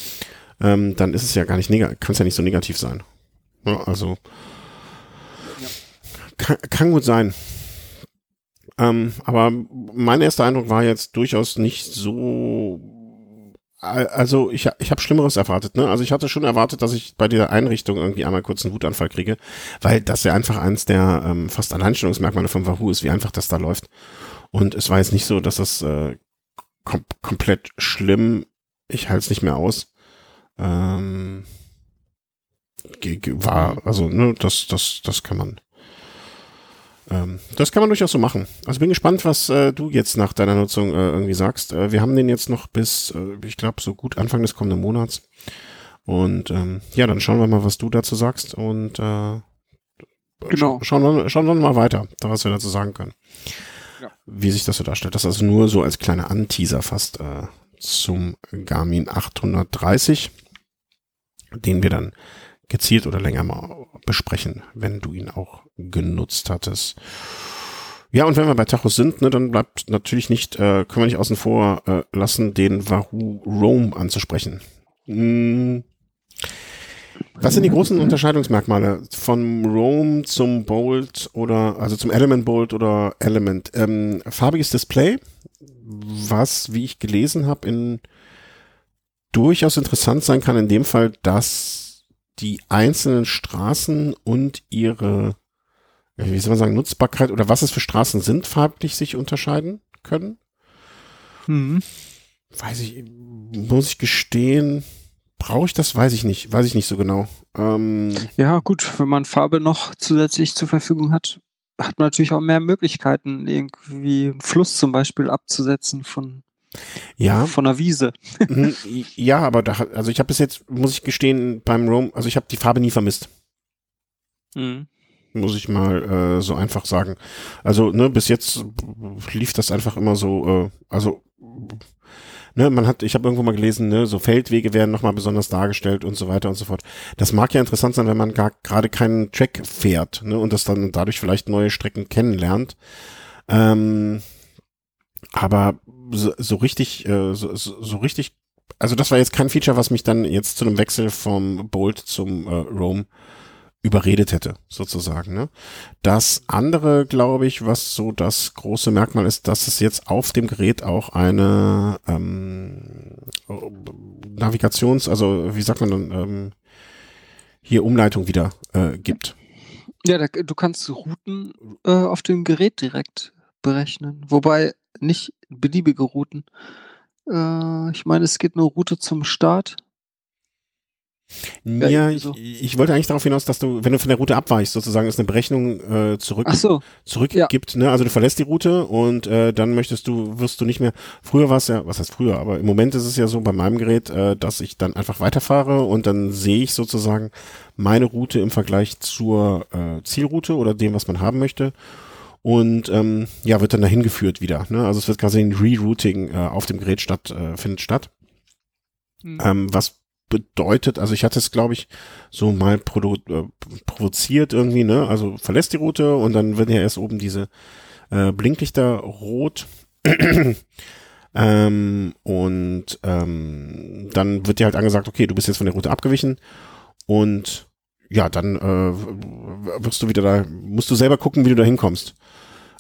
ähm, dann ist es ja gar nicht negativ, kann es ja nicht so negativ sein. Ja, also kann, kann gut sein. Ähm, aber mein erster Eindruck war jetzt durchaus nicht so. Al- Also ich, ich habe Schlimmeres erwartet. Ne? Also ich hatte schon erwartet, dass ich bei dieser Einrichtung irgendwie einmal kurz einen Wutanfall kriege, weil das ja einfach eins der ähm, fast Alleinstellungsmerkmale von Wahoo ist, wie einfach das da läuft. Und es war jetzt nicht so, dass das äh, kom komplett schlimm. Ich halte es nicht mehr aus. Ähm, war also ne, das das das kann man ähm, das kann man durchaus so machen. Also bin gespannt, was äh, du jetzt nach deiner Nutzung äh, irgendwie sagst. Äh, wir haben den jetzt noch bis, äh, ich glaube, so gut Anfang des kommenden Monats. Und ähm, ja, dann schauen wir mal, was du dazu sagst und äh, Genau. scha schauen, wir, schauen wir mal weiter, was wir dazu sagen können. Ja. Wie sich das so darstellt. Das ist also nur so als kleiner Anteaser fast äh, zum Garmin 830, den wir dann gezielt oder länger mal besprechen, wenn du ihn auch genutzt hattest. Ja, und wenn wir bei Tachos sind, ne, dann bleibt natürlich nicht, äh, können wir nicht außen vor äh, lassen, den Wahoo Roam anzusprechen. Hm. Was sind die großen Unterscheidungsmerkmale vom Roam zum Bolt oder also zum Element Bolt oder Element? Ähm, farbiges Display, was, wie ich gelesen habe, in durchaus interessant sein kann in dem Fall, dass die einzelnen Straßen und ihre, wie soll man sagen, Nutzbarkeit oder was es für Straßen sind, farblich sich unterscheiden können. Mhm. Weiß ich, muss ich gestehen, brauche ich das? Weiß ich nicht, weiß ich nicht so genau. Ähm, Ja, gut, wenn man Farbe noch zusätzlich zur Verfügung hat, hat man natürlich auch mehr Möglichkeiten, irgendwie einen Fluss zum Beispiel abzusetzen von, ja, von einer Wiese. mhm, (laughs) ja, aber da, also ich habe bis jetzt, muss ich gestehen, beim Roam, also ich habe die Farbe nie vermisst. Mhm. muss ich mal äh, so einfach sagen. Also, ne, bis jetzt lief das einfach immer so, äh, also, ne, man hat, ich habe irgendwo mal gelesen, ne, so Feldwege werden nochmal besonders dargestellt und so weiter und so fort. Das mag ja interessant sein, wenn man gar gerade keinen Track fährt, ne, und das dann dadurch vielleicht neue Strecken kennenlernt. Ähm, aber so, richtig, äh, so, so richtig, also das war jetzt kein Feature, was mich dann jetzt zu einem Wechsel vom Bolt zum äh, Roam überredet hätte, sozusagen. Ne? Das andere, glaube ich, was so das große Merkmal ist, dass es jetzt auf dem Gerät auch eine ähm, Navigations-, also wie sagt man dann, ähm, hier Umleitung wieder äh, gibt. Ja, da, du kannst Routen äh, auf dem Gerät direkt berechnen. Wobei nicht beliebige Routen. Äh, ich meine, es geht eine Route zum Start. Ja, ich, so. ich wollte eigentlich darauf hinaus, dass du, wenn du von der Route abweichst, sozusagen, es eine Berechnung äh, zurück so, zurückgibt. Ne? Also du verlässt die Route und äh, dann möchtest du, wirst du nicht mehr. Früher war es ja, was heißt früher, aber im Moment ist es ja so bei meinem Gerät, äh, dass ich dann einfach weiterfahre und dann sehe ich sozusagen meine Route im Vergleich zur äh, Zielroute oder dem, was man haben möchte. Und ähm, ja, wird dann dahin geführt wieder. Ne? Also es wird quasi ein Rerouting äh, auf dem Gerät statt, äh, findet statt. Hm. Ähm, was bedeutet, also ich hatte es, glaube ich, so mal äh, provoziert irgendwie, ne? Also verlässt die Route und dann werden ja erst oben diese äh, Blinklichter rot. (clears throat) Ähm, und ähm, dann wird dir halt angesagt, okay, du bist jetzt von der Route abgewichen und ja, dann äh, wirst du wieder da, musst du selber gucken, wie du da hinkommst.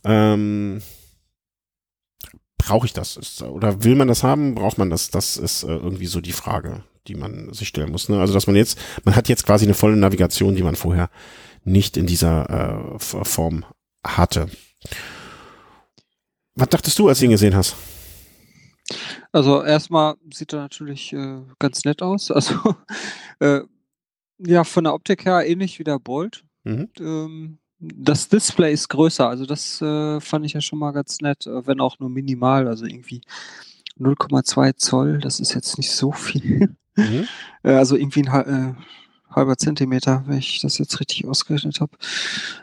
Ähm, Brauche ich das? Ist, oder will man das haben? Braucht man das? Das ist äh, irgendwie so die Frage, die man sich stellen muss. Ne? Also, dass man jetzt, man hat jetzt quasi eine volle Navigation, die man vorher nicht in dieser äh, Form hatte. Was dachtest du, als du ihn gesehen hast? Also erstmal sieht er natürlich äh, ganz nett aus. Also (laughs) äh, ja, von der Optik her ähnlich wie der Bolt. Mhm. Ähm, das Display ist größer, also das äh, fand ich ja schon mal ganz nett, äh, wenn auch nur minimal, also irgendwie 0,2 Zoll, das ist jetzt nicht so viel. Mhm. (laughs) Äh, also irgendwie ein äh, halber Zentimeter, wenn ich das jetzt richtig ausgerechnet habe.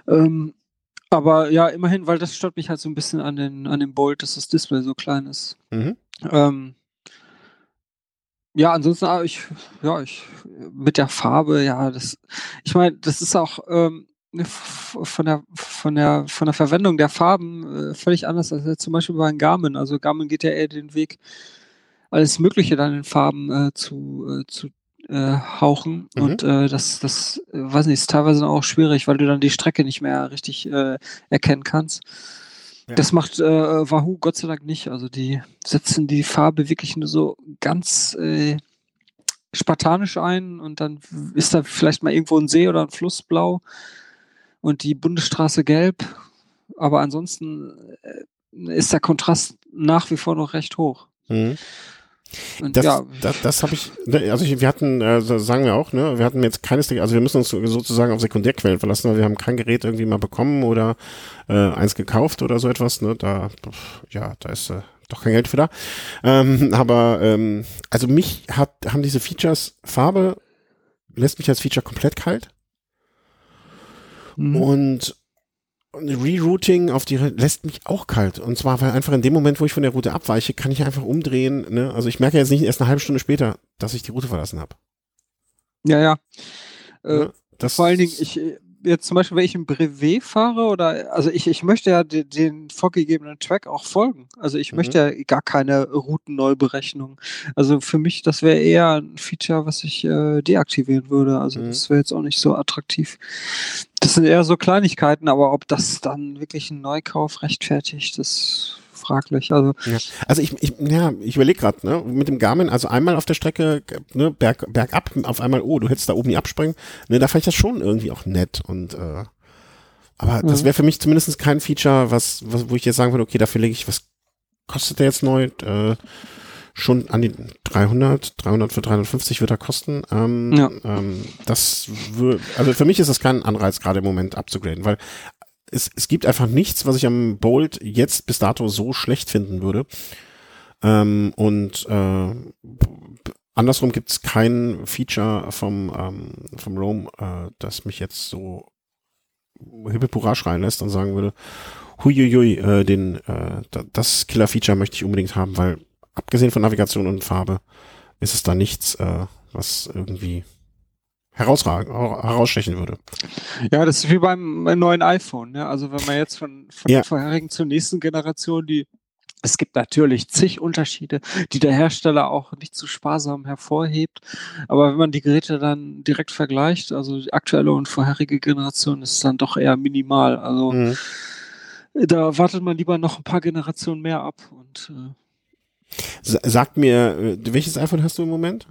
Ähm, aber ja, immerhin, weil das stört mich halt so ein bisschen an, den, an dem Bolt, dass das Display so klein ist. Mhm. Ähm, ja, ansonsten, ah, ich, ja, ich, mit der Farbe, ja, das, ich meine, das ist auch ähm, ne, von der, von der, von der Verwendung der Farben äh, völlig anders als zum Beispiel bei Garmin. Also Garmin geht ja eher den Weg, alles Mögliche dann in Farben äh, zu, äh, zu äh, hauchen. Mhm. Und äh, das, das, äh, weiß nicht, ist teilweise auch schwierig, weil du dann die Strecke nicht mehr richtig erkennen kannst. Ja. Das macht äh, Wahoo Gott sei Dank nicht. Also die setzen die Farbe wirklich nur so ganz äh, spartanisch ein und dann ist da vielleicht mal irgendwo ein See oder ein Fluss blau und die Bundesstraße gelb. Aber ansonsten äh, ist der Kontrast nach wie vor noch recht hoch. Mhm. Und das, ja. das, das habe ich, ne, also ich, wir hatten, äh, sagen wir auch, ne, wir hatten jetzt keines, also wir müssen uns sozusagen auf Sekundärquellen verlassen, weil wir haben kein Gerät irgendwie mal bekommen oder äh, eins gekauft oder so etwas, ne, da, ja, da ist äh, doch kein Geld für da. Ähm, (laughs) aber ähm, also mich hat, haben diese Features Farbe lässt mich als Feature komplett kalt. Mhm. Und Rerouting auf die lässt mich auch kalt. Und zwar, weil einfach in dem Moment, wo ich von der Route abweiche, kann ich einfach umdrehen. Ne? Also ich merke jetzt nicht erst eine halbe Stunde später, dass ich die Route verlassen habe. Ja, ja. Äh, ja das vor allen Dingen, ich, jetzt zum Beispiel, wenn ich im Brevet fahre oder, also ich, ich möchte ja den, den vorgegebenen Track auch folgen. Also ich mhm. möchte ja gar keine Routenneuberechnung. Also für mich, das wäre eher ein Feature, was ich äh, deaktivieren würde. Also mhm. das wäre jetzt auch nicht so attraktiv. Das sind eher so Kleinigkeiten, aber ob das dann wirklich einen Neukauf rechtfertigt, das fraglich. Also, ja. also ich, ich, ja, ich überlege gerade, ne, mit dem Garmin, also einmal auf der Strecke, ne, berg, bergab, auf einmal, oh, du hättest da oben nie abspringen, ne, da fand ich das schon irgendwie auch nett und äh, aber mhm. das wäre für mich zumindest kein Feature, was, was, wo ich jetzt sagen würde, okay, dafür lege ich, was kostet der jetzt neu? Äh, schon an die 300, 300 für 350 wird er kosten. Ähm, ja. ähm, das würde, also für mich ist das kein Anreiz, gerade im Moment abzugraden, weil es, es gibt einfach nichts, was ich am Bolt jetzt bis dato so schlecht finden würde. Ähm, und äh, andersrum gibt es kein Feature vom, ähm, vom Roam, äh, das mich jetzt so hippipura schreien lässt und sagen würde, huiuiui, äh, den, äh, das Killer-Feature möchte ich unbedingt haben, weil abgesehen von Navigation und Farbe ist es da nichts, äh, was irgendwie herausragen, herausstechen würde. Ja, das ist wie beim neuen iPhone. Ne? Also wenn man jetzt von, von ja. der vorherigen zur nächsten Generation die es gibt natürlich zig Unterschiede, die der Hersteller auch nicht zu sparsam hervorhebt. Aber wenn man die Geräte dann direkt vergleicht, also die aktuelle und vorherige Generation, ist es dann doch eher minimal. Also mhm. da wartet man lieber noch ein paar Generationen mehr ab. Und, äh Sag mir, äh, welches iPhone hast du im Moment?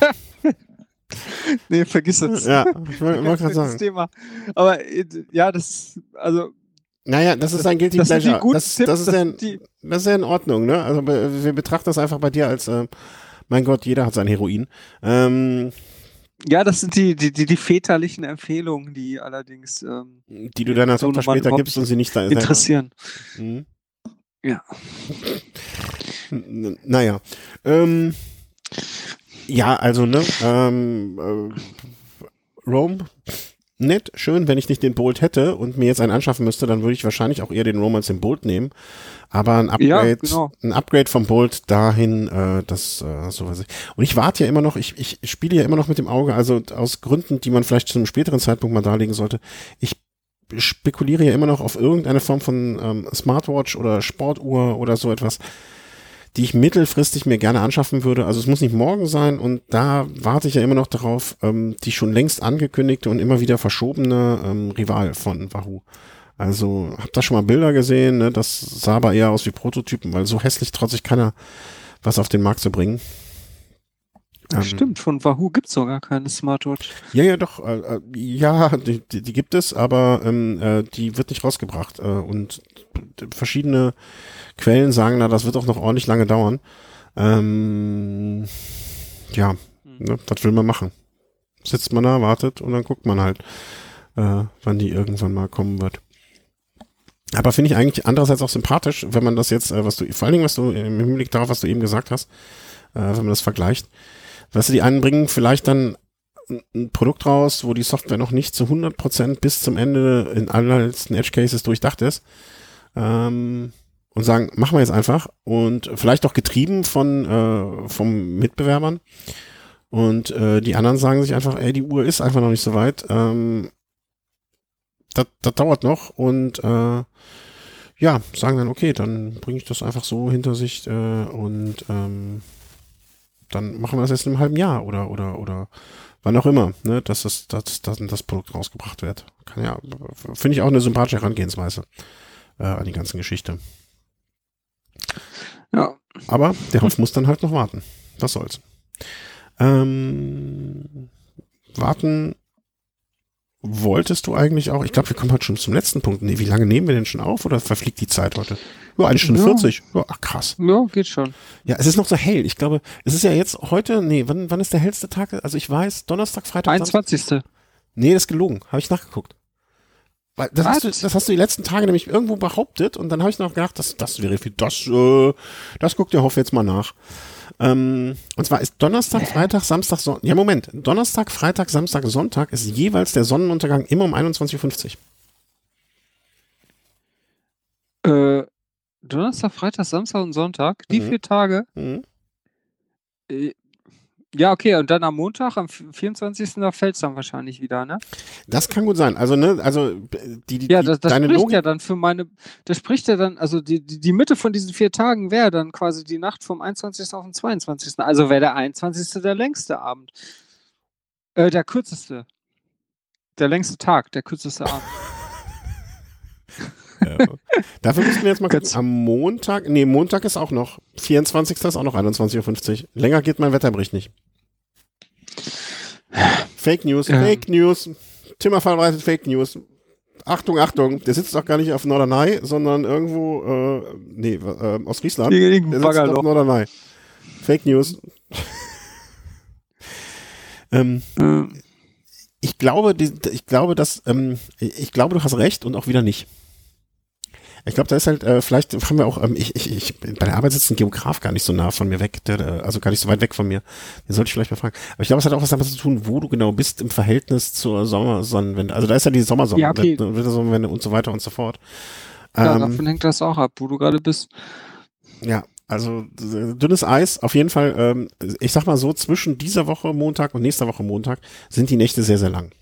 (laughs) nee, vergiss es. Ja, ich wollte gerade sagen. Das Thema. Aber äh, ja, das, also. Naja, das ist ein Guilty das Pleasure. Das, Tipps, das, ist ja in, das ist ja in Ordnung, ne? Also wir betrachten das einfach bei dir als, äh, mein Gott, jeder hat sein Heroin. Ähm, ja, das sind die, die, die, die väterlichen Empfehlungen, die allerdings. Ähm, die du deiner Tochter später gibst und sie nicht da interessieren. Mhm. Ja. Naja. Ähm, ja, also, ne, ähm, äh, Rome, nett, schön, wenn ich nicht den Bolt hätte und mir jetzt einen anschaffen müsste, dann würde ich wahrscheinlich auch eher den Rome als den Bolt nehmen. Aber ein Upgrade, ja, genau. ein Upgrade vom Bolt dahin, äh, das äh, so weiß ich. Und ich warte ja immer noch, ich, ich spiele ja immer noch mit dem Auge, also aus Gründen, die man vielleicht zu einem späteren Zeitpunkt mal darlegen sollte. Ich spekuliere ja immer noch auf irgendeine Form von ähm, Smartwatch oder Sportuhr oder so etwas die ich mittelfristig mir gerne anschaffen würde. Also es muss nicht morgen sein und da warte ich ja immer noch darauf, ähm, die schon längst angekündigte und immer wieder verschobene ähm, Rival von Wahoo. Also hab da schon mal Bilder gesehen, ne? das sah aber eher aus wie Prototypen, weil so hässlich traut sich keiner was auf den Markt zu bringen. Ähm, Stimmt, von Wahoo gibt's sogar keine Smartwatch. Ja, ja, doch. Äh, äh, ja, die, die, gibt es, aber ähm, äh, die wird nicht rausgebracht. Äh, und verschiedene Quellen sagen, na, das wird auch noch ordentlich lange dauern. Ähm, ja, hm. ne, was will man machen? Sitzt man da, wartet und dann guckt man halt, äh, wann die irgendwann mal kommen wird. Aber finde ich eigentlich andererseits auch sympathisch, wenn man das jetzt, äh, was du, vor allen Dingen, was du im Hinblick darauf, was du eben gesagt hast, äh, wenn man das vergleicht, Weißt du, die einen bringen vielleicht dann ein Produkt raus, wo die Software noch nicht zu 100% bis zum Ende in allerletzten Edge Cases durchdacht ist. Ähm, und sagen, machen wir jetzt einfach. Und vielleicht auch getrieben von, äh, vom Mitbewerbern. Und äh, die anderen sagen sich einfach, ey, die Uhr ist einfach noch nicht so weit. Ähm, das, das dauert noch. Und äh, ja, sagen dann, okay, dann bringe ich das einfach so hinter sich äh, und ähm, dann machen wir das jetzt in einem halben Jahr oder, oder, oder wann auch immer, ne, dass das, dass, dass das Produkt rausgebracht wird. Kann ja, finde ich auch eine sympathische Herangehensweise äh, an die ganze Geschichte. Ja. Aber der Hopf muss dann halt noch warten. Was soll's. Ähm, warten wolltest du eigentlich auch, ich glaube, wir kommen heute schon zum letzten Punkt. Nee, wie lange nehmen wir denn schon auf oder verfliegt die Zeit heute? Ja, eine Stunde ja. 40. Ja, ach, krass. Ja, geht schon. Ja, es ist noch so hell. Ich glaube, es ist ja jetzt heute, nee, wann, wann ist der hellste Tag? Also ich weiß, Donnerstag, Freitag. 21. Samstag? Nee, das ist gelogen. Habe ich nachgeguckt. Weil das, hast du, das hast du die letzten Tage nämlich irgendwo behauptet und dann habe ich noch gedacht, das, das wäre viel, das, äh, das guckt der Hoff jetzt mal nach. Ähm, und zwar ist Donnerstag, Freitag, Samstag, Sonntag. Ja, Moment. Donnerstag, Freitag, Samstag, Sonntag ist jeweils der Sonnenuntergang immer um 21.50 Uhr. Äh, Donnerstag, Freitag, Samstag und Sonntag, die mhm. vier Tage. Mhm. Äh, ja, okay, und dann am Montag, am 24. da fällt es dann wahrscheinlich wieder, ne? Das kann gut sein. Also, ne, also die, die, ja, das, das deine spricht Logik ja dann für meine, das spricht ja dann, also die, die, die Mitte von diesen vier Tagen wäre dann quasi die Nacht vom 21. auf den 22. Also wäre der 21. der längste Abend. Äh, der kürzeste. Der längste Tag, der kürzeste Abend. (laughs) ja. (laughs) Dafür müssen wir jetzt mal gucken. Am Montag, nee, Montag ist auch noch. 24. ist auch noch 21.50 Uhr. Länger geht mein Wetterbericht nicht. Fake News, ja. Fake News. Timmer verbreitet Fake News. Achtung, Achtung, der sitzt doch gar nicht auf Norderney, sondern irgendwo, äh, nee, äh, aus Friesland. Der sitzt auf Norderney. Fake News. ähm, (laughs) ähm. Ich glaube, die, ich glaube, dass, ähm, ich glaube, du hast recht und auch wieder nicht. Ich glaube, da ist halt, äh, vielleicht haben wir auch, ähm, ich, ich, ich, bei der Arbeit sitzt ein Geograf gar nicht so nah von mir weg, der, also gar nicht so weit weg von mir. Den sollte ich vielleicht mal fragen. Aber ich glaube, es hat auch was damit zu tun, wo du genau bist im Verhältnis zur Sommersonnenwende. Also da ist ja die Sommersonnenwende ja, okay. Wintersonnenwende und so weiter und so fort. Ja, ähm, davon hängt das auch ab, wo du gerade bist. Ja, also dünnes Eis, auf jeden Fall, ähm, ich sag mal so, zwischen dieser Woche Montag und nächster Woche Montag sind die Nächte sehr, sehr lang.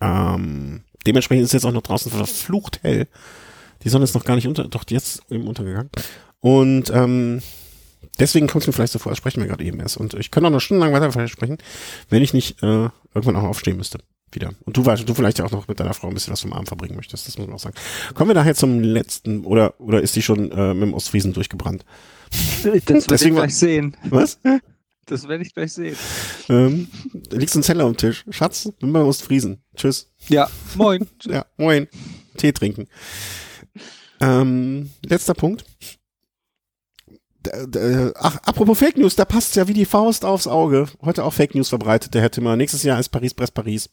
Ähm, dementsprechend ist jetzt auch noch draußen verflucht hell. Die Sonne ist noch gar nicht unter, doch jetzt eben untergegangen. Und ähm, deswegen kommt es mir vielleicht so vor, als sprechen wir gerade eben erst. Und ich könnte auch noch stundenlang weiter sprechen, wenn ich nicht äh, irgendwann auch aufstehen müsste. Wieder. Und du weißt, du vielleicht ja auch noch mit deiner Frau ein bisschen was vom Abend verbringen möchtest, das muss man auch sagen. Kommen wir daher zum letzten, oder, oder ist die schon äh, mit dem Ostfriesen durchgebrannt? Das werde ich (laughs) gleich sehen. Was? Das werde ich gleich sehen. Ähm, da liegt so ein Zeller am Tisch. Schatz, bin beim Ostfriesen. Tschüss. Ja, moin. ja, moin. Tee trinken. Ähm, letzter Punkt. Ach, apropos Fake News, da passt ja wie die Faust aufs Auge. Heute auch Fake News verbreitet, der Herr Timmer. Nächstes Jahr ist Paris, Brest, Paris.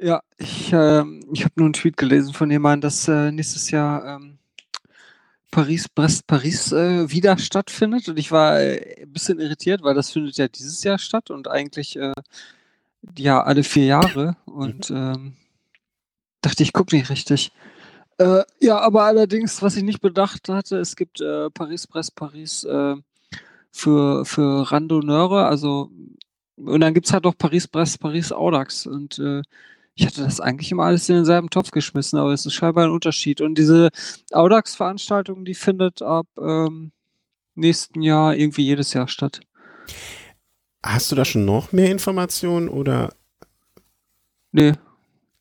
Ja, ich, äh, ich habe nur einen Tweet gelesen von jemandem, dass äh, nächstes Jahr ähm, Paris, Brest, Paris äh, wieder stattfindet. Und ich war äh, ein bisschen irritiert, weil das findet ja dieses Jahr statt und eigentlich äh, ja alle vier Jahre. Und mhm. ähm, dachte ich, gucke nicht richtig. Äh, ja, aber allerdings, was ich nicht bedacht hatte, es gibt äh, Paris, Brest, Paris äh, für, für Randonneure, also und dann gibt es halt auch Paris, Brest, Paris, Audax und äh, ich hatte das eigentlich immer alles in denselben Topf geschmissen, aber es ist scheinbar ein Unterschied. Und diese Audax-Veranstaltung, die findet ab, ähm, nächsten Jahr irgendwie jedes Jahr statt. Hast du da schon noch mehr Informationen oder? Nee.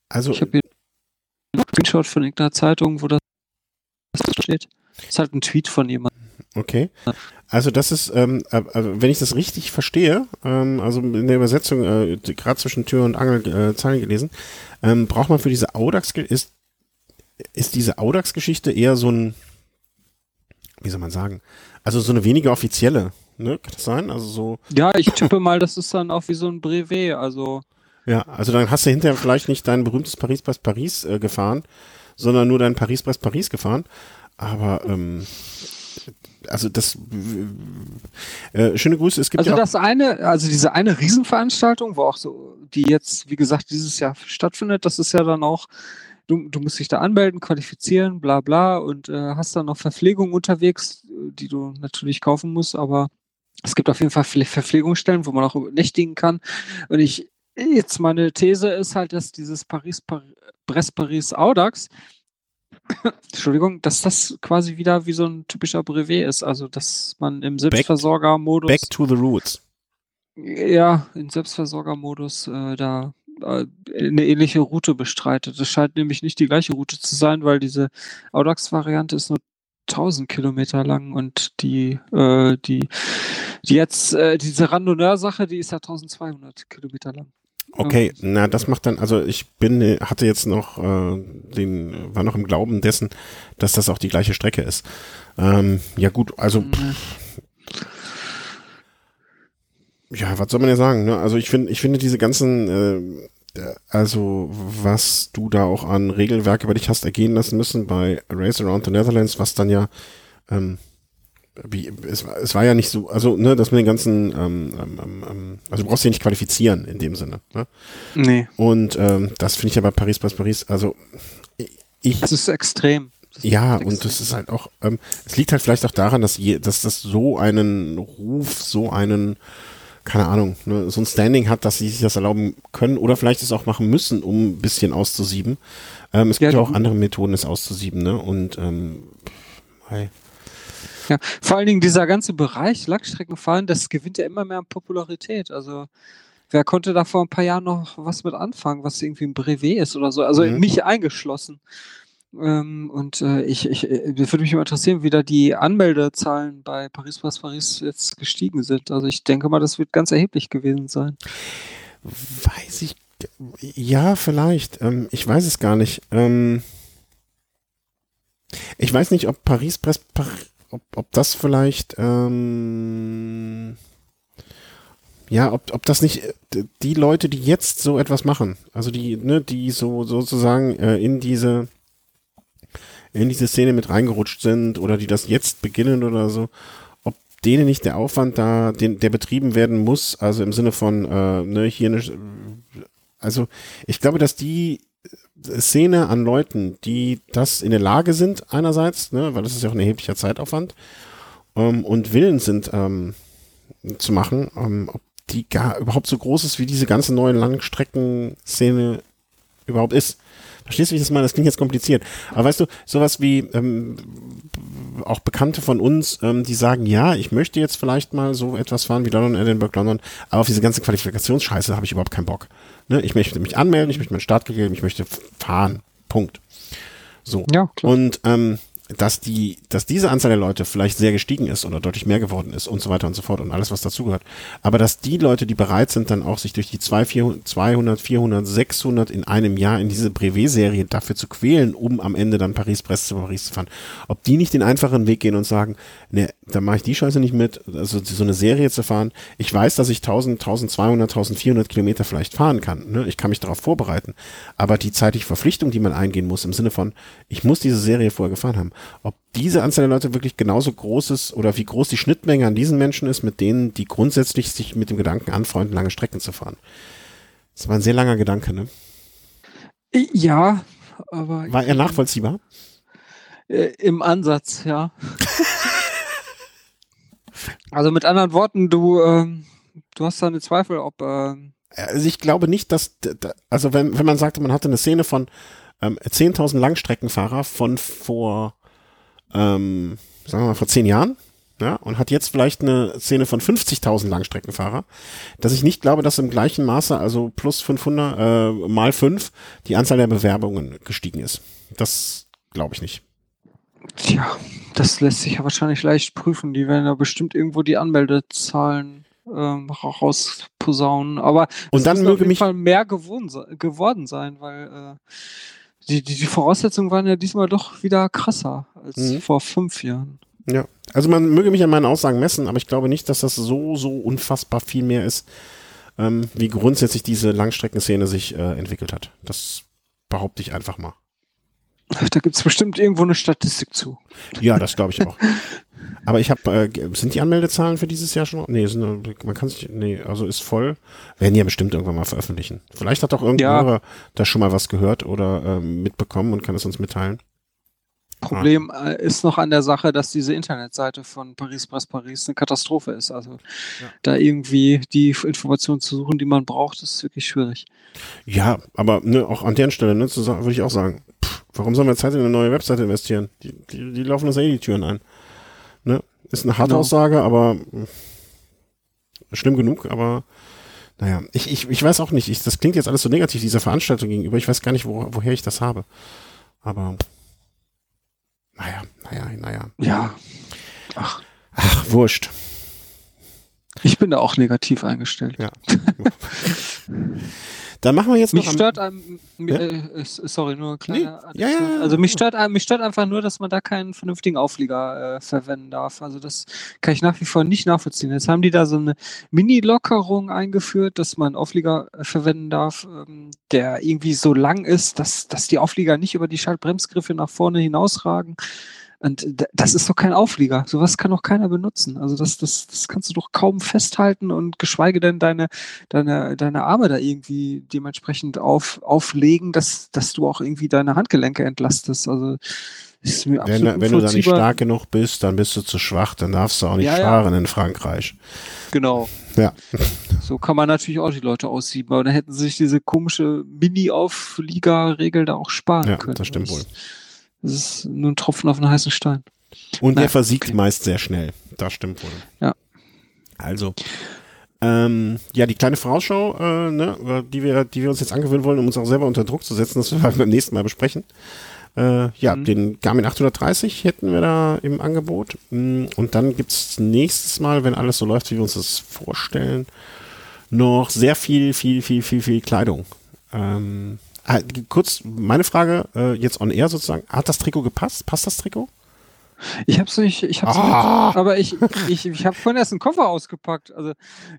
Also. Ich habe Screenshot von irgendeiner Zeitung, wo das steht. Das ist halt ein Tweet von jemandem. Okay. Also das ist, ähm, also wenn ich das richtig verstehe, ähm, also in der Übersetzung äh, gerade zwischen Tür und Angel äh, Zeilen gelesen, ähm, braucht man für diese Audax ist ist diese Audax-Geschichte eher so ein, wie soll man sagen, also so eine weniger offizielle, ne? Kann das sein? Also so. Ja, ich tippe mal, das ist dann auch wie so ein Brevet, also. Ja, also dann hast du hinterher vielleicht nicht dein berühmtes Paris-Brest-Paris äh, gefahren, sondern nur dein Paris-Brest-Paris gefahren. Aber ähm, also das äh, schöne Grüße. Es gibt also ja das eine, also diese eine Riesenveranstaltung, wo auch so, die jetzt, wie gesagt, dieses Jahr stattfindet, das ist ja dann auch, du, du musst dich da anmelden, qualifizieren, bla bla und äh, hast dann noch Verpflegung unterwegs, die du natürlich kaufen musst, aber es gibt auf jeden Fall Verpflegungsstellen, wo man auch nächtigen kann. Und ich, jetzt meine These ist halt, dass dieses Paris, Paris Brest Paris Audax (coughs) Entschuldigung, dass das quasi wieder wie so ein typischer Brevet ist, also dass man im Selbstversorgermodus. Back to the roots. Ja, im Selbstversorgermodus äh, da äh, eine ähnliche Route bestreitet. Das scheint nämlich nicht die gleiche Route zu sein, weil diese Audax-Variante ist nur 1000 Kilometer lang und die, äh, die, die jetzt, äh, diese Randonneur-Sache, die ist ja 1200 Kilometer lang. Okay, na, das macht dann, also ich bin, hatte jetzt noch äh, den, war noch im Glauben dessen, dass das auch die gleiche Strecke ist. Ähm, ja gut, also pff, ja, was soll man ja sagen, ne? Also ich finde, ich finde diese ganzen, äh, also was du da auch an Regelwerke über dich hast ergehen lassen müssen bei Race Around the Netherlands, was dann ja ähm, wie, es, es war ja nicht so, also, ne, das mit den ganzen, ähm, ähm, ähm, also du brauchst dich nicht qualifizieren in dem Sinne. Ne? Nee. Und ähm, das finde ich ja bei Paris bei Paris, also ich. Das ist extrem. Das ja, ist und das ist halt auch, ähm, es liegt halt vielleicht auch daran, dass, je, dass das so einen Ruf, so einen, keine Ahnung, ne, so ein Standing hat, dass sie sich das erlauben können oder vielleicht es auch machen müssen, um ein bisschen auszusieben. Ähm, es gibt ja, ja auch andere Methoden, es auszusieben, ne? Und ähm, hey. Ja, vor allen Dingen dieser ganze Bereich Langstreckenfahren, das gewinnt ja immer mehr an Popularität. Also wer konnte da vor ein paar Jahren noch was mit anfangen, was irgendwie ein Brevet ist oder so? Also mhm. mich eingeschlossen. Ähm, und äh, ich, ich, äh, würde mich immer interessieren, wie da die Anmeldezahlen bei Paris Paris Paris jetzt gestiegen sind. Also ich denke mal, das wird ganz erheblich gewesen sein. Weiß ich, ja, vielleicht. Ähm, ich weiß es gar nicht. Ähm, ich weiß nicht, ob Paris Paris ob, ob das vielleicht, ähm, ja, ob, ob das nicht äh, die Leute, die jetzt so etwas machen, also die, ne, die so sozusagen äh, in diese in diese Szene mit reingerutscht sind oder die das jetzt beginnen oder so, ob denen nicht der Aufwand da, den, der betrieben werden muss, also im Sinne von, äh, ne, hier eine, also ich glaube, dass die Szene an Leuten, die das in der Lage sind, einerseits, ne, weil das ist ja auch ein erheblicher Zeitaufwand, ähm, und willens sind ähm, zu machen, ähm, ob die gar überhaupt so groß ist, wie diese ganze neue Langstreckenszene überhaupt ist. Verstehst du, wie ich das meine? Das klingt jetzt kompliziert. Aber weißt du, sowas wie ähm, auch Bekannte von uns, ähm, die sagen, ja, ich möchte jetzt vielleicht mal so etwas fahren wie London, Edinburgh, London, aber auf diese ganze Qualifikationsscheiße habe ich überhaupt keinen Bock. Ne? Ich möchte mich anmelden, ich möchte meinen Start geben, ich möchte fahren. Punkt. So. Ja, klar. Und ähm, dass die, dass diese Anzahl der Leute vielleicht sehr gestiegen ist oder deutlich mehr geworden ist und so weiter und so fort und alles, was dazugehört. Aber dass die Leute, die bereit sind, dann auch sich durch die 200, 400, 600 in einem Jahr in diese Brevet-Serie dafür zu quälen, um am Ende dann Paris-Brest zu Paris zu fahren, ob die nicht den einfachen Weg gehen und sagen, ne, da mache ich die Scheiße nicht mit, also so eine Serie zu fahren. Ich weiß, dass ich 1000, 1200, 1400 Kilometer vielleicht fahren kann. Ne? Ich kann mich darauf vorbereiten. Aber die zeitliche Verpflichtung, die man eingehen muss, im Sinne von, ich muss diese Serie vorher gefahren haben, ob diese Anzahl der Leute wirklich genauso groß ist oder wie groß die Schnittmenge an diesen Menschen ist, mit denen, die grundsätzlich sich mit dem Gedanken anfreunden, lange Strecken zu fahren. Das war ein sehr langer Gedanke, ne? Ja, aber. War er nachvollziehbar? Äh, Im Ansatz, ja. (laughs) also mit anderen Worten, du, ähm, du hast da eine Zweifel, ob. Ähm also ich glaube nicht, dass, also wenn, wenn man sagte, man hatte eine Szene von ähm, 10.000 Langstreckenfahrer von vor, ähm, sagen wir mal, vor zehn Jahren, ja, und hat jetzt vielleicht eine Szene von 50.000 Langstreckenfahrer, dass ich nicht glaube, dass im gleichen Maße, also plus 500 äh, mal 5, die Anzahl der Bewerbungen gestiegen ist. Das glaube ich nicht. Tja, das lässt sich ja wahrscheinlich leicht prüfen. Die werden ja bestimmt irgendwo die Anmeldezahlen ähm, rausposaunen. Aber und dann möge auf jeden mich Fall mehr geworden sein, weil äh, die, die, die Voraussetzungen waren ja diesmal doch wieder krasser als Mhm. vor fünf Jahren. Ja, also man möge mich an meinen Aussagen messen, aber ich glaube nicht, dass das so, so unfassbar viel mehr ist, ähm, wie grundsätzlich diese Langstreckenszene sich äh, entwickelt hat. Das behaupte ich einfach mal. Da gibt es bestimmt irgendwo eine Statistik zu. Ja, das glaube ich auch. (laughs) Aber ich habe, äh, sind die Anmeldezahlen für dieses Jahr schon? Nee, sind, äh, man kann sich, nee, also ist voll. Werden die ja bestimmt irgendwann mal veröffentlichen. Vielleicht hat auch irgendein Ja. Hörer da schon mal was gehört oder ähm, mitbekommen und kann es uns mitteilen. Problem äh, ist noch an der Sache, dass diese Internetseite von Paris Presse Paris eine Katastrophe ist. Also da irgendwie die Informationen zu suchen, die man braucht, ist wirklich schwierig. Ja, aber ne, auch an deren Stelle, ne, würde ich auch sagen, pff, warum sollen wir Zeit in eine neue Webseite investieren? Die, die, die laufen uns ja eh die Türen ein. Ne? Ist eine harte Genau. Aussage, aber mh, schlimm genug, aber naja, ich, ich, ich weiß auch nicht, ich, das klingt jetzt alles so negativ dieser Veranstaltung gegenüber, ich weiß gar nicht, wo, woher ich das habe. Aber naja, naja, naja. Ja. Ach, Ach, wurscht. ich bin da auch negativ eingestellt. Ja. (laughs) Dann machen wir jetzt Mich noch am- stört einem, Ja? äh, äh, sorry, nur ein kleiner. Nee, ja, ja. Also mich stört, mich stört einfach nur, dass man da keinen vernünftigen Auflieger äh, verwenden darf. Also das kann ich nach wie vor nicht nachvollziehen. Jetzt haben die da so eine Mini-Lockerung eingeführt, dass man Auflieger äh, verwenden darf, ähm, der irgendwie so lang ist, dass, dass die Auflieger nicht über die Schaltbremsgriffe nach vorne hinausragen. Und das ist doch kein Auflieger. Sowas kann doch keiner benutzen. Also das, das, das kannst du doch kaum festhalten und geschweige denn deine, deine, deine Arme da irgendwie dementsprechend auf, auflegen, dass, dass du auch irgendwie deine Handgelenke entlastest. Also ist mir Wenn, absolut wenn du da nicht stark genug bist, dann bist du zu schwach, dann darfst du auch nicht Ja, ja. fahren in Frankreich. Genau. Ja. (laughs) So kann man natürlich auch die Leute aussieben, aber dann hätten sie sich diese komische Mini-Auflieger-Regel da auch sparen Ja, können. das stimmt wohl. Das ist nur ein Tropfen auf einen heißen Stein. Und der Naja, versiegt okay. meist sehr schnell. Das stimmt wohl. Ja. Also, ähm, ja, die kleine Vorausschau, äh, ne, die wir, die wir uns jetzt angewöhnen wollen, um uns auch selber unter Druck zu setzen, das werden wir beim nächsten Mal besprechen. Äh, ja, Mhm. den Garmin 830 hätten wir da im Angebot. Mm, Und dann gibt's nächstes Mal, wenn alles so läuft, wie wir uns das vorstellen, noch sehr viel, viel, viel, viel, viel Kleidung. Ähm, kurz meine Frage, äh, jetzt on air sozusagen. Hat das Trikot gepasst? Passt das Trikot? Ich hab's nicht, ich hab's Ah. nicht, aber ich, ich, ich habe vorhin erst einen Koffer ausgepackt. Also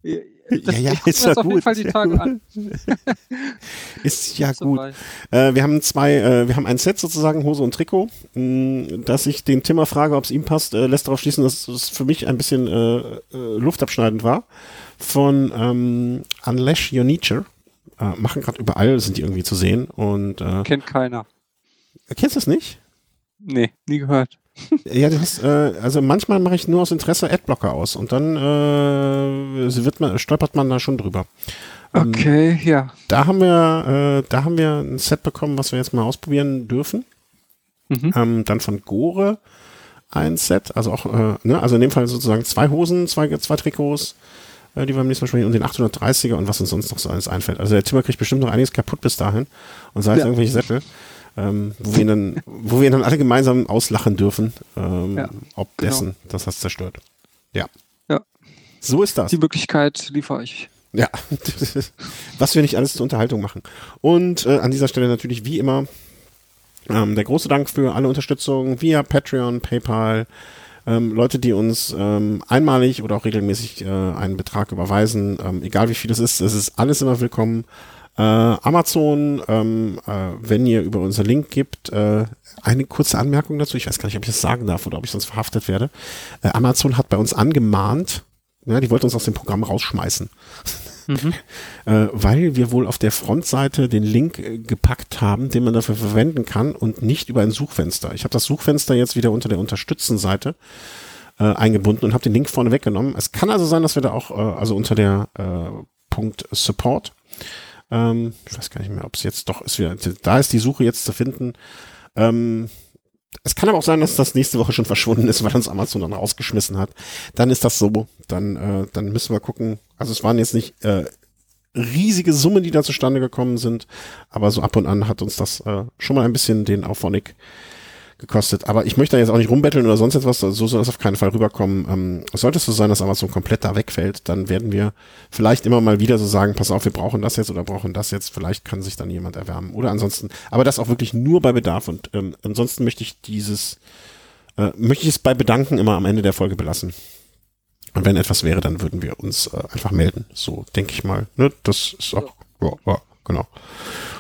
äh, das, Ja, ja, ist ja auf jeden gut. Fall die Tage an. (laughs) Ist ja So gut. Äh, wir haben zwei, äh, wir haben ein Set sozusagen, Hose und Trikot. Mh, dass ich den Timmer frage, ob es ihm passt, äh, lässt darauf schließen, dass es für mich ein bisschen äh, äh, luftabschneidend war. Von ähm, Unleash Your Nature. Äh, machen gerade überall, sind die irgendwie zu sehen. Und äh, Kennt keiner. kennst du das nicht? Nee, nie gehört. (laughs) Ja, das ist, äh, also manchmal mache ich nur aus Interesse Adblocker aus und dann äh, wird man, stolpert man da schon drüber. Ähm, Okay, ja. Da haben wir, äh, da haben wir ein Set bekommen, was wir jetzt mal ausprobieren dürfen. Mhm. Ähm, dann von Gore ein Set, also auch, äh, ne, also in dem Fall sozusagen zwei Hosen, zwei, zwei Trikots, äh, die wir beim nächsten Mal sprechen und den 830er und was uns sonst noch so alles einfällt. Also der Timmer kriegt bestimmt noch einiges kaputt bis dahin und sei es Ja. irgendwelche Sättel, ähm, wo wir ihn dann, wo wir ihn dann alle gemeinsam auslachen dürfen, ähm, Ja, ob genau. dessen, dass das zerstört. Ja. Ja. So ist das. Die Möglichkeit liefere ich. Ja, (laughs) was wir nicht alles zur Unterhaltung machen. Und äh, an dieser Stelle natürlich wie immer ähm, der große Dank für alle Unterstützung via Patreon, PayPal, ähm, Leute, die uns ähm, einmalig oder auch regelmäßig äh, einen Betrag überweisen, ähm, egal wie viel es ist, es ist alles immer willkommen. Äh, Amazon, ähm, äh, wenn ihr über unser Link gibt, äh, eine kurze Anmerkung dazu, ich weiß gar nicht, ob ich das sagen darf oder ob ich sonst verhaftet werde. Äh, Amazon hat bei uns angemahnt, ja, die wollten uns aus dem Programm rausschmeißen (laughs) äh, weil wir wohl auf der Frontseite den Link äh, gepackt haben, den man dafür verwenden kann und nicht über ein Suchfenster. Ich habe das Suchfenster jetzt wieder unter der Unterstützen-Seite äh, eingebunden und habe den Link vorne weggenommen. Es kann also sein, dass wir da auch, äh, also unter der äh, Punkt Support, ähm, ich weiß gar nicht mehr, ob es jetzt doch ist, wieder, da ist die Suche jetzt zu finden. Ähm, Es kann aber auch sein, dass das nächste Woche schon verschwunden ist, weil uns Amazon dann rausgeschmissen hat. Dann ist das so. Dann, äh, dann müssen wir gucken. Also es waren jetzt nicht äh, riesige Summen, die da zustande gekommen sind, aber so ab und an hat uns das äh, schon mal ein bisschen den Auphonic gekostet. Aber ich möchte da jetzt auch nicht rumbetteln oder sonst etwas, so soll das auf keinen Fall rüberkommen. Ähm, sollte es so sein, dass Amazon komplett da wegfällt, dann werden wir vielleicht immer mal wieder so sagen, pass auf, wir brauchen das jetzt oder brauchen das jetzt. Vielleicht kann sich dann jemand erwärmen. Oder ansonsten, aber das auch wirklich nur bei Bedarf. Und ähm, ansonsten möchte ich dieses, äh, möchte ich es bei Bedanken immer am Ende der Folge belassen. Und wenn etwas wäre, dann würden wir uns äh, einfach melden. So denke ich mal. Ne? Das ist auch, ja, ja genau.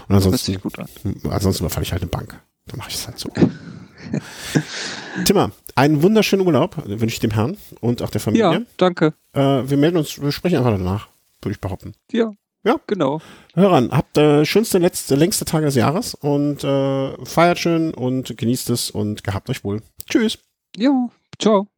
Und ansonsten, gut an. ansonsten überfalle ich halt eine Bank. Dann mache ich es halt so. (laughs) (laughs) Timmer, einen wunderschönen Urlaub wünsche ich dem Herrn und auch der Familie. Ja, danke. Äh, wir melden uns, wir sprechen einfach danach, würde ich behaupten. Ja. Ja, genau. Hörern, habt äh, schönste, letzte, längste Tage des Jahres und äh, feiert schön und genießt es und gehabt euch wohl. Tschüss. Jo, ciao.